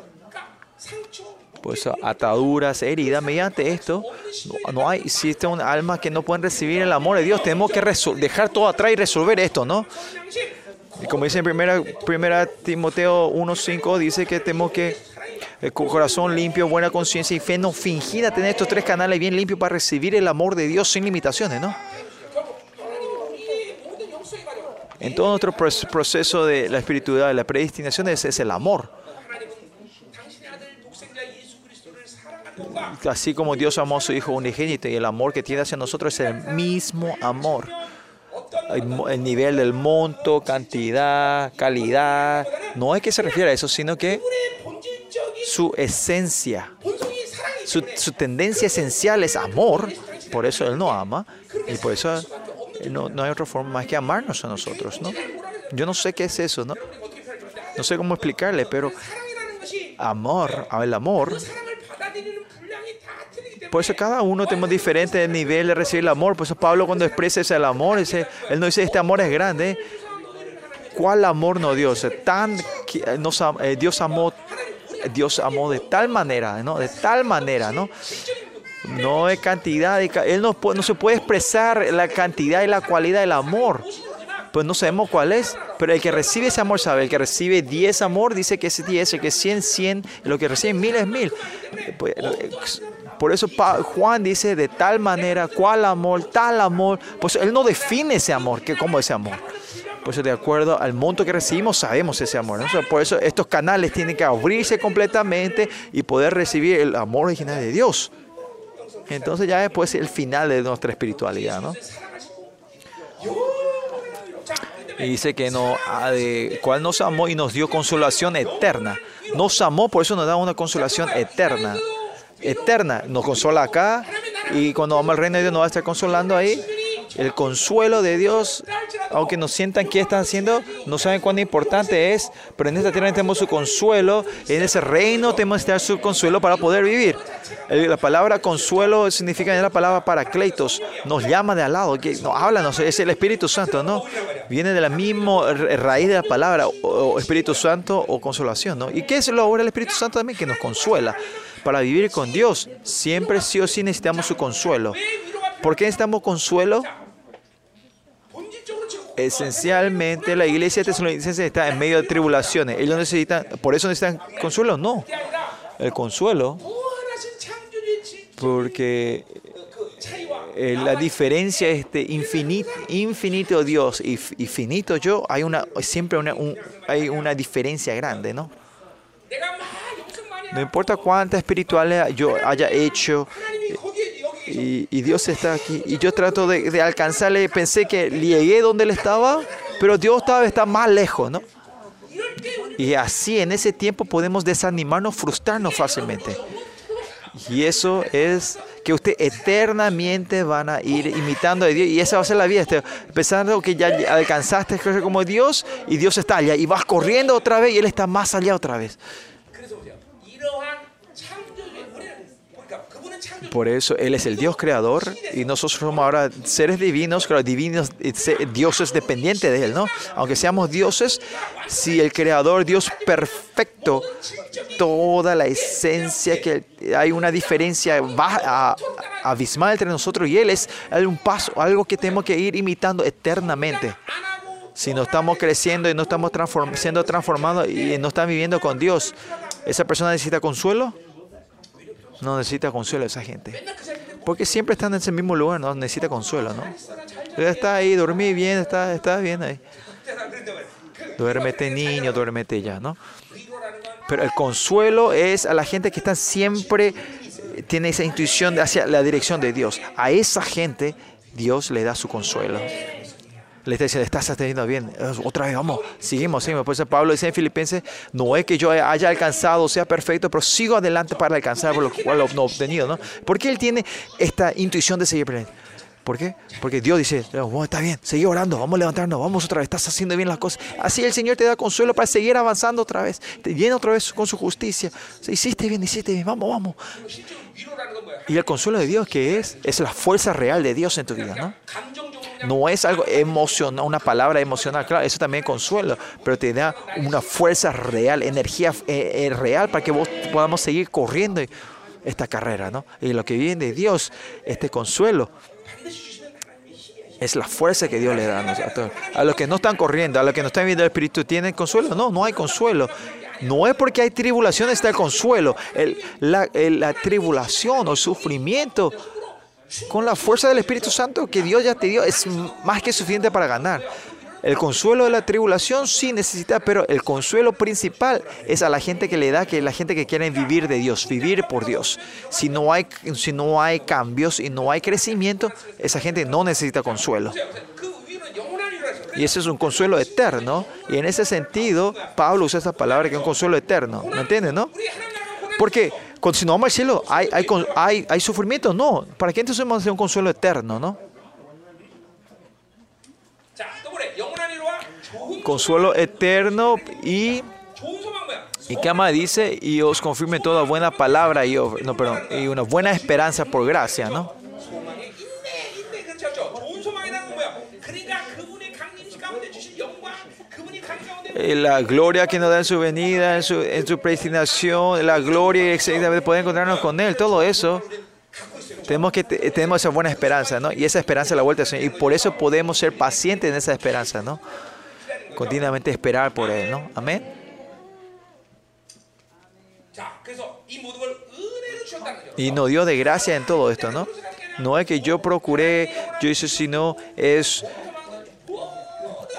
pues, ataduras, heridas. Mediante esto, no, no hay, existe un alma que no pueden recibir el amor de Dios. Tenemos que dejar todo atrás y resolver esto, ¿no? Y como dice en primera, primera Timoteo 1.5, dice que tenemos que eh, el corazón limpio, buena conciencia y fe no fingida, tener estos tres canales bien limpios para recibir el amor de Dios sin limitaciones, ¿no? En todo nuestro proceso de la espiritualidad, la predestinación es, es el amor. así como Dios amó a su Hijo unigénito y el amor que tiene hacia nosotros es el mismo amor. El, nivel del monto, cantidad, calidad, no es que se refiere a eso, sino que su esencia, su, tendencia esencial es amor, por eso Él no ama y por eso no, no hay otra forma más que amarnos a nosotros, ¿no? Yo no sé qué es eso, ¿no? No sé cómo explicarle, pero amor, el amor por eso cada uno tenemos diferente nivel de recibir el amor. Por eso Pablo cuando expresa ese amor, dice, él no dice este amor es grande. ¿Cuál amor no dio? O sea, tan, que nos eh, Dios amó, Dios amó de tal manera, ¿no? De tal manera, ¿no? No es cantidad, de él no, no se puede expresar la cantidad y la cualidad del amor. Pues no sabemos cuál es, pero el que recibe ese amor sabe, el que recibe 10 amor dice que es 10, el que 100, 100, y lo que recibe 1000 es 1000. Por eso Juan dice de tal manera, cuál amor, tal amor, pues él no define ese amor, que cómo es ese amor. Por eso de acuerdo al monto que recibimos sabemos ese amor. por eso estos canales tienen que abrirse completamente y poder recibir el amor original de Dios. Entonces ya después el final de nuestra espiritualidad, ¿no? Y dice que no, ah, cual nos amó y nos dio consolación eterna. Nos amó, por eso nos da una consolación eterna. Eterna. Nos consola acá y cuando vamos al reino de Dios nos va a estar consolando ahí. El consuelo de Dios, aunque nos sientan que están haciendo, no saben cuán importante es, pero en esta tierra tenemos su consuelo, en ese reino tenemos que su consuelo para poder vivir. La palabra consuelo significa es la palabra paracletos, nos llama de al lado, que nos habla, es el Espíritu Santo, ¿no? Viene de la misma ra- raíz de la palabra, o, Espíritu Santo o consolación, ¿no? ¿Y qué es lo ahora el Espíritu Santo también? Que nos consuela. Para vivir con Dios, siempre sí o sí necesitamos su consuelo. ¿Por qué necesitamos consuelo? esencialmente la iglesia tesalonicense está en medio de tribulaciones. Ellos necesitan, por eso necesitan consuelo, no. El consuelo, porque eh, la diferencia este infinito, Dios y, finito yo, hay una siempre una, hay una diferencia grande, ¿no? No importa cuánta espiritualidad yo haya hecho, y, Dios está aquí. Y yo trato de, alcanzarle. Pensé que llegué donde él estaba, pero Dios estaba está más lejos, ¿no? Y así en ese tiempo podemos desanimarnos, frustrarnos fácilmente. Y eso es que usted eternamente van a ir imitando a Dios. Y esa va a ser la vida. Este, pensando que ya alcanzaste como Dios y Dios está allá. Y vas corriendo otra vez y Él está más allá otra vez. Por eso Él es el Dios creador y nosotros somos ahora seres divinos, pero divinos, dioses dependientes de Él, ¿no? Aunque seamos dioses, si el creador, Dios perfecto, toda la esencia que hay una diferencia a, a, abismal entre nosotros y Él es un paso, algo que tenemos que ir imitando eternamente si no estamos creciendo y no estamos siendo transformados y no estamos viviendo con Dios, ¿esa persona necesita consuelo? No necesita consuelo esa gente. Porque siempre están en ese mismo lugar, no necesita consuelo, ¿no? Está ahí, dormí bien, está, está bien ahí. Duérmete niño, duérmete ya, ¿no? Pero el consuelo es a la gente que está siempre, eh, tiene esa intuición hacia la dirección de Dios. A esa gente Dios le da su consuelo le está diciendo, estás atendiendo bien. Otra vez, vamos, seguimos, seguimos. Por eso Pablo dice en Filipenses, no es que yo haya alcanzado, sea perfecto, pero sigo adelante para alcanzar por lo cual no he obtenido, ¿no? Porque él tiene esta intuición de seguir peleando. ¿Por qué? Porque Dios dice, oh, está bien, sigue orando, vamos a levantarnos, vamos otra vez, estás haciendo bien las cosas. Así el Señor te da consuelo para seguir avanzando otra vez. Te llena otra vez con su justicia. Se, hiciste bien, hiciste bien, vamos, vamos. Y el consuelo de Dios que es, es la fuerza real de Dios en tu vida, ¿no? No es algo emocional, una palabra emocional, claro, eso también es consuelo, pero te da una fuerza real, energía eh, eh, real para que vos podamos seguir corriendo esta carrera, ¿no? Y lo que viene de Dios, este consuelo, es la fuerza que Dios le da a, todos. a los que no están corriendo, a los que no están viendo el Espíritu, ¿tienen consuelo? No, no hay consuelo. No es porque hay tribulación está el consuelo. El, la, la, tribulación o sufrimiento con la fuerza del Espíritu Santo que Dios ya te dio es más que suficiente para ganar. El consuelo de la tribulación sí necesita, pero el consuelo principal es a la gente que le da, que la gente que quiere vivir de Dios, vivir por Dios. Si no hay, si no hay cambios y no hay crecimiento, esa gente no necesita consuelo. Y ese es un consuelo eterno. Y en ese sentido, Pablo usa esta palabra que es un consuelo eterno. ¿Me entienden, no? Porque cuando, si no, Marcelo, hay, hay, hay, hay sufrimiento. No, ¿para qué entonces vamos a un consuelo eterno, no? Consuelo eterno y... Y Kama dice, y os confirme toda buena palabra y, no, perdón, y una buena esperanza por gracia, ¿no? Eh, la gloria que nos da en su venida, en su, en su predestinación, la gloria y exactamente poder encontrarnos con Él, todo eso. Tenemos que tenemos esa buena esperanza, ¿no? Y esa esperanza es la vuelta Señor. Y por eso podemos ser pacientes en esa esperanza, ¿no? Continuamente esperar por Él, ¿no? Amén. Y nos dio de gracia en todo esto, ¿no? No es que yo procuré, yo hice, sino es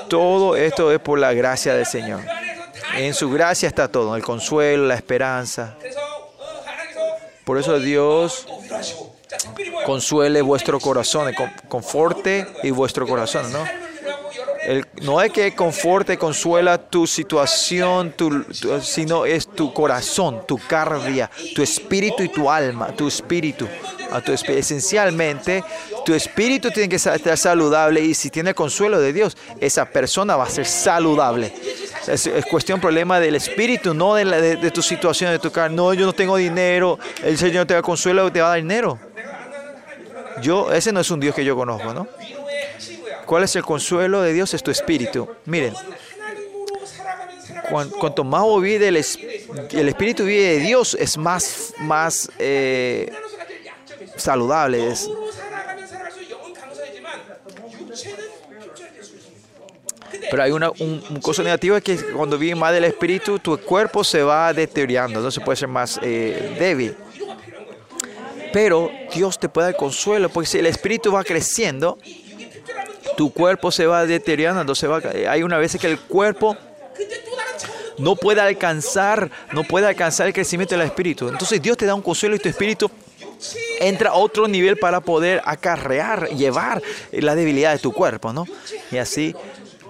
todo esto es por la gracia del Señor. En su gracia está todo, el consuelo, la esperanza. Por eso Dios consuele vuestro corazón, conforte y vuestro corazón, ¿no? No es que conforte, consuela tu situación, tu- tu- sino es tu corazón, tu cardia, tu espíritu y tu alma, tu espíritu. A esencialmente, tu espíritu tiene que estar saludable y si tiene el consuelo de Dios, esa persona va a ser saludable. Es, es cuestión, problema del espíritu, no de, la- de- tu situación, de tu carne. No, yo no tengo dinero, el Señor te da consuelo, te va a dar dinero. Yo, ese no es un Dios que yo conozco, ¿no? ¿Cuál es el consuelo de Dios? Es tu espíritu. Miren, cuanto más vive el, el espíritu vive de Dios, es más, más eh, saludable. Es. Pero hay una, un, un cosa negativa es que cuando vive más del espíritu, tu cuerpo se va deteriorando, entonces puede ser más eh, débil. Pero Dios te puede dar consuelo, porque si el espíritu va creciendo, tu cuerpo se va deteriorando, se va, hay una vez que el cuerpo no puede alcanzar, no puede alcanzar el crecimiento del espíritu. Entonces Dios te da un consuelo y tu espíritu entra a otro nivel para poder acarrear, llevar la debilidad de tu cuerpo, ¿no? Y así,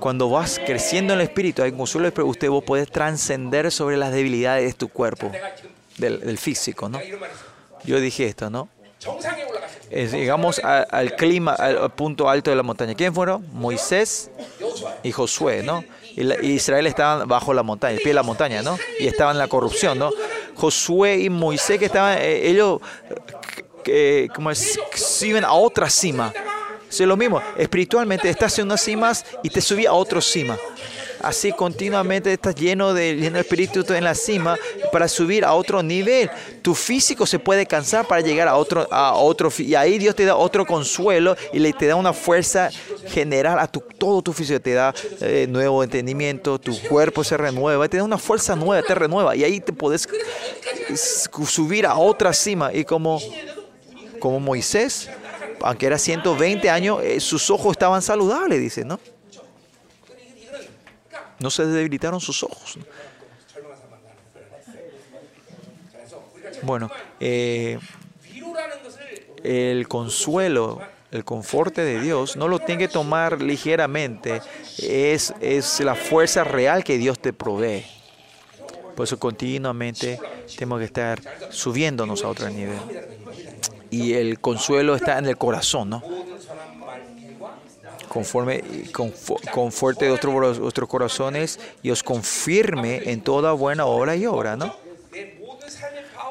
cuando vas creciendo en el espíritu, hay consuelo, pero usted vos podés trascender sobre las debilidades de tu cuerpo, del, del físico, ¿no? Yo dije esto, ¿no? Eh, llegamos a, al clima, al punto alto de la montaña. ¿Quién fueron? Moisés y Josué, ¿no? Y, Israel estaban bajo la montaña, el pie de la montaña, ¿no? Y estaban en la corrupción, ¿no? Josué y Moisés que estaban, eh, ellos, eh, como es, suben a otra cima. Es lo mismo, espiritualmente estás en unas cimas y te subí a otra cima. Así continuamente estás lleno de, lleno espíritu en la cima para subir a otro nivel. Tu físico se puede cansar para llegar a otro, a otro y ahí Dios te da otro consuelo y le te da una fuerza general a tu, todo tu físico. Te da eh, nuevo entendimiento, tu cuerpo se renueva, te da una fuerza nueva, te renueva y ahí te puedes subir a otra cima y como como Moisés, aunque era 120 años, eh, sus ojos estaban saludables, dice, ¿no? No se debilitaron sus ojos. Bueno, eh, el consuelo, el conforte de Dios, no lo tiene que tomar ligeramente. Es, es la fuerza real que Dios te provee. Por eso continuamente tenemos que estar subiéndonos a otro nivel. Y el consuelo está en el corazón, ¿no? conforme con, conforte vuestros corazones y os confirme en toda buena obra y obra, ¿no?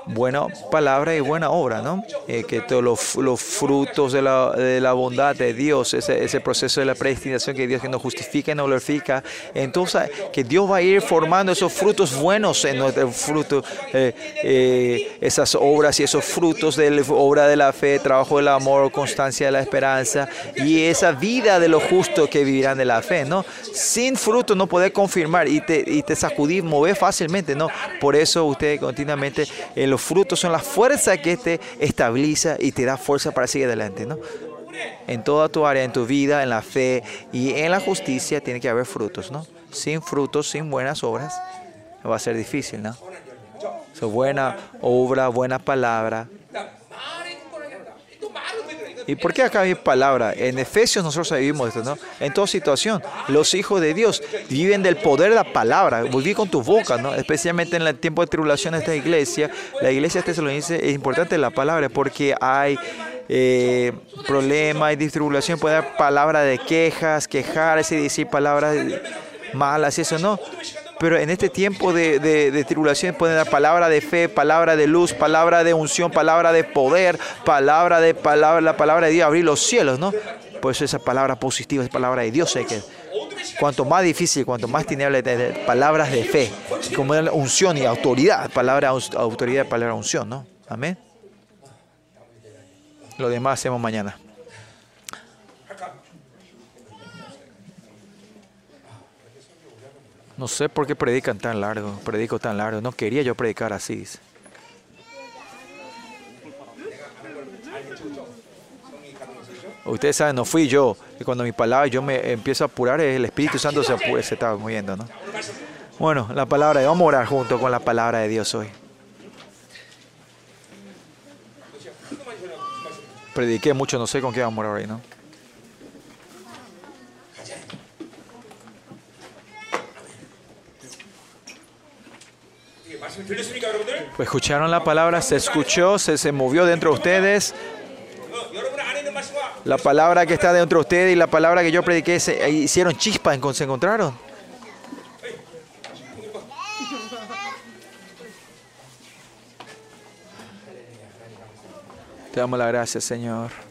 buena palabra y buena obra, ¿no? Eh, que todos los, los frutos de la, de la, bondad de Dios, ese, ese, proceso de la predestinación que Dios que nos justifica y nos glorifica, entonces que Dios va a ir formando esos frutos buenos en nuestro fruto, eh, eh, esas obras y esos frutos de la obra de la fe, trabajo del amor, constancia de la esperanza y esa vida de los justos que vivirán de la fe, ¿no? Sin fruto no podés confirmar y te, y te sacudir, mover fácilmente, ¿no? Por eso ustedes continuamente en los frutos son la fuerza que te estabiliza y te da fuerza para seguir adelante, ¿no? En toda tu área, en tu vida, en la fe y en la justicia, tiene que haber frutos, ¿no? Sin frutos, sin buenas obras, va a ser difícil, ¿no? So, buena obra, buena palabra. ¿Y por qué acá mi palabra? En Efesios nosotros vivimos esto, ¿no? En toda situación, los hijos de Dios viven del poder de la palabra, vivir con tu boca, ¿no? Especialmente en el tiempo de tribulación de esta iglesia, la iglesia tesalonicense es importante la palabra porque hay eh, problemas, hay distribución, puede haber palabras de quejas, quejarse, decir palabras malas y eso no. Pero en este tiempo de, de- de tribulación pueden dar palabra de fe, palabra de luz, palabra de unción, palabra de poder, palabra de palabra, la palabra de Dios, abrir los cielos, ¿no? Por eso esa palabra positiva es palabra de Dios. hay que, cuanto más difícil, cuanto más tinieblas, palabras de fe, como unción y autoridad, palabra autoridad, palabra unción, ¿no? Amén. Lo demás hacemos mañana. No sé por qué predican tan largo, predico tan largo. No quería yo predicar así. Ustedes saben, no fui yo. Y cuando mi palabra yo me empiezo a apurar, el Espíritu Santo se, apu- se está moviendo, ¿no? Bueno, la palabra, de- vamos a orar junto con la palabra de Dios hoy. Prediqué mucho, no sé con qué vamos a orar hoy, ¿no? Pues Escucharon la palabra, se escuchó, se, se movió dentro de ustedes. La palabra que está dentro de ustedes y la palabra que yo prediqué se, hicieron chispa en se encontraron. Te damos la gracia, Señor.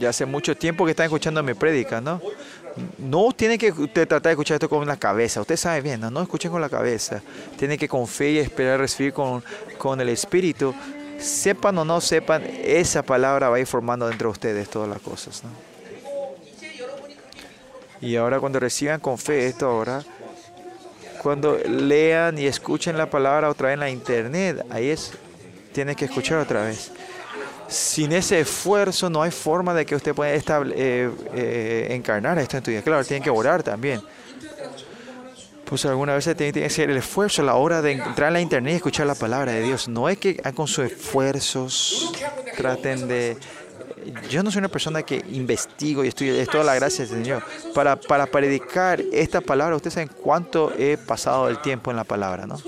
Ya hace mucho tiempo que están escuchando mi prédica, ¿no? No tiene que usted tratar de escuchar esto con la cabeza. Usted sabe bien, no, no escuchen con la cabeza. Tiene que confiar y esperar recibir con, con el Espíritu. Sepan o no sepan, esa palabra va a ir formando dentro de ustedes todas las cosas. ¿no? Y ahora cuando reciban con fe esto ahora, cuando lean y escuchen la palabra otra vez en la internet, ahí es, tiene que escuchar otra vez. Sin ese esfuerzo no hay forma de que usted pueda estable- eh, eh, encarnar esto en tu vida. Claro, tienen que orar también. Pues alguna vez tiene que hacer el esfuerzo a la hora de entrar en la internet y escuchar la palabra de Dios. No es que con sus esfuerzos traten de yo no soy una persona que investigo y estudio, es toda la gracia del Señor. Para, para predicar esta palabra, ustedes saben cuánto he pasado el tiempo en la palabra, ¿no?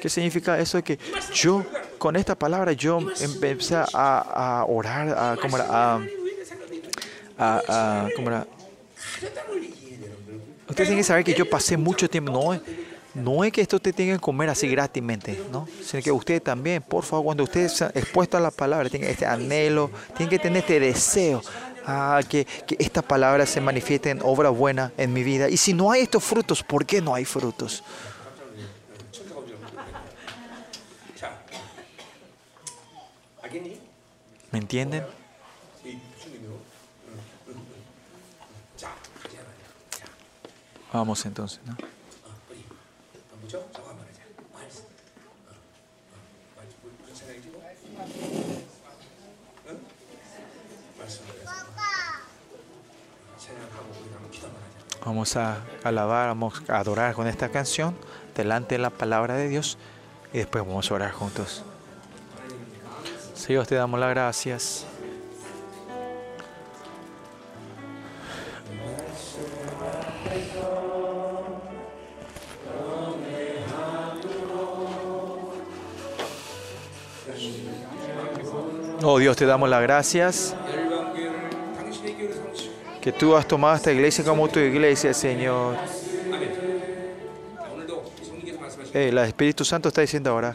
¿Qué significa eso? Que yo, con esta palabra, yo empecé a, orar, a, ¿cómo era? A, a, ¿cómo? Ustedes tienen que saber que yo pasé mucho tiempo, no no es que esto usted tiene que comer así gratismente, ¿no? Sino que usted también, por favor, cuando usted es expuesto a la palabra, tiene este anhelo, tienen que tener este deseo. Ah, que, que esta palabra se manifieste en obra buena en mi vida. Y si no hay estos frutos, ¿por qué no hay frutos? ¿Me entienden? Vamos entonces, ¿no? 어, 우리 어, 뭐죠? 저거 한번 하자. 말씀. 어, 어, 말씀 뭐, 무슨 생각이지? 뭐? 응? 말씀을 해서 생각하고 우리 한번 기도 한번 하자. Vamos a alabar, vamos a adorar con esta canción delante de la palabra de Dios y después vamos a orar juntos. Señor, te damos las gracias. Oh Dios, te damos las gracias que tú has tomado esta iglesia como tu iglesia, Señor. Eh, El Espíritu Santo está diciendo ahora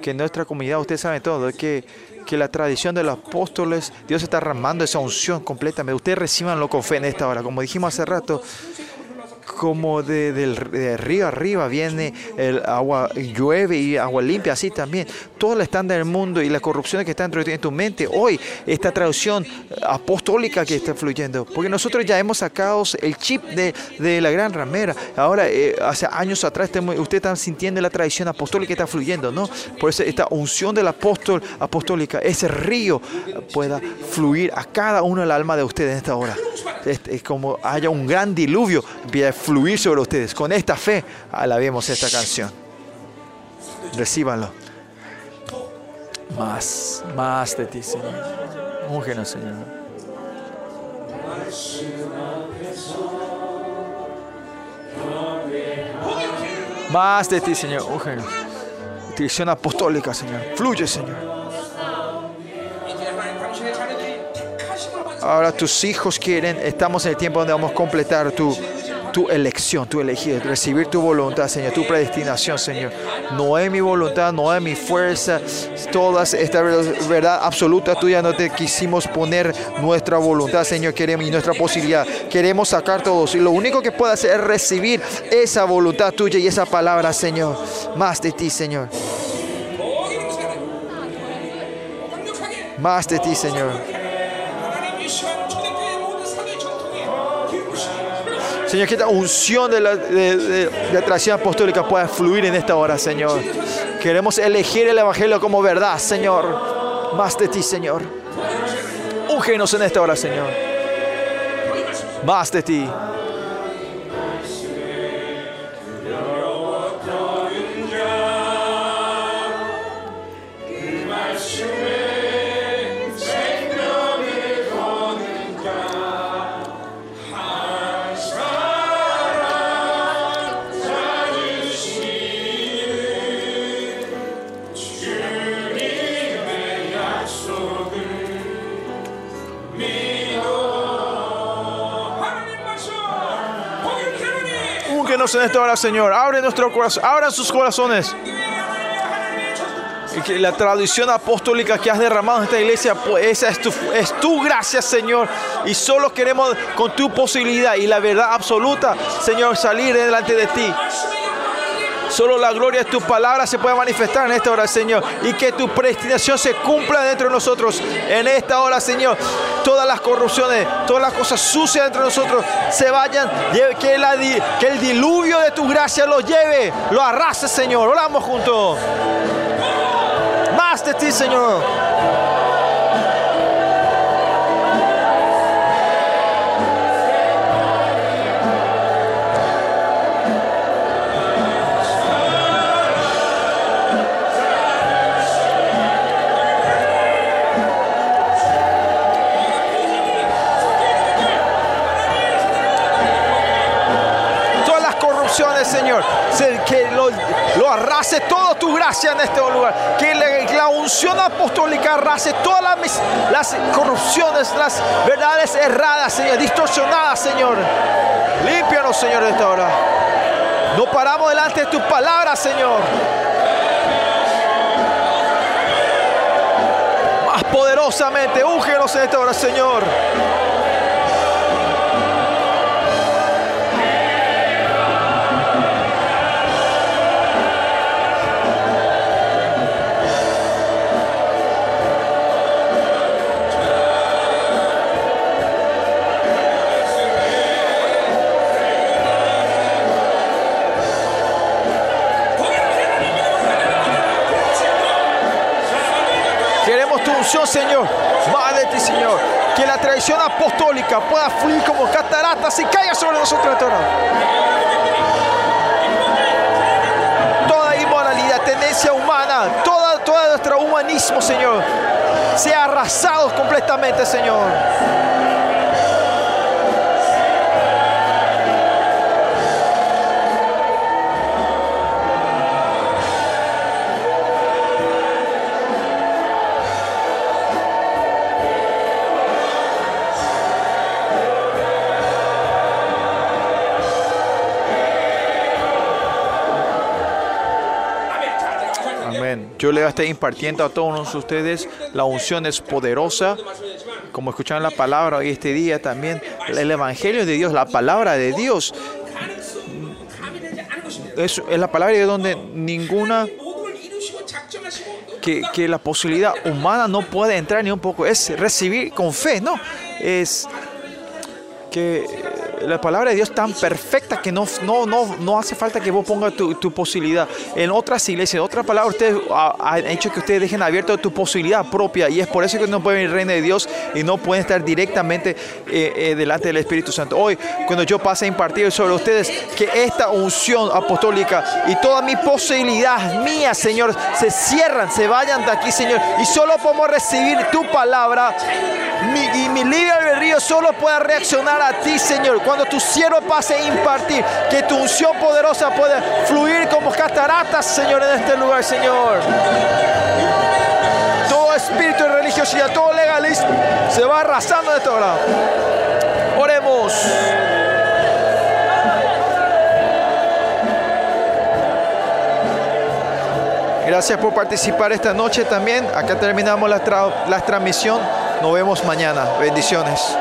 que en nuestra comunidad, ustedes saben todo, que, que la tradición de los apóstoles, Dios está derramando esa unción completamente. Ustedes recibanlo con fe en esta hora. Como dijimos hace rato, como de- del de río arriba viene el agua, llueve y agua limpia, así también. Todo el estándar del mundo y la corrupción que está dentro de tu mente, hoy, esta traducción apostólica que está fluyendo, porque nosotros ya hemos sacado el chip de, de la gran ramera. Ahora, eh, hace años atrás, ustedes están sintiendo la tradición apostólica que está fluyendo, ¿no? Por eso esta unción del apóstol apostólica, ese río pueda fluir a cada uno del alma de ustedes en esta hora. Es, es como haya un gran diluvio, empieza a fluir sobre ustedes. Con esta fe alabemos esta canción. Recíbanlo. Más, más de ti, Señor. Úngenos, Señor. Más de ti, Señor. Úngenos. Dirección apostólica, Señor. Fluye, Señor. Ahora tus hijos quieren, estamos en el tiempo donde vamos a completar tu tu elección, tu elegir, recibir tu voluntad, Señor, tu predestinación, Señor. No es mi voluntad, no es mi fuerza. Todas esta verdad absoluta tuya no te quisimos poner nuestra voluntad, Señor, queremos y nuestra posibilidad. Queremos sacar todos. Y lo único que puedo hacer es recibir esa voluntad tuya y esa palabra, Señor. Más de ti, Señor. Más de ti, Señor. Señor, que esta unción de la, de, de- tradición apostólica pueda fluir en esta hora, Señor. Queremos elegir el Evangelio como verdad, Señor. Más de ti, Señor. Úngenos en esta hora, Señor. Más de ti. en esta hora, Señor. Abre nuestro corazón, abran sus corazones. La tradición apostólica que has derramado en esta iglesia, pues, esa es tu, es tu gracia, Señor. Y solo queremos con tu posibilidad y la verdad absoluta, Señor, salir delante de ti. Solo la gloria de tu palabra se puede manifestar en esta hora, Señor. Y que tu predestinación se cumpla dentro de nosotros en esta hora, Señor. Todas las corrupciones, todas las cosas sucias dentro de nosotros se vayan. Que, que el diluvio de tu gracia lo lleve, lo arrase, Señor. Oramos juntos. Más de ti, Señor. Gracia en este lugar. Que la, unción apostólica arrase todas las, las corrupciones, las verdades erradas, Señor, distorsionadas, Señor. Límpianos, Señor, de esta hora. No paramos delante de tus palabras, Señor. Más poderosamente, úngenos en esta hora, Señor. Apostólica pueda fluir como cataratas y caiga sobre nosotros. Toda inmoralidad, tendencia humana, toda, todo nuestro humanismo, Señor, sea arrasado completamente, Señor. Yo le estar impartiendo a todos ustedes la unción es poderosa. Como escucharon la palabra hoy este día también, el Evangelio de Dios, la palabra de Dios, es, la palabra de donde ninguna que, que, la posibilidad humana no puede entrar ni un poco. Es recibir con fe, ¿no? Es que la palabra de Dios tan perfecta que no, no, no, no hace falta que vos pongas tu, tu posibilidad. En otras iglesias, en otras palabras, ustedes ha- han hecho que ustedes dejen abierto tu posibilidad propia y es por eso que no pueden ir reino de Dios y no pueden estar directamente eh, eh, delante del Espíritu Santo. Hoy, cuando yo pase a impartir sobre ustedes, que esta unción apostólica y todas mis posibilidades mías, Señor, se cierran, se vayan de aquí, Señor, y solo podemos recibir tu palabra mi- y mi libre albedrío solo pueda reaccionar a ti, Señor. Tu siervo pase a impartir, que tu unción poderosa pueda fluir como cataratas, Señor, en este lugar, Señor. Todo espíritu de religiosidad, todo legalismo se va arrasando de esta hora. Oremos. Gracias por participar esta noche también. Acá terminamos la, la transmisión. Nos vemos mañana. Bendiciones.